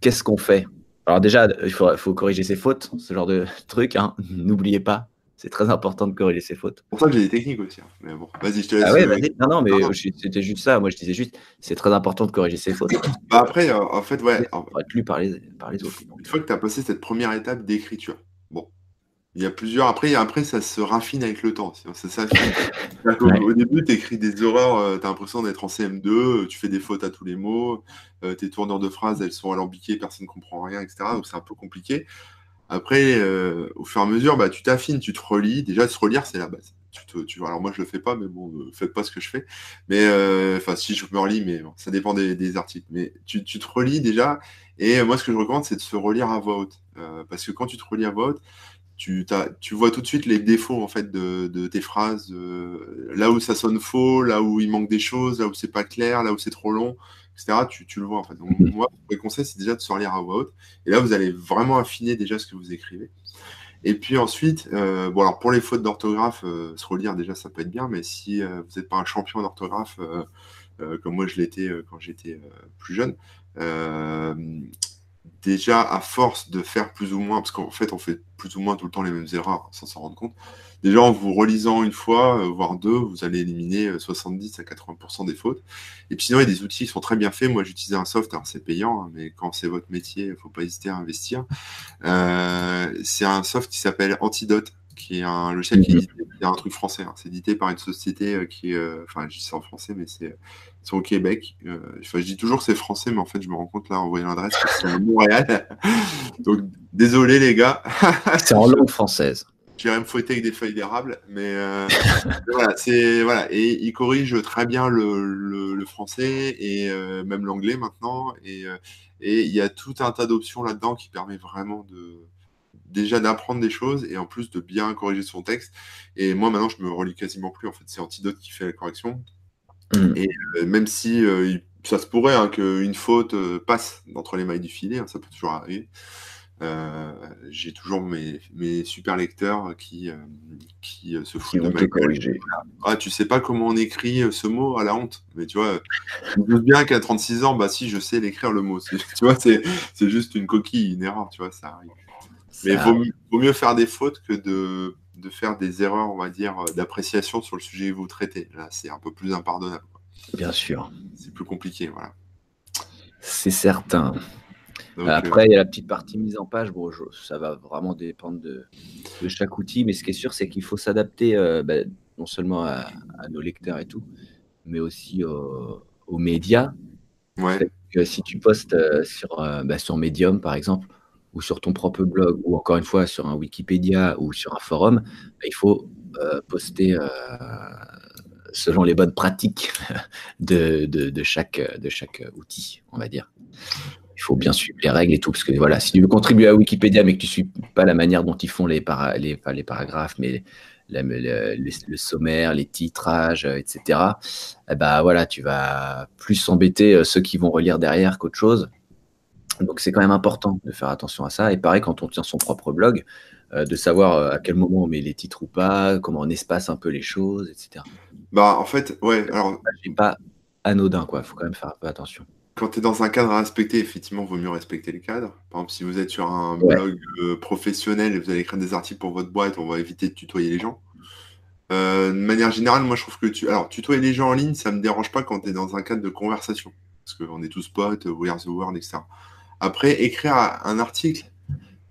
qu'est-ce qu'on fait? Alors déjà, il faut, corriger ses fautes, ce genre de truc. Hein. N'oubliez pas, c'est très important de corriger ses fautes. Pour ça que j'ai des techniques aussi. Hein. Mais bon, vas-y, je te laisse. Ah ouais, vas-y. Non, non, mais c'était juste ça. Moi, je disais juste, c'est très important de corriger ses fautes. Bah après, euh, en fait, ouais. Pour être lu par les, par les autres. Une fois que tu as passé cette première étape d'écriture, bon, il y a plusieurs. Après, après, ça se raffine avec le temps. C'est ça. Au début, tu écris des horreurs, euh, tu as l'impression d'être en CM2, euh, tu fais des fautes à tous les mots, euh, tes tourneurs de phrases, elles sont alambiquées, personne ne comprend rien, etc. Donc c'est un peu compliqué. Après, au fur et à mesure, bah, tu t'affines, tu te relis. Déjà, se relire, c'est la base. Tu alors moi, je le fais pas, mais bon, ne faites pas ce que je fais. Mais enfin, si je me relis, mais ça dépend des, articles. Mais tu, tu, te relis déjà. Et moi, ce que je recommande, c'est de se relire à voix haute. parce que quand tu te relis à voix haute, tu, vois tout de suite les défauts en fait de, tes phrases, euh, là où ça sonne faux, là où il manque des choses, là où c'est pas clair, là où c'est trop long, etc. Tu, le vois en fait. Donc, mhm. moi, le conseil, c'est déjà de se relire à voix haute. Et là, vous allez vraiment affiner déjà ce que vous écrivez. Et puis ensuite, euh, bon alors pour les fautes d'orthographe, euh, se relire déjà ça peut être bien, mais si vous n'êtes pas un champion d'orthographe comme moi je l'étais quand j'étais plus jeune, déjà, à force de faire plus ou moins, parce qu'en fait, on fait plus ou moins tout le temps les mêmes erreurs sans s'en rendre compte, déjà en vous relisant une fois, euh, voire deux, vous allez éliminer 70 euh, à 80% des fautes. Et puis sinon, il y a des outils qui sont très bien faits. Moi, j'utilisais un soft, alors c'est payant, hein, mais quand c'est votre métier, il ne faut pas hésiter à investir. Euh, c'est un soft qui s'appelle Antidote qui est un logiciel qui est un truc français. Hein. C'est édité par une société qui est, enfin, je dis ça en français, mais c'est au Québec. Euh, je dis toujours que c'est français, mais en fait, je me rends compte là en voyant l'adresse que c'est à Montréal. Donc, désolé les gars. c'est en langue française. J'irais me fouetter avec des feuilles d'érable, mais euh, voilà, c'est voilà, et il corrige très bien le, français et euh, même l'anglais maintenant, et, et il y a tout un tas d'options là-dedans qui permet vraiment de déjà d'apprendre des choses et en plus de bien corriger son texte. Et moi maintenant, je me relis quasiment plus. En fait, c'est Antidote qui fait la correction. Mm. Et euh, même si euh, ça se pourrait hein, qu'une faute euh, passe entre les mailles du filet, hein, ça peut toujours arriver. j'ai toujours mes, super lecteurs qui, qui se foutent de ma corriger. Ah, tu sais pas comment on écrit ce mot à la honte. Mais tu vois, je me doute bien qu'à 36 ans, bah si, je sais l'écrire le mot. Tu vois, c'est juste une coquille, une erreur, tu vois, ça arrive. Mais il vaut, mieux faire des fautes que de, de faire des erreurs, on va dire, euh, d'appréciation sur le sujet que vous traitez. Là, c'est un peu plus impardonnable. Bien sûr. C'est plus compliqué, voilà. C'est certain. Après, il y a la petite partie mise en page. Bon, ça va vraiment dépendre de, chaque outil, mais ce qui est sûr, c'est qu'il faut s'adapter euh, bah, non seulement à, nos lecteurs et tout, mais aussi aux médias. Ouais. si tu postes euh, sur, bah, sur Medium, par exemple, ou sur ton propre blog, ou encore une fois sur un Wikipédia ou sur un forum, bah, il faut euh, poster euh, selon les bonnes pratiques de, chaque, outil, on va dire. Il faut bien suivre les règles et tout, parce que voilà, si tu veux contribuer à Wikipédia, mais que tu ne suis pas la manière dont ils font les, paragraphes, mais le, sommaire, les titrages, etc., eh ben voilà, tu vas plus embêter euh, ceux qui vont relire derrière qu'autre chose. Donc c'est quand même important de faire attention à ça. Et pareil, quand on tient son propre blog, euh, de savoir euh, à quel moment on met les titres ou pas, comment on espace un peu les choses, etc. Bah en fait, ouais, alors. C'est pas anodin, quoi. Il faut quand même faire un peu attention. Quand tu es dans un cadre à respecter, effectivement, il vaut mieux respecter le cadre. Par exemple, si vous êtes sur un blog euh, professionnel et vous allez écrire des articles pour votre boîte, on va éviter de tutoyer les gens. de manière générale, moi je trouve que tu. Alors, tutoyer les gens en ligne, ça me dérange pas quand tu es dans un cadre de conversation. parce qu'on est tous potes, we are the world, etc. Après, écrire un article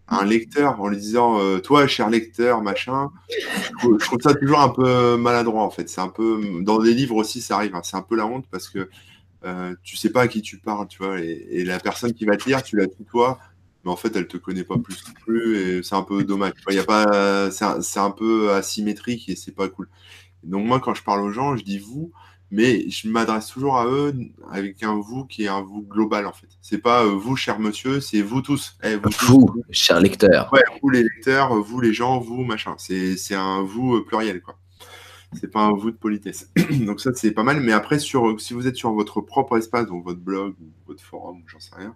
à un lecteur en lui disant euh, Toi, cher lecteur, machin, je trouve ça toujours un peu maladroit en fait. C'est un peu. Dans les livres aussi, ça arrive. Hein. C'est un peu la honte parce que euh, tu sais pas à qui tu parles, tu vois. Et, la personne qui va te lire, tu la toi mais en fait, elle te connaît pas plus non plus. Et c'est un peu dommage. Il a pas. C'est un, peu asymétrique et c'est pas cool. Donc, moi, quand je parle aux gens, je dis vous mais je m'adresse toujours à eux avec un vous qui est un vous global en fait. C'est pas euh, vous, cher monsieur, c'est vous tous. Eh, vous, cher lecteur. Ouais, vous les lecteurs, vous les gens, vous machin. C'est un vous euh, pluriel quoi. C'est pas un vous de politesse. donc ça c'est pas mal. Mais après sur si vous êtes sur votre propre espace, donc votre blog ou votre forum, j'en sais rien.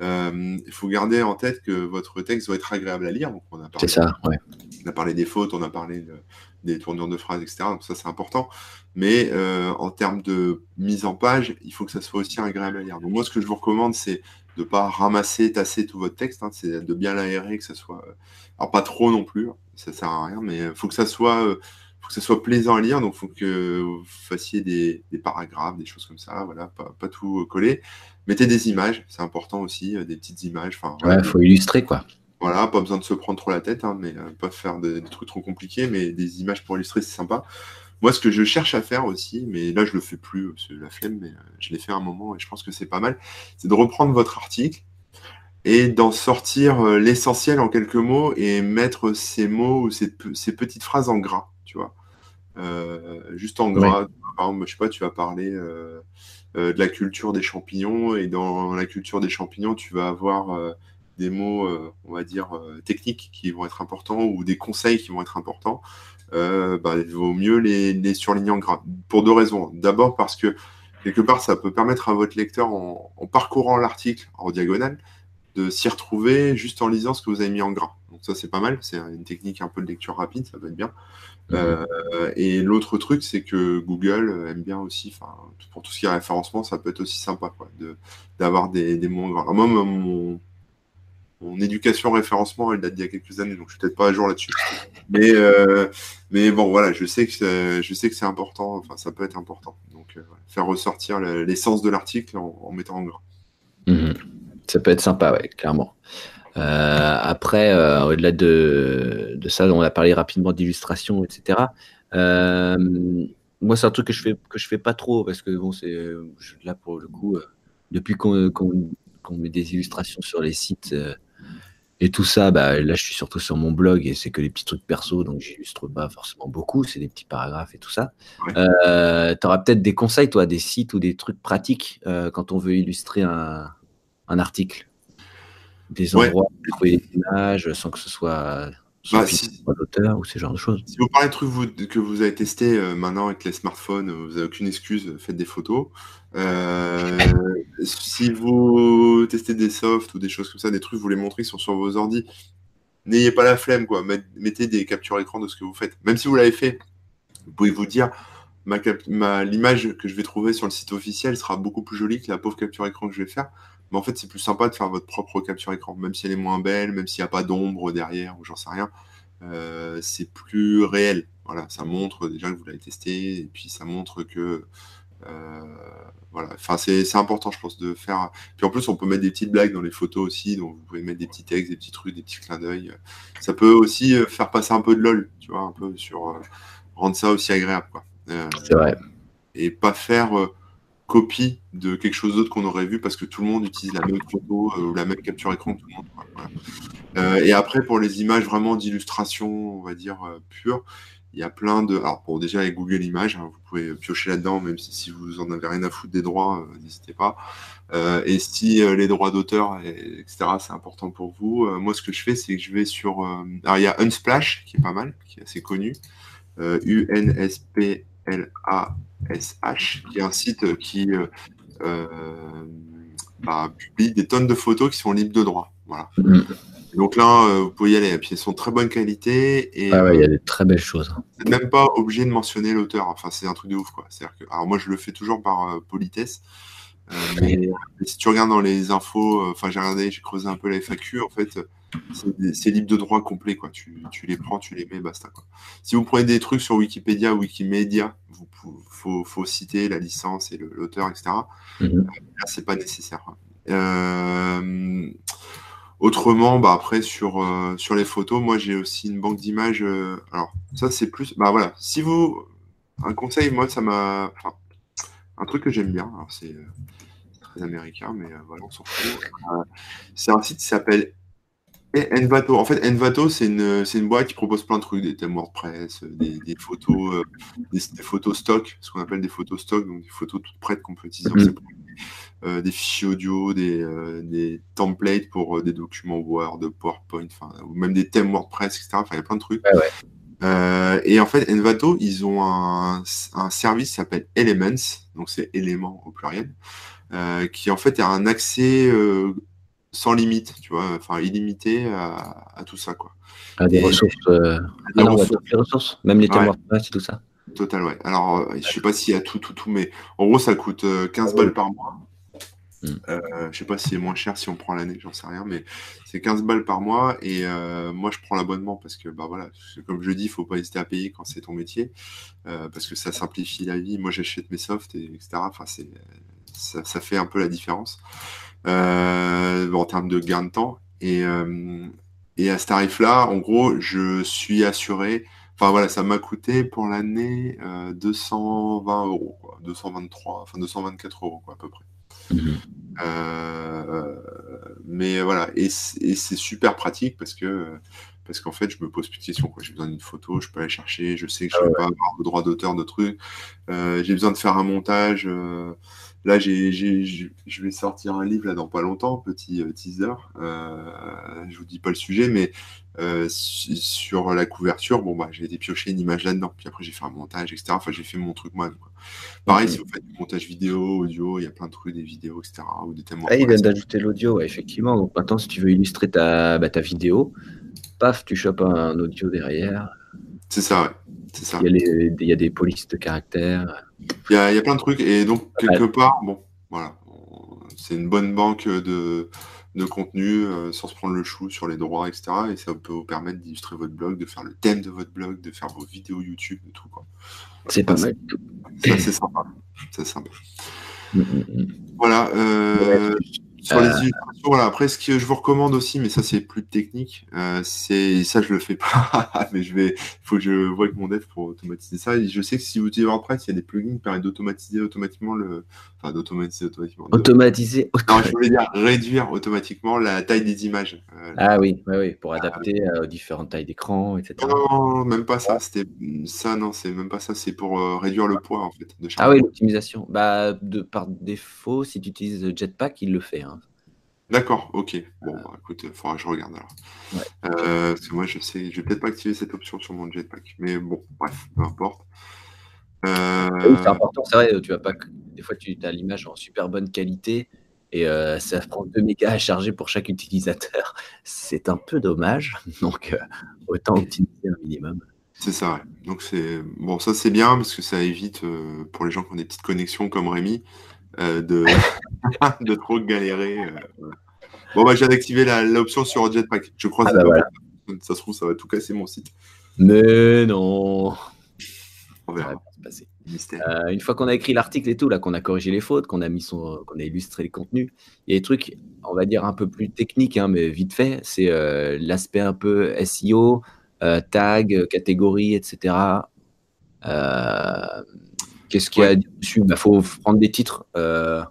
Euh, il faut garder en tête que votre texte doit être agréable à lire. parlé, ça, ouais. On a parlé des fautes, on a parlé des tournures de phrases, etc. Donc ça, c'est important. Mais euh, en termes de mise en page, il faut que ça soit aussi agréable à lire. Donc moi, ce que je vous recommande, c'est de ne pas ramasser, tasser tout votre texte. Hein. c'est de bien l'aérer, que ça soit... Euh, alors pas trop non plus, ça sert à rien, mais il faut que ça soit... faut que soit plaisant à lire, donc il faut que vous fassiez des, paragraphes, des choses comme ça, voilà, pas, tout coller. Mettez des images, c'est important aussi, euh, des petites images. Ouais, il faut illustrer quoi. Voilà, pas besoin de se prendre trop la tête, hein, mais euh, pas faire des, trucs trop compliqués, mais des images pour illustrer, c'est sympa. Moi, ce que je cherche à faire aussi, mais là je le fais plus, c'est la flemme, mais euh, je l'ai fait un moment et je pense que c'est pas mal, c'est de reprendre votre article et d'en sortir l'essentiel en quelques mots et mettre ces mots ou ces, petites phrases en gras, tu vois. juste en gras. Par exemple, je sais pas, tu vas parler euh, de la culture des champignons. Et dans la culture des champignons, tu vas avoir euh, des mots, euh, on va dire, techniques qui vont être importants ou des conseils qui vont être importants. Bah, il vaut mieux les, surligner en gras. Pour deux raisons. D'abord parce que quelque part, ça peut permettre à votre lecteur, en, parcourant l'article en diagonale, de s'y retrouver juste en lisant ce que vous avez mis en gras. Donc ça, c'est pas mal. C'est une technique un peu de lecture rapide, ça peut être bien. Euh, et l'autre truc, c'est que Google aime bien aussi, pour tout ce qui est référencement, ça peut être aussi sympa d'avoir des, des mots gras. Moi, mon, mon éducation référencement, elle date d'il y a quelques années, donc je suis peut-être pas à jour là-dessus. Mais, euh, mais bon, voilà, je sais que je sais que c'est important. Enfin, ça peut être important. Donc, euh, faire ressortir l'essence de l'article en, mettant en gras. Mhm. Ça peut être sympa, ouais, clairement. Euh, après, au-delà de, ça, on a parlé rapidement d'illustration, etc. Moi, c'est un truc que je fais que je fais pas trop parce que bon, c'est là pour le coup, depuis qu'on met des illustrations sur les sites et tout ça, bah, là, je suis surtout sur mon blog et c'est que les petits trucs perso, donc j'illustre pas forcément beaucoup. C'est des petits paragraphes et tout ça. tu auras peut-être des conseils, toi, des sites ou des trucs pratiques quand on veut illustrer un article? Des endroits ouais. trouver des images sans que ce soit bah, si, ou ces genres de choses. Si vous parlez de trucs vous, que vous avez testé euh, maintenant avec les smartphones, vous n'avez aucune excuse, faites des photos. Euh, si vous testez des softs ou des choses comme ça, des trucs, vous les montrez qui sont sur vos ordi, n'ayez pas la flemme, quoi. Mettez des captures écran de ce que vous faites. Même si vous l'avez fait, vous pouvez vous dire, ma, l'image que je vais trouver sur le site officiel sera beaucoup plus jolie que la pauvre capture écran que je vais faire. Mais en fait, c'est plus sympa de faire votre propre capture écran, même si elle est moins belle, même s'il n'y a pas d'ombre derrière ou j'en sais rien. Euh, c'est plus réel. Voilà, ça montre déjà que vous l'avez testé, et puis ça montre que euh, voilà, enfin c'est important, je pense, de faire. Puis en plus, on peut mettre des petites blagues dans les photos aussi, donc vous pouvez mettre des petits textes, des petits trucs, des petits clins d'œil. Ça peut aussi euh, faire passer un peu de lol, tu vois, un peu sur rendre ça aussi agréable, quoi. c'est vrai. Et pas faire copie de quelque chose d'autre qu'on aurait vu parce que tout le monde utilise la même photo euh, ou la même capture écran tout le monde. Euh, et après, pour les images vraiment d'illustration, on va dire euh, pure, il y a plein de. Alors, pour déjà avec Google Images, hein, vous pouvez piocher là-dedans, même si, si, vous en avez rien à foutre des droits, n'hésitez pas. et si les droits d'auteur, etc., c'est important pour vous, moi, ce que je fais, c'est que je vais sur. alors, il y a Unsplash, qui est pas mal, qui est assez connu. U-N-S-P-L-A SH, qui est un site qui euh, euh, bah, publie des tonnes de photos qui sont libres de droit. Voilà. Mm. Donc là, euh, vous pouvez y aller. Et puis elles sont de très bonne qualité. Et, ah il y a des très belles choses. Vous n'êtes même pas obligé de mentionner l'auteur. Enfin, c'est un truc de ouf. Quoi. Que, alors moi, je le fais toujours par politesse. mais, si tu regardes dans les infos, enfin j'ai regardé, j'ai creusé un peu la FAQ, en fait, c'est libre de droit complet, quoi. Tu, les prends, tu les mets, basta. Quoi. Si vous prenez des trucs sur Wikipédia ou Wikimedia, il faut, citer la licence et l'auteur, etc. Mhm. Là, c'est pas nécessaire. Euh, autrement, bah après sur, euh, sur les photos, moi j'ai aussi une banque d'images. Euh, alors ça c'est plus, bah voilà, si vous un conseil, moi ça m'a, un truc que j'aime bien. c'est très américain, mais voilà on s'en fout. c'est un site qui s'appelle Envato. En fait, Envato, c'est une, une, boîte qui propose plein de trucs, des thèmes WordPress, des, des photos, euh, des, photos stock, ce qu'on appelle des photos stock, donc des photos toutes prêtes qu'on peut utiliser mm euh, des fichiers audio, des, euh, des templates pour des documents Word, PowerPoint, ou même des thèmes WordPress, etc. Enfin, il y a plein de trucs. et en fait, Envato, ils ont un, un service qui s'appelle Elements, donc c'est éléments au pluriel, qui en fait a un accès sans limite, tu vois, enfin illimité à, tout ça, quoi. À des ressources, euh... ah ressources. même les thèmes et tout ça. Total, ouais. Alors, euh, je sais pas s'il y a tout, tout, tout, mais en gros, ça coûte 15 euh, balles par mois. Hmm. Euh, je sais pas si c'est moins cher si on prend l'année, j'en sais rien, mais c'est 15 balles par mois et moi je prends l'abonnement parce que bah voilà, comme je dis, il faut pas hésiter à payer quand c'est ton métier parce que ça simplifie la vie. Moi j'achète mes softs et etc. Enfin c'est ça, ça, fait un peu la différence. Euh, en termes de gain de temps. Et, euh, et à ce tarif-là, en gros, je suis assuré. Enfin voilà, ça m'a coûté pour l'année 220 euh, euros, quoi, 223, enfin 224 euros quoi, à peu près. Mhm. mais voilà, et c'est super pratique parce que parce qu'en fait, je me pose plus de questions. J'ai besoin d'une photo, je peux aller chercher, je sais que je ne ah vais pas avoir le droit d'auteur de trucs. j'ai besoin de faire un montage. Là, je vais sortir un livre là dans pas longtemps, petit euh, teaser. Euh, je vous dis pas le sujet, mais euh, sur la couverture, bon bah j'ai été piocher une image là-dedans. Puis après j'ai fait un montage, etc. Enfin j'ai fait mon truc moi. Pareil, si vous faites du montage vidéo, audio, il y a plein de trucs, des vidéos, etc. Ou des thèmes. Ah, il vient d'ajouter l'audio, effectivement. Donc maintenant, si tu veux illustrer ta, bah, ta vidéo, paf, tu chopes un audio derrière. C'est ça, ouais. Il y, a des polices de caractère. Il y, a, plein de trucs. Et donc, quelque part, bon, voilà. C'est une bonne banque de, de contenu euh, sans se prendre le chou sur les droits, etc. Et ça peut vous permettre d'illustrer votre blog, de faire le thème de votre blog, de faire vos vidéos YouTube et tout. C'est pas mal. C'est sympa. C'est sympa. Mm, mm, mm. Voilà. Euh, sur les euh. voilà. Après, ce que je vous recommande aussi, mais ça c'est plus technique, euh, c'est ça je le fais pas, mais je vais, il faut que je vois avec mon dev pour automatiser ça. je sais que si vous utilisez WordPress, il y a des plugins qui permettent d'automatiser automatiquement le, enfin d'automatiser automatiquement. Automatiser. Non, je voulais dire réduire automatiquement la taille des images. Euh, ah oui, oui, oui, pour adapter aux différentes tailles d'écran, etc. Non, même pas ça. C'était ça, non, c'est même pas ça. C'est pour réduire le poids en fait. De ah oui, l'optimisation. Bah, de par défaut, si tu utilises Jetpack, il le fait. Hein. D'accord, ok. Bon, bah, écoute, il faudra que je regarde alors. Euh, parce que moi, je sais, je vais peut-être pas activer cette option sur mon jetpack. Mais bon, bref, peu importe. Euh, c'est important, c'est vrai, tu vas pas. Des fois, tu as l'image en super bonne qualité et euh, ça prend 2 mégas à charger pour chaque utilisateur. C'est un peu dommage. Donc, autant optimiser un minimum. C'est ça, ouais. Donc, c'est bon, ça c'est bien parce que ça évite pour les gens qui ont des petites connexions comme Rémi euh, de, de trop galérer. Euh, bon, bah, j'ai activé l'option sur Jetpack. Je crois que ah bah ça se trouve, ça va tout casser mon site. Mais non. On verra. Euh, une fois qu'on a écrit l'article et tout, là, qu'on a corrigé les fautes, qu'on a mis son, qu'on a illustré les contenus, il y a des trucs, on va dire un peu plus techniques, hein, mais vite fait. C'est l'aspect un peu SEO, tag, catégorie, etc. Euh, Qu'est-ce qu'il y a dessus? Il bah, faut prendre des titres. Euh,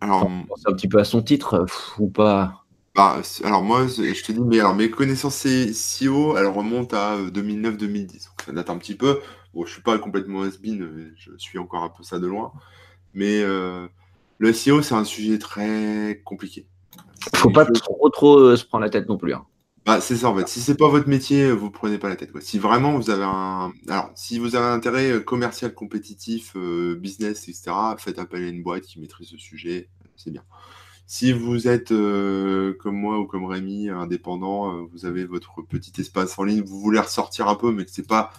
alors, un petit peu à son titre ou pas bah, alors moi, je te dis, mais alors mes connaissances SEO, elles remontent à 2009-2010. Euh, ça date un petit peu. Bon, je suis pas complètement has-been, euh, je suis encore un peu ça de loin. Mais le SEO, c'est un sujet très compliqué. Faut pas trop trop se prendre la tête non plus. Hein. Bah, c'est ça en fait. Si c'est pas votre métier, vous prenez pas la tête. Si vraiment vous avez un, alors si vous avez un intérêt euh, commercial, compétitif, euh, business, etc., faites appel à une boîte qui maîtrise ce sujet, c'est bien. Si vous êtes euh, comme moi ou comme Rémi, indépendant, vous avez votre petit espace en ligne, vous voulez ressortir un peu, mais que c'est pas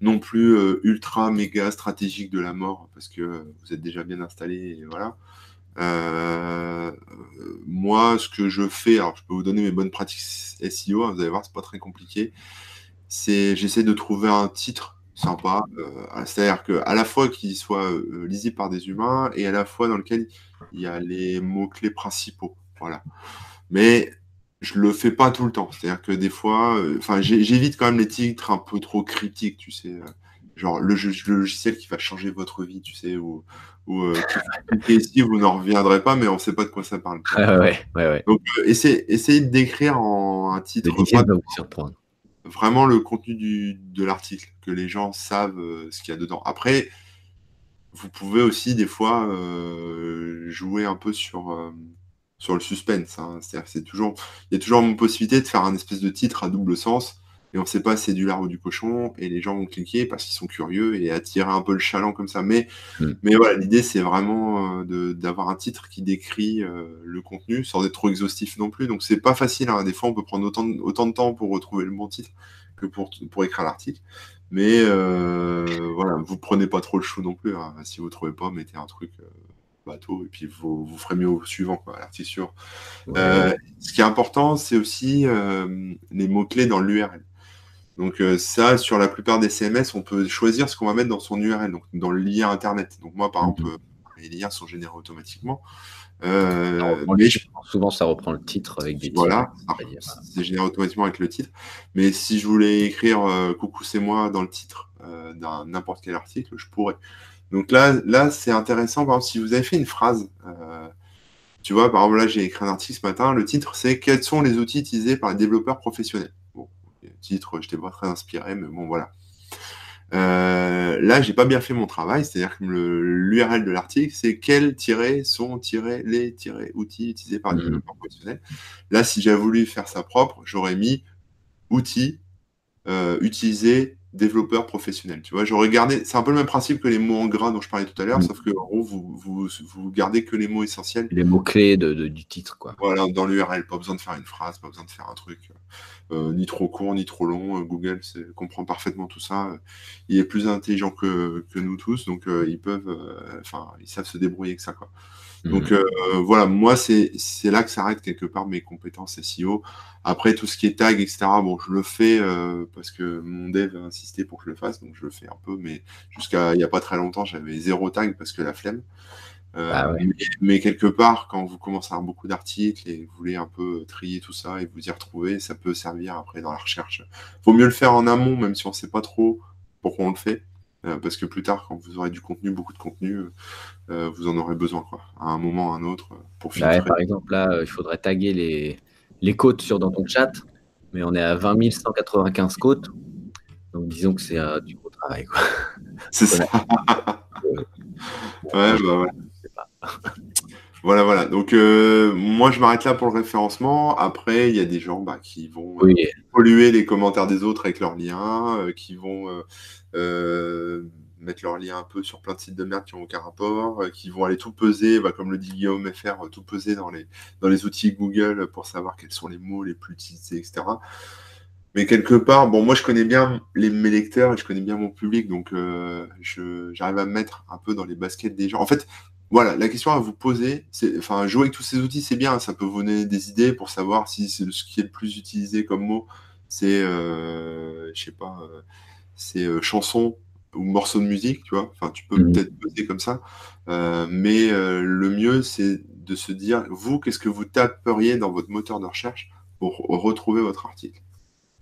non plus ultra méga stratégique de la mort parce que vous êtes déjà bien installé, et voilà. Moi, ce que je fais, alors je peux vous donner mes bonnes pratiques SEO, hein, vous allez voir, c'est pas très compliqué. C'est j'essaie de trouver un titre sympa, c'est-à-dire que à la fois qu'il soit lisible par des humains et à la fois dans lequel il y a les mots clés principaux. Voilà. Mais je le fais pas tout le temps. C'est-à-dire que des fois, euh, enfin, j'évite quand même les titres un peu trop critiques, tu sais. Euh, genre le, logiciel qui va changer votre vie, tu sais, ou, ou euh, ici, vous n'en reviendrez pas, mais on ne sait pas de quoi ça parle. ouais, ouais, ouais. Donc, essayez, de décrire en un titre. Vraiment le contenu du, de l'article, que les gens savent ce qu'il y a dedans. Après, vous pouvez aussi des fois jouer un peu sur sur le suspense. Hein. C'est-à-dire c'est toujours, il y a toujours une possibilité de faire un espèce de titre à double sens et on ne sait pas si c'est du lard ou du cochon et les gens vont cliquer parce qu'ils sont curieux et attirer un peu le chaland comme ça. Mais, hmm. mais voilà, l'idée c'est vraiment euh, d'avoir un titre qui décrit euh, le contenu sans être trop exhaustif non plus. Donc c'est pas facile. Hein. Des fois on peut prendre autant de, autant de temps pour retrouver le bon titre que pour, pour écrire l'article. Mais euh, voilà, vous prenez pas trop le chou non plus. Hein. Si vous trouvez pas, mettez un truc bateau, et puis vous, vous ferez mieux au suivant, quoi, l'article sûr. Euh, ce qui est important, c'est aussi euh, les mots-clés dans l'URL. Donc euh, ça, sur la plupart des CMS, on peut choisir ce qu'on va mettre dans son URL, donc dans le lien Internet. Donc moi, par mhm. exemple, les liens sont générés automatiquement. mais souvent, ça reprend le titre avec des Voilà, c'est généré automatiquement avec le titre. Mais si je voulais écrire Coucou, c'est moi dans le titre d'un n'importe quel article, je pourrais. Donc là, là c'est intéressant. Par exemple, si vous avez fait une phrase, euh, tu vois, par exemple, là, j'ai écrit un article ce matin. Le titre, c'est Quels sont les outils utilisés par les développeurs professionnels? Titre, je n'étais pas très inspiré, mais bon, voilà. Euh, là, j'ai pas bien fait mon travail, c'est-à-dire que l'URL de l'article, c'est quels sont les outils utilisés par les mmh. développeurs professionnels. Là, si j'avais voulu faire ça propre, j'aurais mis outils euh, utilisés développeur professionnel. Tu vois, j'aurais gardé, c'est un peu le même principe que les mots en gras dont je parlais tout à l'heure, mm. sauf que en gros, vous, vous, vous, gardez que les mots essentiels. Les mots clés de, du titre, quoi. Voilà, dans l'URL, pas besoin de faire une phrase, pas besoin de faire un truc euh, ni trop court, ni trop long. Euh, Google comprend parfaitement tout ça. Il est plus intelligent que, que nous tous, donc euh, ils peuvent, enfin, ils savent se débrouiller avec ça, quoi. Donc mhm. euh, voilà, moi c'est là que s'arrête quelque part mes compétences SEO. Après tout ce qui est tag, etc. Bon, je le fais euh, parce que mon dev a insisté pour que je le fasse, donc je le fais un peu. Mais jusqu'à il n'y a pas très longtemps, j'avais zéro tag parce que la flemme. Euh, ah mais, quelque part, quand vous commencez à avoir beaucoup d'articles et vous voulez un peu trier tout ça et vous y retrouver, ça peut servir après dans la recherche. Vaut mieux le faire en amont, même si on ne sait pas trop pourquoi on le fait. Euh, parce que plus tard, quand vous aurez du contenu, beaucoup de contenu, euh, vous en aurez besoin, quoi, à un moment ou à un autre, pour bah filtrer. par exemple, là, il faudrait taguer les, les côtes sur dans ton chat, mais on est à 20 195 côtes, donc disons que c'est euh, du gros travail, quoi. C'est ça. ouais, bah ouais. Voilà, voilà. Donc, moi, je m'arrête là pour le référencement. Après, il y a des gens bah, qui vont polluer les commentaires des autres avec leurs liens, qui vont euh, mettre leur lien un peu sur plein de sites de merde qui n'ont aucun rapport, euh, qui vont aller tout peser, bah, comme le dit Guillaume FR, tout peser dans les, dans les outils Google pour savoir quels sont les mots les plus utilisés, etc. Mais quelque part, bon, moi je connais bien mes lecteurs et je connais bien mon public, donc euh, j'arrive à me mettre un peu dans les baskets des gens. En fait, voilà, la question à vous poser, c'est, enfin, jouer avec tous ces outils, c'est bien, ça peut vous donner des idées pour savoir si c'est ce qui est le plus utilisé comme mot, c'est, je sais pas, c'est euh, chanson ou morceau de musique, tu vois. Enfin, tu peux mhm. peut-être poser comme ça. Euh, mais euh, le mieux, c'est de se dire, vous, qu'est-ce que vous taperiez dans votre moteur de recherche pour retrouver votre article?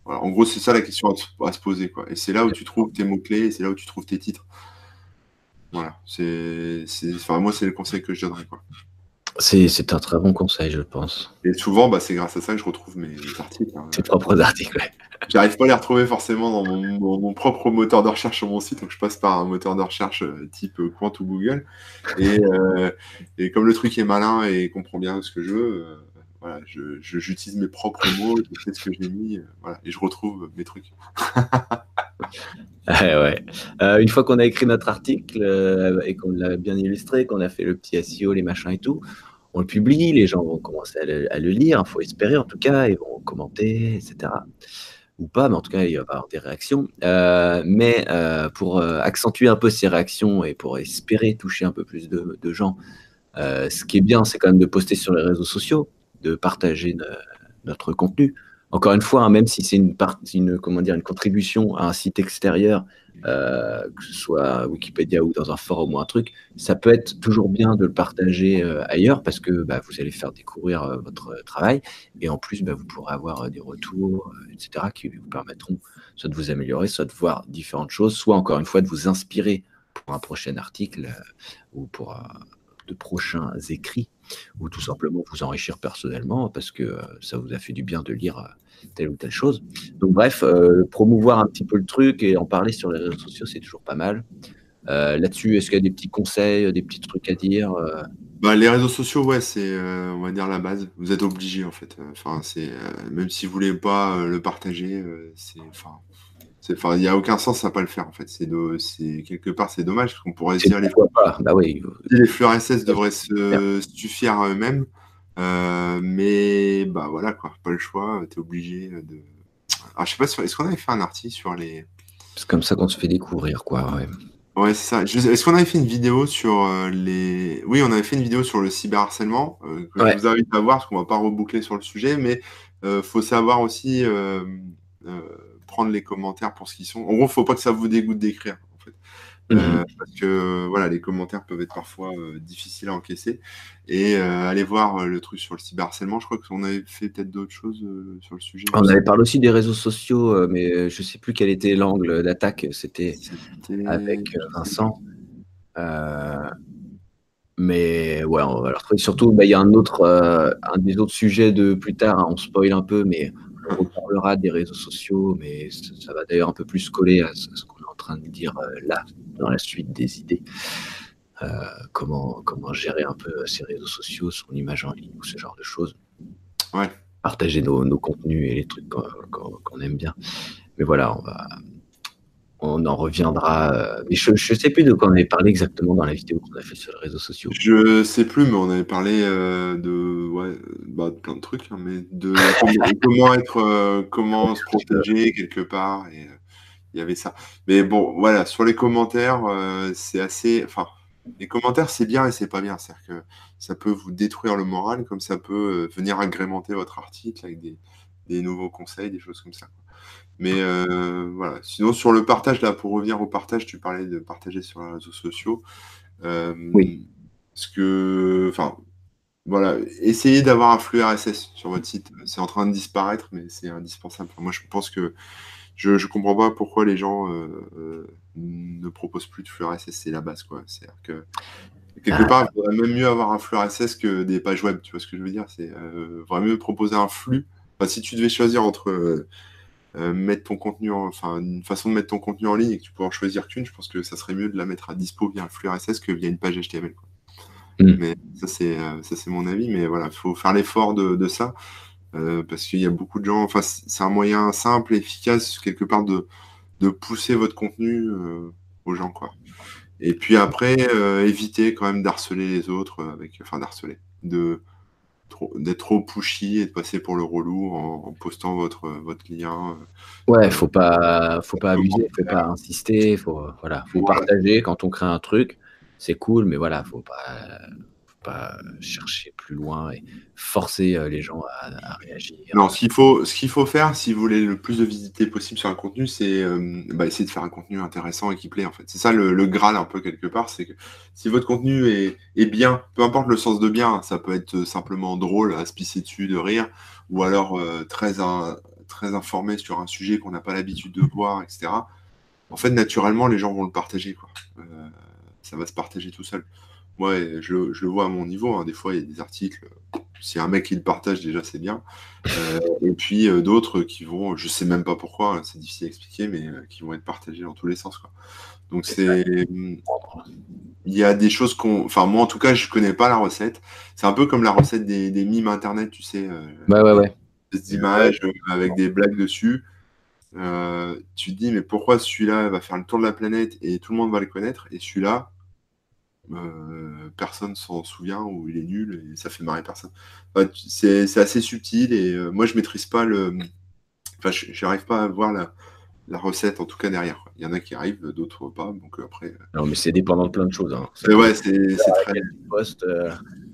En gros, c'est ça la question à, se poser. Quoi. Et c'est là où tu trouves tes mots-clés, c'est là où tu trouves tes titres. Voilà. C'est, enfin, moi, c'est le conseil que je donnerais. Quoi. C'est un très bon conseil, je pense. Et souvent, bah, c'est grâce à ça que je retrouve mes articles. Hein. Tes propres articles, ouais. J'arrive pas à les retrouver forcément dans mon, propre moteur de recherche sur mon site, donc je passe par un moteur de recherche euh, type Quant ou Google. Euh, et, comme le truc est malin et comprend bien ce que je veux, euh, voilà, j'utilise mes propres mots, je sais ce que j'ai mis, voilà, et je retrouve mes trucs. ouais. une fois qu'on a écrit notre article et qu'on l'a bien illustré, qu'on a fait le petit SEO, les machins et tout, on le publie, les gens vont commencer à le, lire, il faut espérer en tout cas, ils vont commenter, etc ou pas, mais en tout cas, il va y avoir des réactions. Euh, mais euh, pour euh, accentuer un peu ces réactions et pour espérer toucher un peu plus de, gens ce qui est bien, c'est quand même de poster sur les réseaux sociaux, de partager notre contenu. Encore une fois, hein, même si c'est une, une, comment dire, une contribution à un site extérieur, euh, que ce soit Wikipédia ou dans un forum ou un truc, ça peut être toujours bien de le partager euh, ailleurs parce que bah, vous allez faire découvrir euh, votre travail et en plus, bah, vous pourrez avoir des retours, etc., qui vous permettront soit de vous améliorer, soit de voir différentes choses, soit encore une fois de vous inspirer pour un prochain article ou pour de prochains écrits ou tout simplement vous enrichir personnellement parce que ça vous a fait du bien de lire telle ou telle chose. Donc bref, euh, promouvoir un petit peu le truc et en parler sur les réseaux sociaux, c'est toujours pas mal. Euh, là-dessus, est-ce qu'il y a des petits conseils, des petits trucs à dire euh? bah, Les réseaux sociaux, ouais, c'est, on va dire, la base. Vous êtes obligé, en fait. Enfin, c'est, même si vous voulez pas le partager, c'est, enfin, il n'y a aucun sens à pas le faire, en fait. C'est, quelque part, c'est dommage, qu'on pourrait dire les, bah oui. les fleurs SS devraient se suffire à eux-mêmes. Euh, mais bah voilà quoi, pas le choix, tu es obligé de. Alors, je sais pas, est-ce qu'on avait fait un article sur les. C'est comme ça qu'on se fait découvrir quoi. Ouais, ouais c'est ça. Est-ce qu'on avait fait une vidéo sur euh, les. Oui, on avait fait une vidéo sur le cyberharcèlement euh, que je vous invite à voir parce qu'on va pas reboucler sur le sujet, mais euh, faut savoir aussi prendre les commentaires pour ce qu'ils sont. En gros, faut pas que ça vous dégoûte d'écrire. Euh, mhm. parce que voilà, les commentaires peuvent être parfois euh, difficiles à encaisser. Et euh, aller voir le truc sur le cyberharcèlement, je crois qu'on avait fait peut-être d'autres choses sur le sujet. On avait parlé aussi des réseaux sociaux, mais je sais plus quel était l'angle d'attaque. C'était avec Vincent. mais ouais, on va le retrouver. Surtout, bah, il y a un autre, un des autres sujets de plus tard. Hein, on spoil un peu, mais on reparlera des réseaux sociaux, mais ça, va d'ailleurs un peu plus coller à ce, qu'on en train de dire là dans la suite des idées. Euh, comment, comment gérer un peu ces réseaux sociaux, son image en ligne ou ce genre de choses. Ouais. Partager nos, nos contenus et les trucs qu'on aime bien. Mais voilà, on va. On en reviendra. Euh, mais je ne sais plus de quoi on avait parlé exactement dans la vidéo qu'on a fait sur les réseaux sociaux. Je sais plus, mais on avait parlé euh, de, ouais, bah, de plein de trucs, hein, mais de comment être, comment se protéger quelque part. Et, il y avait ça. Mais bon, voilà, sur les commentaires, euh, c'est assez. Enfin, les commentaires, c'est bien et c'est pas bien. C'est-à-dire que ça peut vous détruire le moral, comme ça peut euh, venir agrémenter votre article avec des, nouveaux conseils, des choses comme ça. Mais euh, voilà. Sinon, sur le partage, là, pour revenir au partage, tu parlais de partager sur les réseaux sociaux. oui. Parce que, enfin, voilà, essayez d'avoir un flux RSS sur votre site. C'est en train de disparaître, mais c'est indispensable. moi, je pense que je ne comprends pas pourquoi les gens euh, euh, ne proposent plus de flux RSS, c'est la base. quoi. C'est-à-dire que quelque ah. part, il faudrait même mieux avoir un flux RSS que des pages web, tu vois ce que je veux dire? C'est euh, vraiment mieux proposer un flux. Enfin, si tu devais choisir entre mettre ton contenu, enfin une façon de mettre ton contenu en ligne et que tu pourrais en choisir qu'une, je pense que ça serait mieux de la mettre à dispo via un flux RSS que via une page HTML. Mm. Mais ça c'est ça c'est mon avis, mais voilà, il faut faire l'effort de, de, ça. Euh, parce qu'il y a beaucoup de gens. Enfin, c'est un moyen simple et efficace, quelque part, de, de pousser votre contenu euh, aux gens, quoi. Et puis après, euh, éviter quand même d'harceler les autres, avec, enfin d'harceler, de d'être trop pushy et de passer pour le relou en, postant votre, votre lien. Ouais, faut pas, faut pas abuser, faut pas insister, faut, voilà, faut partager quand on crée un truc, c'est cool, mais voilà, faut pas, pas chercher plus loin et forcer euh, les gens à, réagir. Non, ce qu'il faut, ce qu'il faut faire, si vous voulez le plus de visibilité possible sur un contenu, c'est euh, bah, essayer de faire un contenu intéressant et qui plaît. En fait, c'est ça le, graal un peu quelque part, c'est que si votre contenu est, bien, peu importe le sens de bien, ça peut être simplement drôle, à se pisser dessus, de rire, ou alors euh, très, très informé sur un sujet qu'on n'a pas l'habitude de voir, etc. En fait, naturellement, les gens vont le partager. Quoi. ça va se partager tout seul. Moi, je, le vois à mon niveau. Hein. Des fois, il y a des articles. Si un mec qui le partage, déjà, c'est bien. Euh, et puis euh, d'autres qui vont, je sais même pas pourquoi, hein, c'est difficile à expliquer, mais euh, qui vont être partagés dans tous les sens. Quoi. Donc, c'est. Il y a des choses qu'on. Enfin, moi, en tout cas, je connais pas la recette. C'est un peu comme la recette des, des mimes internet, tu sais. ouais, ouais, ouais. Des images avec des blagues dessus. tu te dis, mais pourquoi celui-là va faire le tour de la planète et tout le monde va le connaître, et celui-là, euh, personne s'en souvient ou il est nul et ça fait marrer personne. c'est assez subtil et euh, moi je maîtrise pas le. Enfin, j'arrive pas à voir la, la recette, en tout cas derrière. Il y en a qui arrivent, d'autres pas. Donc après. Non, mais c'est dépendant de plein de choses. Hein. ouais, c'est très. Post,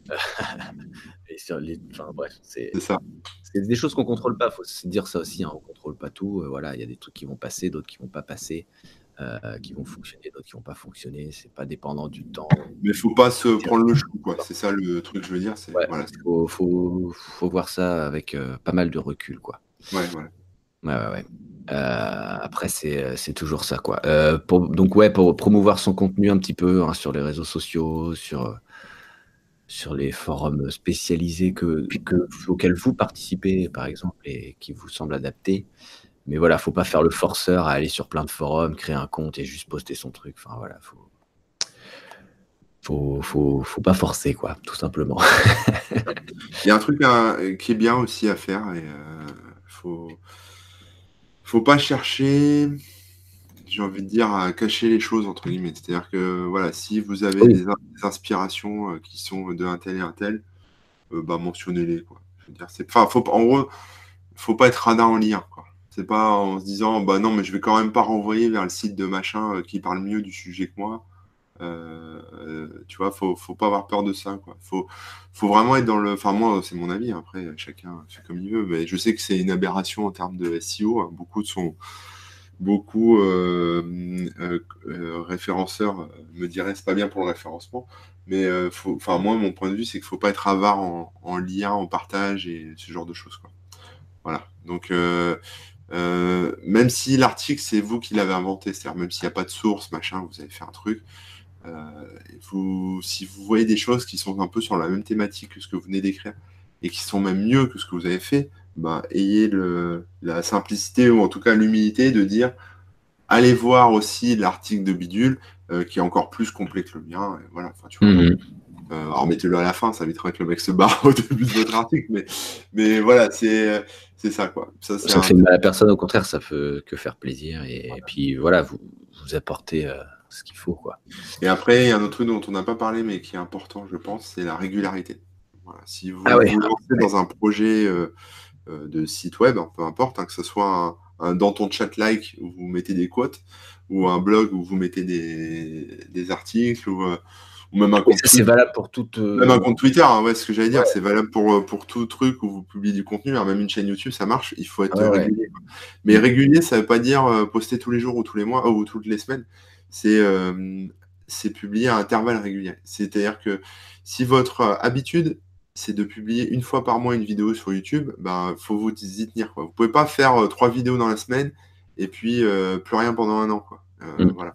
et sur les... Enfin bref, c'est ça. C'est des choses qu'on contrôle pas. Il faut se dire ça aussi. Hein. On contrôle pas tout. voilà, il y a des trucs qui vont passer, d'autres qui vont pas passer. Euh, qui vont fonctionner, d'autres qui vont pas fonctionner. C'est pas dépendant du temps. Mais faut pas se prendre le chou, quoi. C'est ça le truc que je veux dire. Il voilà, faut, faut, faut, voir ça avec euh, pas mal de recul, quoi. Ouais, ouais. Ouais, ouais, ouais. Euh, après, c'est toujours ça, quoi. Pour, donc, ouais, pour promouvoir son contenu un petit peu hein, sur les réseaux sociaux, sur, sur les forums spécialisés que, que, auxquels vous participez, par exemple, et qui vous semblent adaptés. Mais voilà, faut pas faire le forceur à aller sur plein de forums, créer un compte et juste poster son truc. Enfin voilà, faut. Faut, faut, faut pas forcer, quoi, tout simplement. Il y a un truc qui est bien aussi à faire et euh, faut, faut pas chercher, j'ai envie de dire, à cacher les choses entre guillemets. C'est-à-dire que voilà, si vous avez des, inspirations euh, qui sont de un tel et un tel, euh, bah mentionnez-les, quoi. Je veux dire, c'est, faut, en gros, faut pas être radin en lire, quoi. C'est pas en se disant, bah non, mais je vais quand même pas renvoyer vers le site de machin euh, qui parle mieux du sujet que moi. Euh, euh, tu vois, faut, faut pas avoir peur de ça. Quoi. Faut, faut vraiment être dans le. Enfin, moi, c'est mon avis. Après, chacun fait comme il veut. Mais je sais que c'est une aberration en termes de SEO. Hein. Beaucoup de son, beaucoup référenceurs me diraient c'est pas bien pour le référencement. Mais enfin, moi, mon point de vue, c'est qu'il faut pas être avare en, en, lien, en partage et ce genre de choses. Quoi. Voilà. Donc, euh, même si l'article, c'est vous qui l'avez inventé, c'est-à-dire même s'il n'y a pas de source, machin, vous avez fait un truc, euh, vous, si vous voyez des choses qui sont un peu sur la même thématique que ce que vous venez d'écrire, et qui sont même mieux que ce que vous avez fait, bah, ayez le, la simplicité, ou en tout cas l'humilité de dire, allez voir aussi l'article de Bidule, euh, qui est encore plus complet que le mien, et voilà, tu vois. Euh, alors mettez-le à la fin, ça évitera que le mec se barre au début de votre article, mais, mais voilà, c'est c'est ça quoi. Ça, ça fait mal à personne, au contraire, ça peut que faire plaisir et, puis voilà, vous, vous apportez euh, ce qu'il faut quoi. Et après, il y a un autre truc dont on n'a pas parlé mais qui est important, je pense, c'est la régularité. Si vous, ah vous lancez dans un projet euh, de site web, peu importe, hein, que ce soit un, dans ton chat like où vous mettez des quotes ou un blog où vous mettez des, des articles ou ou même un compte. c'est valable pour toute. Euh, même un compte Twitter, hein, ouais, ce que j'allais dire, c'est valable pour, euh, pour tout truc où vous publiez du contenu. Hein, même une chaîne YouTube, ça marche. Il faut être régulier. Mais régulier, ça ne veut pas dire euh, poster tous les jours ou tous les mois ou toutes les semaines. C'est c'est publier à intervalles réguliers. C'est-à-dire que si votre habitude c'est de publier une fois par mois une vidéo sur YouTube, ben faut vous y tenir. Quoi. Vous pouvez pas faire trois vidéos dans la semaine et puis plus rien pendant un an. Quoi. Mm. Voilà.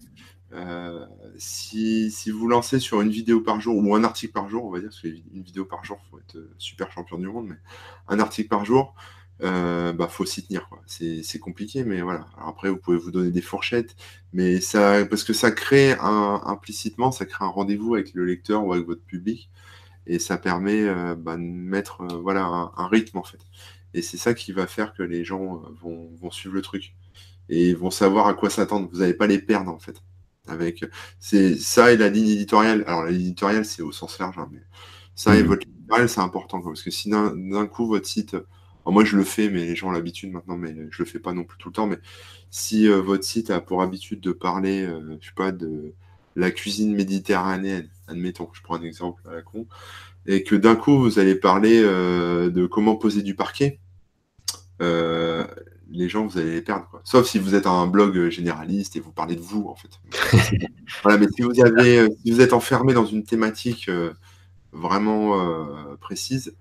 Euh, si, si, vous lancez sur une vidéo par jour ou un article par jour, on va dire, parce qu'une vidéo par jour, il faut être euh, super champion du monde, mais un article par jour, euh, bah, faut s'y tenir. C'est compliqué, mais voilà. après, vous pouvez vous donner des fourchettes, mais ça, parce que ça crée un, implicitement, ça crée un rendez-vous avec le lecteur ou avec votre public, et ça permet bah, de mettre voilà, un, rythme en fait. Et c'est ça qui va faire que les gens vont suivre le truc et vont savoir à quoi s'attendre. Vous n'allez pas les perdre en fait. Avec c'est ça et la ligne éditoriale. Alors la ligne éditoriale, c'est au sens large, hein, mais ça et mmh. votre ligne éditoriale, c'est important parce que si d'un coup votre site, moi je le fais, mais les gens ont l'habitude maintenant, mais je le fais pas non plus tout le temps. Mais si euh, votre site a pour habitude de parler, euh, je sais pas, de la cuisine méditerranéenne, admettons, je prends un exemple à la con, et que d'un coup vous allez parler euh, de comment poser du parquet les gens, vous allez les perdre. Sauf si vous êtes un blog généraliste et vous parlez de vous, en fait. voilà, mais si vous, avez, euh, si vous êtes enfermé dans une thématique euh, vraiment euh, précise,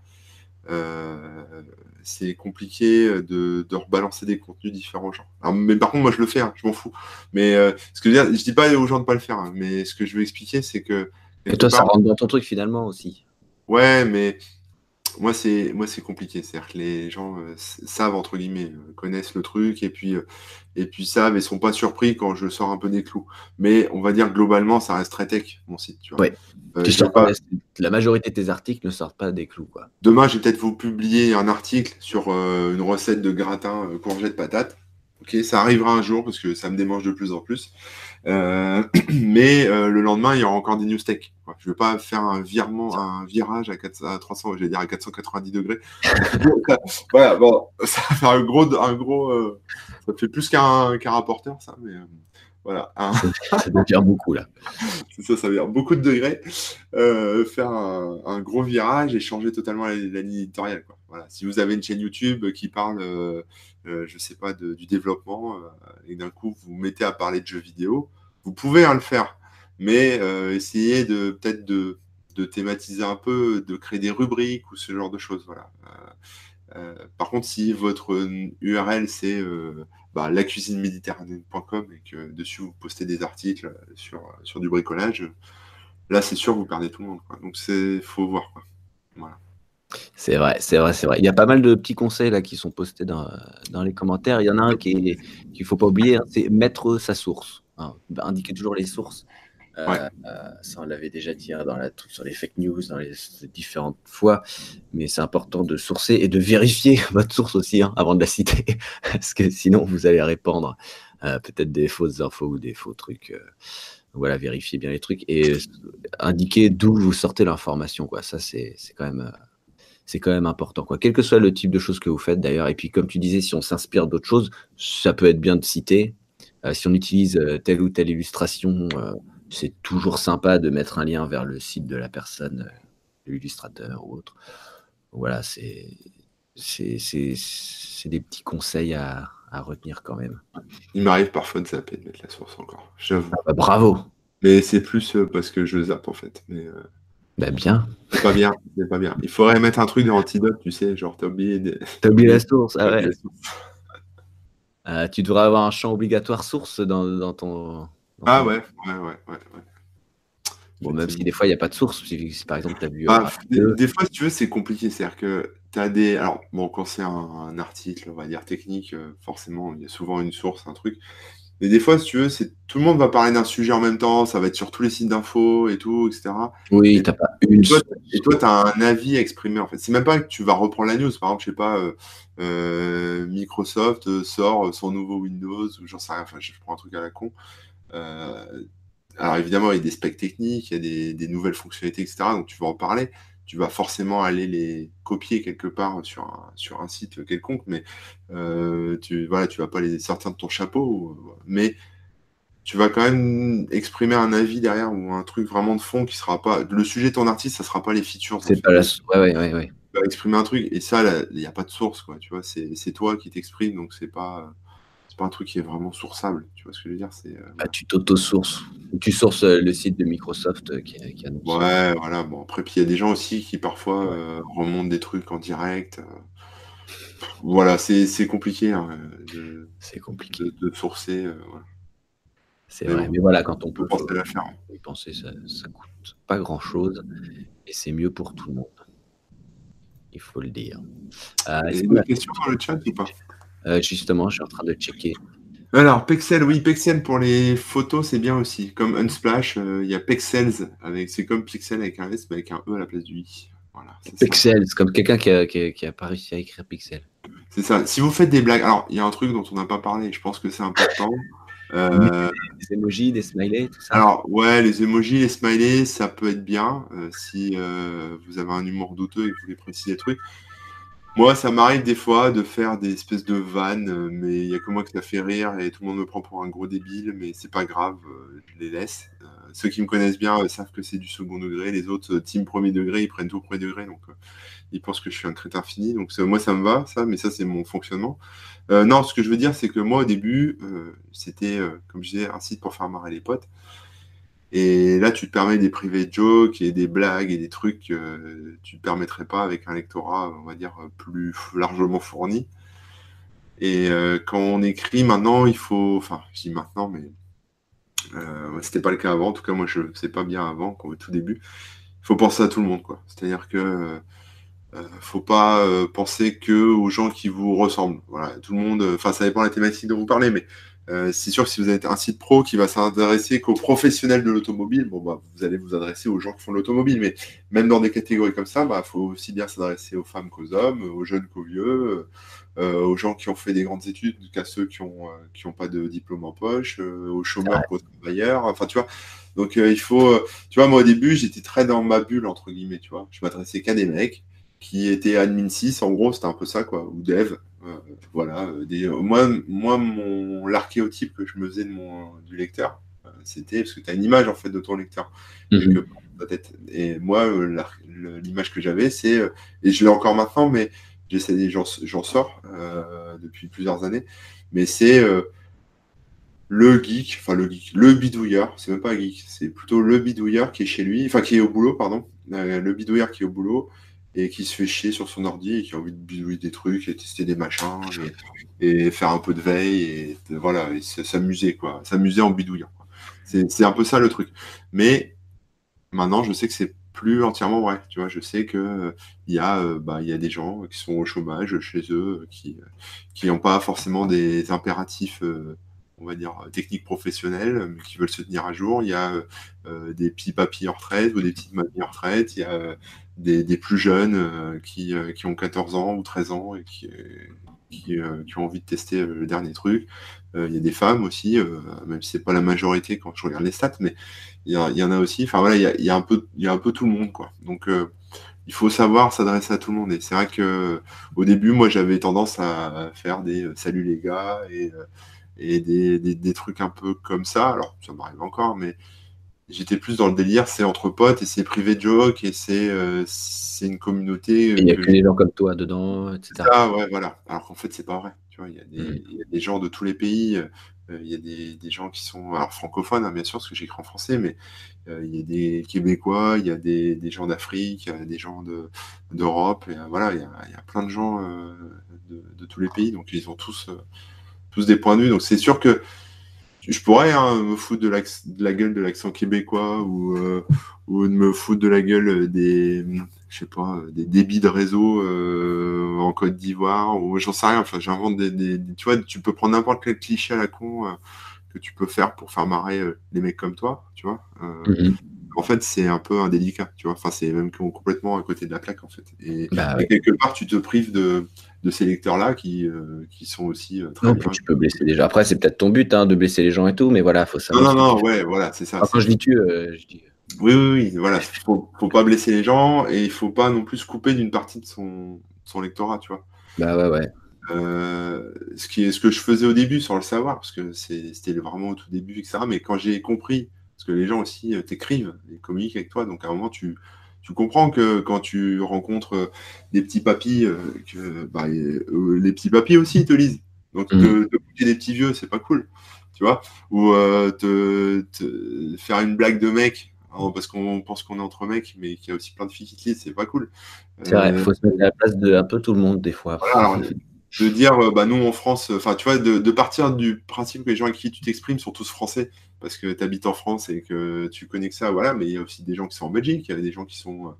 c'est compliqué de, rebalancer des contenus différents aux gens. mais par contre, moi, je le fais, hein, je m'en fous. Mais ce que je veux dire, je dis pas aux gens de pas le faire, hein, mais ce que je veux expliquer, c'est que. Et toi, ça rentre dans ton truc finalement aussi. Ouais, mais moi c'est moi c'est compliqué. C'est à dire que les gens euh, savent entre guillemets euh, connaissent le truc et puis euh, et puis savent et sont pas surpris quand je sors un peu des clous. Mais on va dire globalement ça reste très tech mon site tu vois. La majorité de tes articles ne sortent pas des clous quoi. Demain je vais peut-être vous publier un article sur une recette de gratin courgette patate Ok, ça arrivera un jour parce que ça me démange de plus en plus. Euh, mais euh, le lendemain, il y aura encore des news tech. Je ne veux pas faire un virement, un virage à, 400, 300, je vais dire à 490 degrés. voilà, bon, ça va faire un gros, un gros, euh, ça fait plus qu'un rapporteur, ça, mais voilà. ça devient beaucoup là. Ça, ça veut dire beaucoup de degrés. faire un, gros virage et changer totalement la, ligne éditoriale. Voilà. Si vous avez une chaîne YouTube qui parle, je ne sais pas, du développement, et d'un coup vous mettez à parler de jeux vidéo, vous pouvez hein, le faire, mais euh, essayez de peut-être de, thématiser un peu, de créer des rubriques ou ce genre de choses. Voilà. Euh, euh, par contre, si votre URL c'est bah, lacuisineméditerranéenne.com et que dessus vous postez des articles sur, sur du bricolage, là c'est sûr vous perdez tout le monde. Donc c'est faut voir. Voilà. C'est vrai, c'est vrai, c'est vrai. Il y a pas mal de petits conseils là qui sont postés dans, les commentaires. Il y en a un qui qu'il ne faut pas oublier, hein, c'est mettre sa source. Hein, indiquer toujours les sources. Euh, euh, ça, on l'avait déjà dit hein, dans la, sur les fake news, dans les, différentes fois, mais c'est important de sourcer et de vérifier votre source aussi hein, avant de la citer, parce que sinon vous allez répandre euh, peut-être des fausses infos ou des faux trucs. voilà, vérifiez bien les trucs et indiquer d'où vous sortez l'information. Quoi. Ça, c'est quand même c'est quand même important. Quoi. Quel que soit le type de choses que vous faites d'ailleurs. Et puis, comme tu disais, si on s'inspire d'autres choses, ça peut être bien de citer. Euh, si on utilise euh, telle ou telle illustration, euh, c'est toujours sympa de mettre un lien vers le site de la personne, l'illustrateur ou autre. Voilà, c'est des petits conseils à, à, retenir quand même. Il m'arrive parfois de zapper de mettre la source encore, j'avoue. Ah bah, bravo. Mais c'est plus parce que je zappe en fait. Mais, bah bien. C'est pas bien, c'est pas bien. Il faudrait mettre un truc dans Antidote, tu sais, genre t'as oublié. T'as oublié la source, ah ouais. Euh, tu devrais avoir un champ obligatoire source dans, dans ton. ah ouais, ouais, ouais, ouais. Bon, même si des fois il n'y a pas de source, si, par exemple tu as vu. Bah, des, fois, si tu veux, c'est compliqué. C'est-à-dire que tu as des. Alors, bon, quand c'est un, article, on va dire technique, euh, forcément, il y a souvent une source, un truc. Mais des fois, si tu veux, c'est tout le monde va parler d'un sujet en même temps, ça va être sur tous les sites d'infos et tout, etc. Oui, tu pas une. Et toi, tu as un avis à exprimer en fait. C'est même pas que tu vas reprendre la news. Par exemple, je sais pas, euh, euh, Microsoft sort son nouveau Windows ou j'en sais rien. Enfin, je prends un truc à la con. Euh, alors évidemment, il y a des specs techniques, il y a des, des, nouvelles fonctionnalités, etc. Donc tu vas en parler tu vas forcément aller les copier quelque part sur un, sur un site quelconque, mais euh, tu voilà, tu vas pas les sortir de ton chapeau, mais tu vas quand même exprimer un avis derrière ou un truc vraiment de fond qui sera pas le sujet de ton artiste, ça sera pas les features. C'est pas la... ouais, ouais, ouais, Tu vas exprimer un truc et ça, il n'y a pas de source, quoi. Tu vois, c'est toi qui t'exprimes, donc c'est pas c'est pas un truc qui est vraiment sourçable. Tu vois ce que je veux dire C'est. Euh, bah, tu t'auto-sources. Tu sources euh, le site de Microsoft euh, qui, qui Ouais, voilà. Bon, après, puis il y a des gens aussi qui parfois remontent des trucs en direct. Voilà, c'est compliqué. Hein, c'est compliqué. De, sourcer. C'est vrai, mais voilà, quand on peut, penser à la faire. penser, ça, ça coûte pas grand chose et c'est mieux pour tout le monde. Il faut le dire. Euh, une question dans le chat ou pas? Justement, je suis en train de checker. Alors, Pexel, oui, Pexel pour les photos, c'est bien aussi. Comme Unsplash, euh, il y a Pexels, avec, c'est comme Pixel avec un S, mais avec un E à la place du I. Voilà, Pexels, comme quelqu'un qui a, qui, a, pas réussi à écrire Pixel. C'est ça. Si vous faites des blagues, alors il y a un truc dont on n'a pas parlé, je pense que c'est important. Euh, des emojis, des smileys, tout ça. Alors, ouais, les emojis, les smileys, ça peut être bien si vous avez un humour douteux et que vous voulez préciser des trucs. Moi, ça m'arrive des fois de faire des espèces de vannes, euh, mais il y a que moi que ça fait rire et tout le monde me prend pour un gros débile, mais c'est pas grave, euh, je les laisse. Euh, ceux qui me connaissent bien savent que c'est du second degré. Les autres, team premier degré, ils prennent tout premier degré, donc ils pensent que je suis un crétin fini. Donc moi, ça me va, ça, mais ça, c'est mon fonctionnement. non, ce que je veux dire, c'est que moi, au début, c'était, comme je disais, un site pour faire marrer les potes. Et là, tu te permets des private jokes et des blagues et des trucs que tu ne permettrais pas avec un lectorat, on va dire, plus largement fourni. Et euh, quand on écrit maintenant, il faut. Enfin, je dis maintenant, mais euh, c'était pas le cas avant. En tout cas, moi, je ne sais pas bien avant, au tout début. Il faut penser à tout le monde, quoi. C'est-à-dire que euh, faut pas euh, penser que aux gens qui vous ressemblent. Voilà, tout le monde. Enfin, ça dépend de la thématique dont vous parlez, mais Euh, c'est sûr que si vous êtes un site pro qui va s'intéresser qu'aux professionnels de l'automobile, bon, bah, vous allez vous adresser aux gens qui font l'automobile. Mais même dans des catégories comme ça, il bah, faut aussi bien s'adresser aux femmes qu'aux hommes, aux jeunes qu'aux vieux, euh, aux gens qui ont fait des grandes études qu'à ceux qui n'ont euh, qui ont pas de diplôme en poche, aux chômeurs qu'aux travailleurs. Enfin, tu vois. Donc, il faut. tu vois, moi, au début, j'étais très dans ma bulle, entre guillemets, tu vois. Je m'adressais qu'à des mecs qui étaient admin 6, en gros, c'était un peu ça, quoi, ou dev. Euh, voilà. Euh, des, moi, moi mon l'archéotype que je me faisais de mon, du lecteur, euh, c'était parce que tu as une image en fait de ton lecteur. Mhm. Et, moi, l'image que j'avais, c'est, et je l'ai encore maintenant, mais j'essaie, j'en, j'en sors depuis plusieurs années, mais c'est le geek, enfin le geek, le bidouilleur, c'est même pas un geek, c'est plutôt le bidouilleur qui est chez lui, enfin qui est au boulot, pardon, le bidouilleur qui est au boulot, et qui se fait chier sur son ordi et qui a envie de bidouiller des trucs et tester des machins et, faire un peu de veille et voilà, et s'amuser quoi, s'amuser en bidouillant. C'est un peu ça le truc. Mais maintenant, je sais que c'est plus entièrement vrai. Tu vois, je sais que euh, il y a euh, bah, il y a des gens qui sont au chômage chez eux, qui qui n'ont pas forcément des impératifs. Euh, on va dire, techniques professionnelles, mais qui veulent se tenir à jour. Il y a des petits papiers en retraite ou des petites mamies en retraite. Il y a des, plus jeunes euh, qui, euh, qui, ont 14 ans ou 13 ans et qui, qui, euh, ont envie de tester le dernier truc. Il y a des femmes aussi, même si c'est pas la majorité quand je regarde les stats, mais il y, y, en a aussi. Enfin voilà, il y a, y a, un peu, il y a un peu tout le monde quoi. Donc il faut savoir s'adresser à tout le monde. Et c'est vrai que au début, moi, j'avais tendance à faire des salut les gars et, et des, des, des, trucs un peu comme ça. Alors, ça m'arrive encore, mais j'étais plus dans le délire, c'est entre potes et c'est privé de joke et c'est euh, c'est une communauté. Il n'y a que des gens comme toi dedans, etc. Ah ouais, voilà. Alors qu'en fait, c'est pas vrai. Tu vois, il y, a des, mm. y, a des gens de tous les pays. Euh, il y a des, des, gens qui sont alors francophones, hein, bien sûr, parce que j'écris en français, mais euh, il y a des Québécois, il y a des, des gens d'Afrique, il y a des gens d'Europe. et voilà, il y, a, il y, a, plein de gens de, de, tous les pays. Donc, ils ont tous, tous des points de vue. Donc, c'est sûr que je pourrais hein, me foutre de, la gueule de l'accent québécois ou, euh, ou de me foutre de la gueule des, je sais pas, des débits de réseau euh, en Côte d'Ivoire ou j'en sais rien. Enfin, j'invente des, tu vois, tu peux prendre n'importe quel cliché à la con euh, que tu peux faire pour faire marrer les mecs comme toi, tu vois. Mm-hmm. En fait, c'est un peu indélicat, tu vois. Enfin, c'est même complètement à côté de la plaque, en fait. Et, bah et quelque part, tu te prives de de ces lecteurs-là qui, euh, qui sont aussi euh, très bien. Tu peux blesser déjà. Après, c'est peut-être ton but hein, de blesser les gens et tout, mais voilà, faut savoir. Non, non, non, ouais, voilà, c'est ça. quand je dis tu, euh, je dis. Oui, oui, oui, voilà. Faut, faut pas blesser les gens et il faut pas non plus se couper d'une partie de son, son lectorat, tu vois. Bah ouais, ouais. ce, qui est, ce que je faisais au début sans le savoir, parce que c'était vraiment au tout début, etc. Mais quand j'ai compris, parce que les gens aussi t'écrivent et communiquent avec toi, donc à un moment, tu, tu comprends que quand tu rencontres euh, des petits papis, euh, que bah, euh, les petits papis aussi ils te lisent. Donc mmh. te, des petits vieux, c'est pas cool, tu vois? Ou te, faire une blague de mec hein, parce qu'on pense qu'on est entre mecs, mais qu'il y a aussi plein de filles qui te lisent, c'est pas cool. C'est vrai, il faut se mettre à la place de un peu tout le monde des fois. de dire, bah, nous en France, enfin, tu vois, de, de, partir du principe que les gens avec qui tu t'exprimes sont tous français parce que tu habites en France et que tu connais que ça, voilà, mais il y a aussi des gens qui sont en Belgique, il y a des gens qui sont,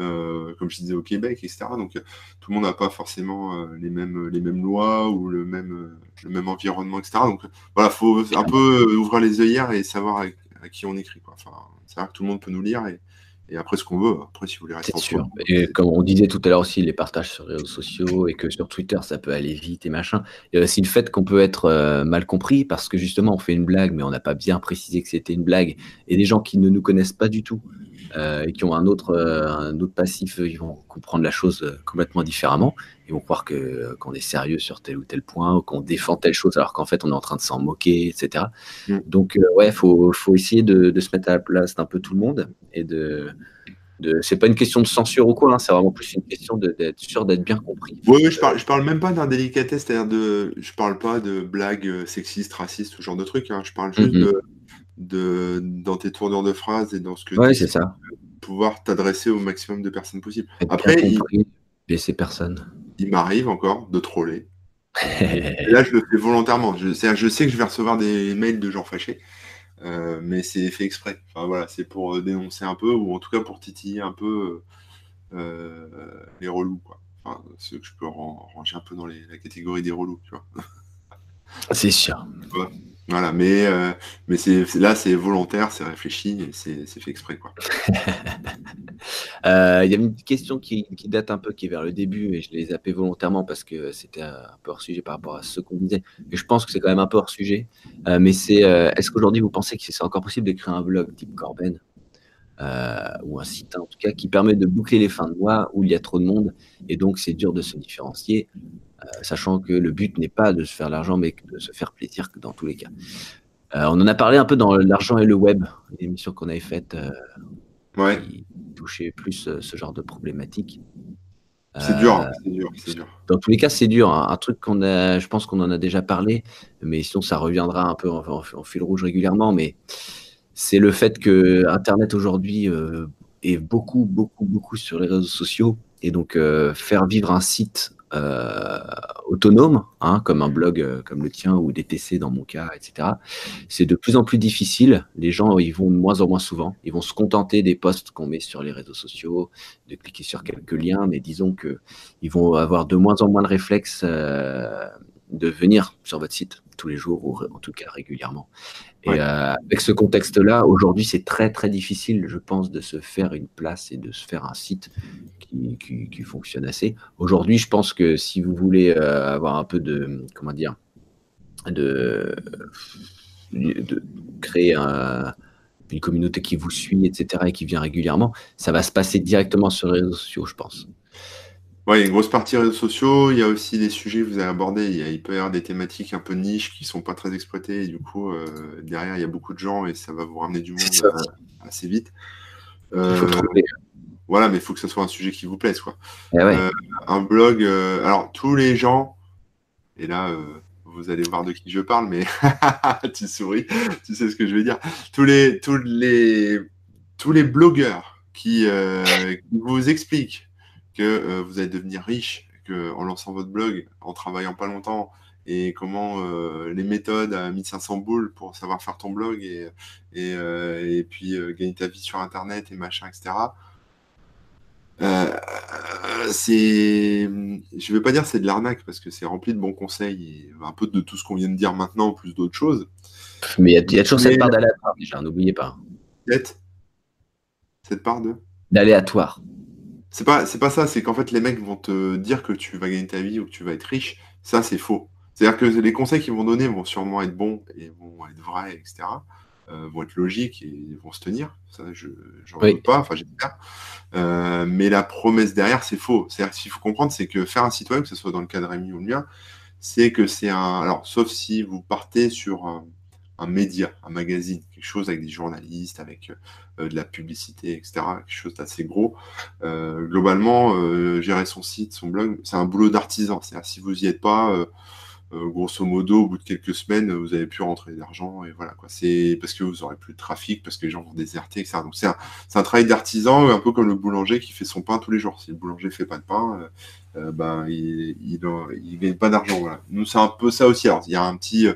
euh, comme je disais, au Québec, etc. Donc tout le monde n'a pas forcément euh, les, mêmes, les mêmes lois ou le même, le même environnement, etc. Donc voilà, il faut un peu ouvrir les œillères et savoir à, qui on écrit. Enfin, c'est vrai que tout le monde peut nous lire et, et après ce qu'on veut. Après, si vous voulez rester C'est sûr. Et comme on disait tout à l'heure aussi, les partages sur les réseaux sociaux et que sur Twitter, ça peut aller vite et machin. Il y a aussi le fait qu'on peut être euh, mal compris parce que justement, on fait une blague, mais on n'a pas bien précisé que c'était une blague. Et des gens qui ne nous connaissent pas du tout et qui ont un autre, euh, un autre passif, ils vont comprendre la chose complètement différemment. Ils vont croire que qu'on est sérieux sur tel ou tel point, ou qu'on défend telle chose, alors qu'en fait, on est en train de s'en moquer, etc. Mm. Donc, ouais, faut, faut essayer de, de, se mettre à la place d'un peu tout le monde et de. de c'est pas une question de censure ou quoi, hein, c'est vraiment plus une question d'être sûr d'être bien compris. Oui, oui je parle, je parle même pas d'indélicatesse, c'est-à-dire de, je parle pas de blagues sexistes, racistes, ce genre de trucs. Hein. Je parle juste mm-hmm. de, de, dans tes tournures de phrases et dans ce que ouais, c'est ça. pouvoir t'adresser au maximum de personnes possible. Après, il. Il m'arrive encore de troller. là, je le fais volontairement. Je, je sais que je vais recevoir des mails de gens fâchés, euh, mais c'est fait exprès. Enfin voilà, c'est pour dénoncer un peu, ou en tout cas pour titiller un peu euh, les relous, quoi. Enfin, ceux que je peux ranger un peu dans les, la catégorie des relous, tu vois. C'est sûr. Voilà, mais, euh, mais c'est, là, c'est volontaire, c'est réfléchi c'est, fait exprès. Quoi. Euh, il y a une question qui, date un peu, qui est vers le début, et je l'ai zappé volontairement parce que c'était un peu hors sujet par rapport à ce qu'on disait. Et je pense que c'est quand même un peu hors sujet. Euh, mais c'est est-ce qu'aujourd'hui, vous pensez que c'est encore possible d'écrire un blog type Corben ou un site en tout cas qui permet de boucler les fins de mois où il y a trop de monde et donc c'est dur de se différencier sachant que le but n'est pas de se faire l'argent, mais de se faire plaisir dans tous les cas. Euh, on en a parlé un peu dans l'argent et le web, l'émission qu'on avait faite euh, qui touchait plus ce genre de problématique. C'est dur, c'est dur, dur, Dans tous les cas, c'est dur. Hein. Un truc qu'on a, je pense qu'on en a déjà parlé, mais sinon ça reviendra un peu en, fil rouge régulièrement. Mais c'est le fait que Internet aujourd'hui est beaucoup, beaucoup, beaucoup sur les réseaux sociaux et donc faire vivre un site euh, autonome, hein, comme un blog euh, comme le tien ou des dans mon cas, etc. C'est de plus en plus difficile. Les gens, ils vont de moins en moins souvent. Ils vont se contenter des posts qu'on met sur les réseaux sociaux, de cliquer sur quelques liens, mais disons que ils vont avoir de moins en moins de réflexes euh, de venir sur votre site tous les jours ou en tout cas régulièrement. Et avec ce contexte-là, aujourd'hui, c'est très très difficile, je pense, de se faire une place et de se faire un site qui, fonctionne assez. Aujourd'hui, je pense que si vous voulez euh, avoir un peu de, comment dire, de, de créer une communauté qui vous suit, etc., et qui vient régulièrement, ça va se passer directement sur les réseaux sociaux, je pense. Oui, il y a une grosse partie réseaux sociaux. Il y a aussi des sujets que vous avez abordés. Il, y a, il peut y avoir des thématiques un peu niches qui sont pas très exploitées. Et du coup, euh, derrière, il y a beaucoup de gens et ça va vous ramener du monde euh, assez vite. Voilà, mais il faut que ce soit un sujet qui vous plaise. Quoi. Eh euh, un blog, euh, alors tous les gens, et là, euh, vous allez voir de qui je parle, mais tu souris, tu sais ce que je veux dire. Tous les, tous les, tous les blogueurs qui, vous expliquent que vous allez devenir riche que, en lançant votre blog, en travaillant pas longtemps, et comment les méthodes à 1500 boules pour savoir faire ton blog et, et, et puis gagner ta vie sur Internet et machin, etc. Euh, c'est, je vais pas dire c'est de l'arnaque parce que c'est rempli de bons conseils et un peu de tout ce qu'on vient de dire maintenant, plus d'autres choses. Mais il y, a toujours cette part d'aléatoire déjà, n'oubliez pas. Cette, cette part de? D'aléatoire. C'est pas, c'est pas ça, c'est qu'en fait les mecs vont te dire que tu vas gagner ta vie ou que tu vas être riche. Ça, c'est faux. C'est-à-dire que les conseils qu'ils vont donner vont sûrement être bons et vont être vrais, etc. Euh, vont être logiques et vont se tenir. Ça, je n'en oui. pas, enfin j'espère. Euh, mais la promesse derrière, c'est faux. C'est-à-dire qu'il faut comprendre, c'est que faire un site web, que ce soit dans le cas de Rémi ou le mien, c'est que c'est un. Alors, sauf si vous partez sur un, média, un magazine, quelque chose avec des journalistes, avec euh, de la publicité, etc., quelque chose d'assez gros. globalement, gérer son site, son blog, c'est un boulot d'artisan. C'est-à-dire si vous n'y êtes pas euh, grosso modo, au bout de quelques semaines, vous avez pu rentrer d'argent et voilà quoi. C'est parce que vous aurez plus de trafic, parce que les gens vont déserter, etc. Donc c'est un, un, travail d'artisan, un peu comme le boulanger qui fait son pain tous les jours. Si le boulanger fait pas de pain, euh, euh ben il, il, gagne pas d'argent. Voilà. Nous c'est un peu ça aussi. Alors il y a un petit, il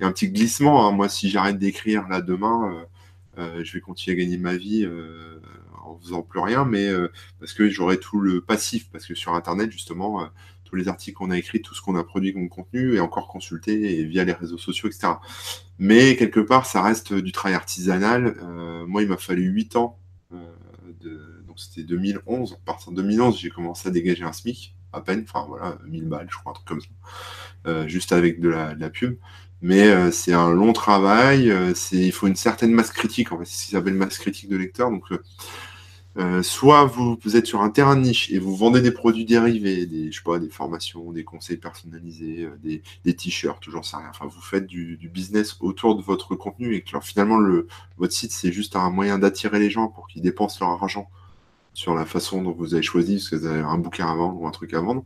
y a un petit glissement. Hein. Moi, si j'arrête d'écrire là demain, euh, je vais continuer à gagner ma vie en faisant plus rien, mais parce que j'aurai tout le passif, parce que sur Internet justement tous les articles qu'on a écrits, tout ce qu'on a produit comme contenu est encore consulté via les réseaux sociaux, etc. Mais quelque part, ça reste du travail artisanal. Euh, moi, il m'a fallu 8 ans. Euh, donc c'était 2011. À partir de 2011, j'ai commencé à dégager un SMIC, à peine. Enfin voilà, 1000 balles, je crois, un truc comme ça. Euh, juste avec de la, pub. Mais c'est un long travail. il faut une certaine masse critique. En fait, c'est ce qu'ils appellent masse critique de lecteur. Donc euh, soit vous, êtes sur un terrain de niche et vous vendez des produits dérivés, des, je sais pas, des formations, des conseils personnalisés, euh, des, t-shirts, toujours ça rien. Enfin, vous faites du, business autour de votre contenu et que finalement le, votre site c'est juste un moyen d'attirer les gens pour qu'ils dépensent leur argent sur la façon dont vous avez choisi, parce que vous avez un bouquin à vendre ou un truc à vendre.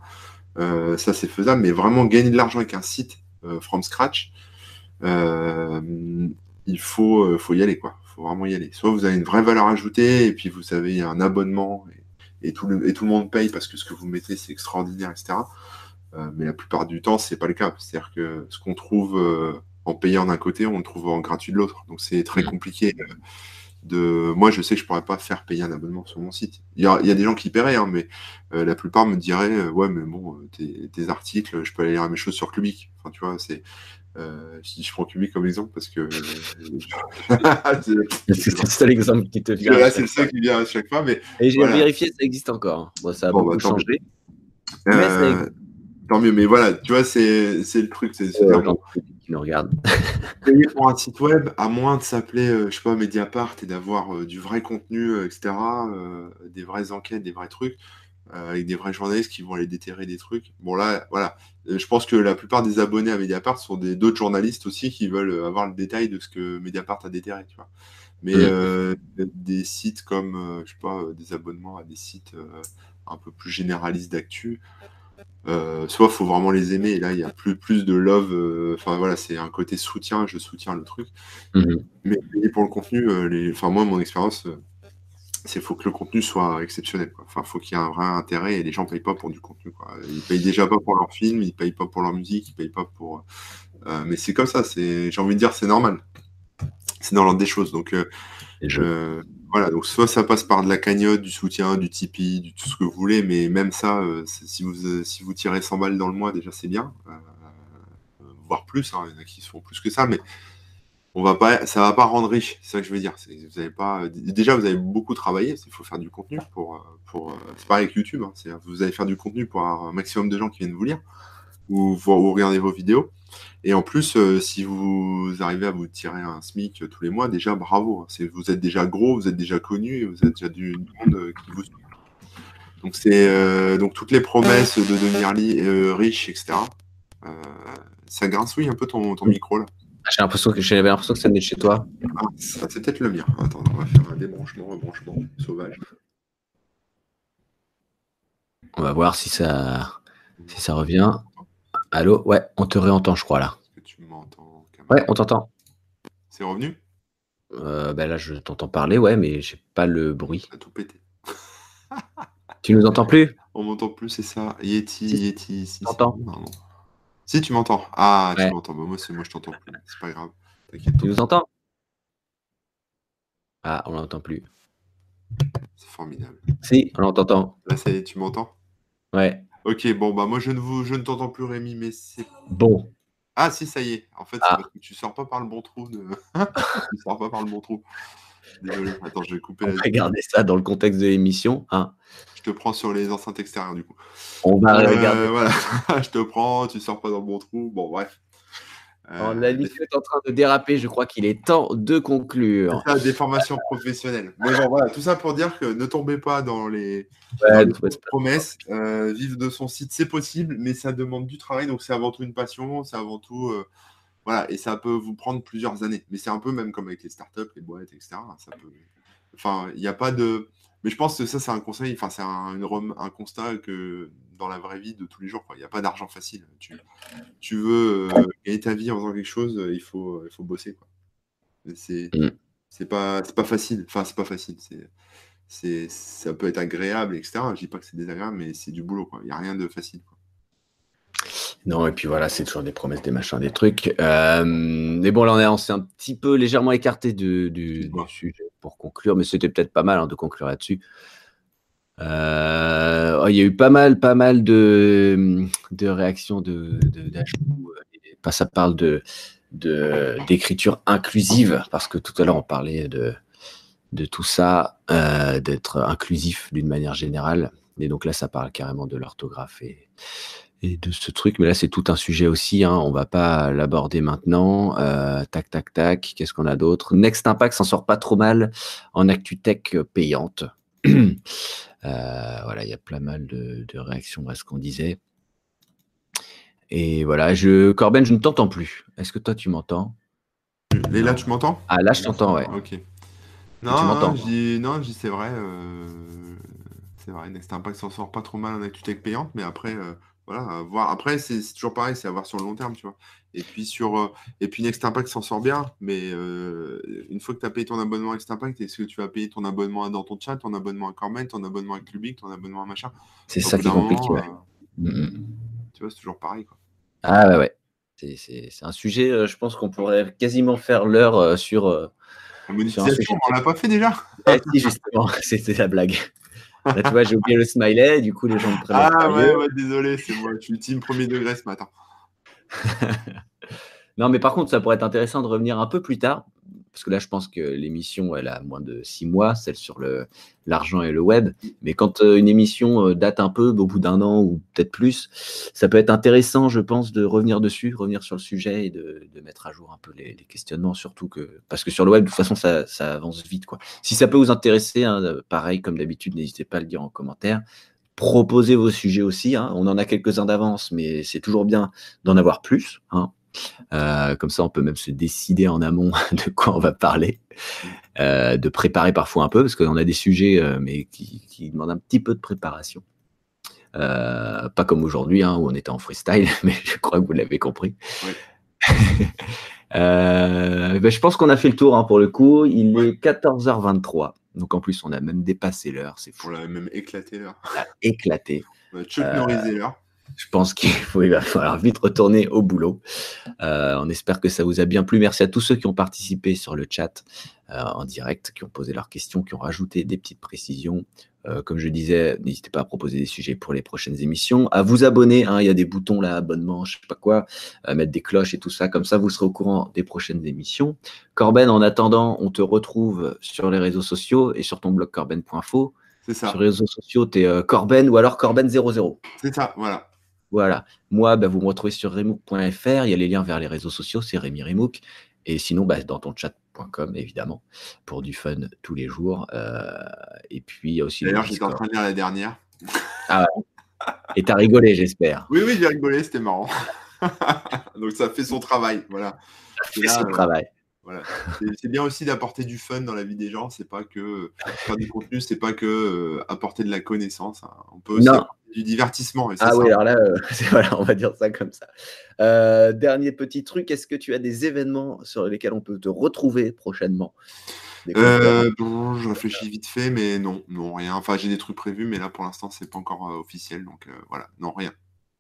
Euh, ça c'est faisable, mais vraiment gagner de l'argent avec un site from scratch, il faut, faut y aller quoi faut vraiment y aller. Soit vous avez une vraie valeur ajoutée et puis vous avez un abonnement et, tout, le, et tout le monde paye parce que ce que vous mettez c'est extraordinaire, etc. Euh, mais la plupart du temps, c'est pas le cas. C'est-à-dire que ce qu'on trouve euh, en payant d'un côté, on le trouve en gratuit de l'autre. Donc c'est très mmh. compliqué. De... Moi, je sais que je pourrais pas faire payer un abonnement sur mon site. Il y a, des gens qui paieraient, hein, mais euh, la plupart me diraient Ouais, mais bon, tes, articles, je peux aller lire mes choses sur Clubic. Enfin, tu vois, c'est Euh, je, je prends Kubik comme exemple parce que c'est le seul exemple qui te vient. c'est le seul qui vient à chaque fois. Mais et j'ai vérifié, ça existe encore. Bon, ça a beaucoup bah, changé. Euh, tant mieux, mais voilà, tu vois, c'est le truc. C'est euh, qui nous regarde. Payer pour un site web, à moins de s'appeler, euh, je sais pas, Mediapart et d'avoir euh, du vrai contenu, etc., des vraies enquêtes, des vrais trucs, avec des vrais journalistes qui vont aller déterrer des trucs. Bon, là, voilà. Je pense que la plupart des abonnés à Mediapart sont d'autres journalistes aussi qui veulent avoir le détail de ce que Mediapart a déterré, tu vois. Mais mm. des sites comme, je sais pas, des abonnements à des sites un peu plus généralistes d'actu, euh, soit faut vraiment les aimer et là il y a plus plus de love euh, enfin voilà c'est un côté soutien je soutiens le truc mhm. mais pour le contenu euh, les enfin moi mon expérience c'est faut que le contenu soit exceptionnel enfin faut qu'il y ait un vrai intérêt et les gens payent pas pour du contenu quoi. ils payent déjà pas pour leur film ils payent pas pour leur musique ils payent pas pour mais c'est comme ça c'est j'ai envie de dire c'est normal c'est dans l'ordre des choses donc je voilà, donc soit ça passe par de la cagnotte, du soutien, du Tipeee, du tout ce que vous voulez, mais même ça, euh, si, vous, euh, si vous tirez 100 balles dans le mois, déjà c'est bien, euh, voire plus, hein, il y en a qui se font plus que ça, mais on va pas, ça va pas rendre riche, c'est ça que je veux dire. Vous avez pas, déjà vous avez beaucoup travaillé, il faut faire du contenu pour, pour c'est pareil avec YouTube, hein, vous allez faire du contenu pour un maximum de gens qui viennent vous lire ou, ou regarder vos vidéos. Et en plus, euh, si vous arrivez à vous tirer un SMIC tous les mois, déjà bravo. Vous êtes déjà gros, vous êtes déjà connu, vous êtes déjà du monde euh, qui vous suit. Donc c'est euh, donc toutes les promesses de devenir riche, etc. ça grincouille un peu ton, ton micro là. Ah, j'ai l'impression que j'avais l'impression que ça venait de chez toi. Ah, c'est peut-être le mien. Attends, on va faire un débranchement, rebranchement sauvage. On va voir si ça si ça revient. Allô Ouais, on te réentend, je crois, là. Est-ce que tu m'entends Ouais, on t'entend. C'est revenu? Euh, ben Là, je t'entends parler, ouais, mais j'ai pas le bruit. Ça a tout pété. tu nous entends plus? On m'entend plus, c'est ça. Yeti, si. Yeti. Si, t'entends Si, tu m'entends. Ah, tu m'entends. Bah, moi, c'est moi, je t'entends plus. C'est pas grave. T'inquiète. Tu nous entends? Ah, on l'entend plus. C'est formidable. Si, on l'entend. Là, ça y est, tu m'entends? Ouais. Ok, bon, bah moi je ne, vous, je ne t'entends plus Rémi, mais c'est... Bon. Ah si, ça y est. En fait, ah. tu sors pas par le bon trou. De... tu sors pas par le bon trou. Désolé, attends, je vais couper On Regardez ça dans le contexte de l'émission. Hein. Je te prends sur les enceintes extérieures du coup. On va euh, regarder. Voilà, je te prends, tu sors pas dans le bon trou. Bon, bref. La liste est en train de déraper, je crois qu'il est temps de conclure. Ça, des formations professionnelles. Mais bon, voilà, tout ça pour dire que ne tombez pas dans les, promesses. Euh, vivre de son site, c'est possible, mais ça demande du travail, donc c'est avant tout une passion, c'est avant tout. Euh, voilà, et ça peut vous prendre plusieurs années. Mais c'est un peu même comme avec les startups, les boîtes, etc. Ça peut... Enfin, il n'y a pas de. Mais je pense que ça, c'est un conseil, enfin, c'est un, un, constat que dans la vraie vie de tous les jours, il n'y a pas d'argent facile. Tu, tu veux euh, gagner ta vie en faisant quelque chose, il faut, il faut bosser. C'est mm. c'est pas, pas facile. Enfin, c'est pas facile. C'est, ça peut être agréable, etc. Je dis pas que c'est désagréable, mais c'est du boulot. Il n'y a rien de facile. Non, et puis voilà, c'est toujours des promesses, des machins, des trucs. Euh, mais bon, là, on s'est un petit peu légèrement écarté du, du, sujet pour conclure, mais c'était peut-être pas mal hein, de conclure là-dessus. Euh, oh, il y a eu pas mal, pas mal de, de réactions, de, d'ajouts. ça parle de, d'écriture inclusive, parce que tout à l'heure on parlait de, de tout ça, euh, d'être inclusif d'une manière générale. Et donc là, ça parle carrément de l'orthographe et, et de ce truc. Mais là, c'est tout un sujet aussi. Hein. On va pas l'aborder maintenant. Euh, tac, tac, tac. Qu'est-ce qu'on a d'autre? Next Impact s'en sort pas trop mal en ActuTech payante. euh, voilà, il y a plein mal de, de réactions à ce qu'on disait. Et voilà, je, Corben, je ne t'entends plus. Est-ce que toi, tu m'entends? Et là, tu m'entends? Ah, là, je t'entends, ouais. Ok. Non, je dis, non, je dis c'est vrai. Euh, c'est vrai, Next Impact s'en sort pas trop mal en ActuTech payante, mais après, voilà, voir. Après, c'est toujours pareil, c'est à voir sur le long terme, tu vois. Et puis sur euh, et puis Next Impact s'en sort bien, mais euh, une fois que tu as payé ton abonnement à Next Impact, est-ce que tu vas payer ton abonnement dans ton chat, ton abonnement à Cormen, ton abonnement à Clubic, ton abonnement à machin? C'est ça qui est compliqué. Ouais. Euh, mm, mm. Tu vois, c'est toujours pareil. Quoi. Ah ouais, ouais. C'est un sujet, je pense qu'on pourrait quasiment faire l'heure sur. la monétisation, on l'a pas fait déjà? Eh, Si, justement, c'était la blague. Là, tu vois, j'ai oublié le smiley, du coup, les gens me prennent. Ah ouais, ouais, désolé, c'est moi. Je suis team premier degré ce matin. Non, mais par contre, ça pourrait être intéressant de revenir un peu plus tard, parce que là, je pense que l'émission, elle a moins de six mois, celle sur l'argent et le web. Mais quand euh, une émission euh, date un peu, au bout d'un an ou peut-être plus, ça peut être intéressant, je pense, de revenir dessus, revenir sur le sujet et de, mettre à jour un peu les, questionnements, surtout que parce que sur le web, de toute façon, ça, avance vite, quoi. Si ça peut vous intéresser, hein, pareil comme d'habitude, n'hésitez pas à le dire en commentaire. Proposez vos sujets aussi. Hein. On en a quelques-uns d'avance, mais c'est toujours bien d'en avoir plus. Hein. Euh, comme ça, on peut même se décider en amont de quoi on va parler, euh, de préparer parfois un peu, parce qu'on a des sujets, euh, mais qui, qui, demandent un petit peu de préparation. Pas comme aujourd'hui, hein, où on était en freestyle, mais je crois que vous l'avez compris. Oui. ben, je pense qu'on a fait le tour hein, pour le coup. Il oui. est 14h23. Donc en plus, on a même dépassé l'heure. C'est fou. On a même éclaté l'heure. On a éclaté. On a l'heure je pense qu'il va falloir vite retourner au boulot. Euh, on espère que ça vous a bien plu. Merci à tous ceux qui ont participé sur le chat euh, en direct, qui ont posé leurs questions, qui ont rajouté des petites précisions. Euh, comme je disais, n'hésitez pas à proposer des sujets pour les prochaines émissions, à vous abonner. Hein, il y a des boutons là, abonnement, je sais pas quoi, à mettre des cloches et tout ça. Comme ça, vous serez au courant des prochaines émissions. Corben, en attendant, on te retrouve sur les réseaux sociaux et sur ton blog corben.info. C'est ça. Sur les réseaux sociaux, tu es Corben ou alors Corben00. C'est ça, voilà. Voilà. Moi, bah, vous me retrouvez sur remook.fr. Il y a les liens vers les réseaux sociaux, c'est Rémi Remook. Et sinon, bah, dans ton chat.com, évidemment, pour du fun tous les jours. Euh, et puis, il y a aussi. D'ailleurs, j'étais en train de lire la dernière. Ah ouais. Et t'as rigolé, j'espère. Oui, oui, j'ai rigolé, c'était marrant. Donc, ça fait son travail. Voilà. Ça fait son euh, travail. Voilà. C'est bien aussi d'apporter du fun dans la vie des gens. C'est pas que faire du contenu, c'est pas que euh, apporter de la connaissance. Hein. On peut aussi non. du divertissement. Et ah oui, alors là, euh, voilà, on va dire ça comme ça. Euh, dernier petit truc, est-ce que tu as des événements sur lesquels on peut te retrouver prochainement? Euh, bon, je réfléchis vite fait, mais non, non, rien. Enfin, j'ai des trucs prévus, mais là, pour l'instant, c'est pas encore officiel, donc voilà, non, rien.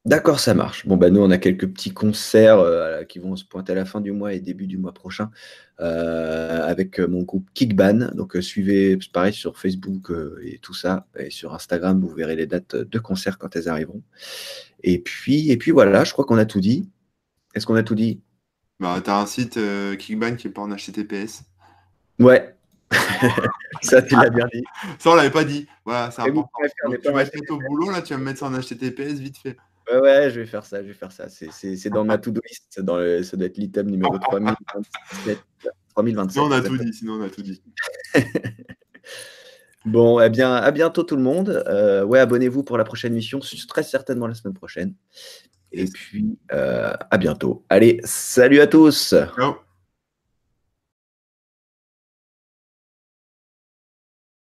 D'accord, ça marche. Bon, bah, nous, on a quelques petits concerts euh, qui vont se pointer à la fin du mois et début du mois prochain euh, avec mon groupe Kickban. Donc, euh, suivez, pareil, sur Facebook et tout ça. Et sur Instagram, vous verrez les dates de concerts quand elles arriveront. Et puis, et puis voilà, je crois qu'on a tout dit. Est-ce qu'on a tout dit? Bah, Tu as un site Kickban qui n'est pas en HTTPS. Ouais. ça, tu l'as bien dit. Ça, on l'avait pas dit. Voilà, c'est important. Donc, tu vas être au boulot, là, tu vas me mettre ça en HTTPS vite fait. Ouais, ouais, je vais faire ça, je vais faire ça. C'est dans ma to-do list, dans le, ça doit être l'item numéro 3027, 3027. Sinon, on a tout dit, sinon on a tout dit. bon, eh bien, à bientôt tout le monde. Euh, ouais, abonnez-vous pour la prochaine mission, très certainement la semaine prochaine. Et puis, euh, à bientôt. Allez, salut à tous. Ciao.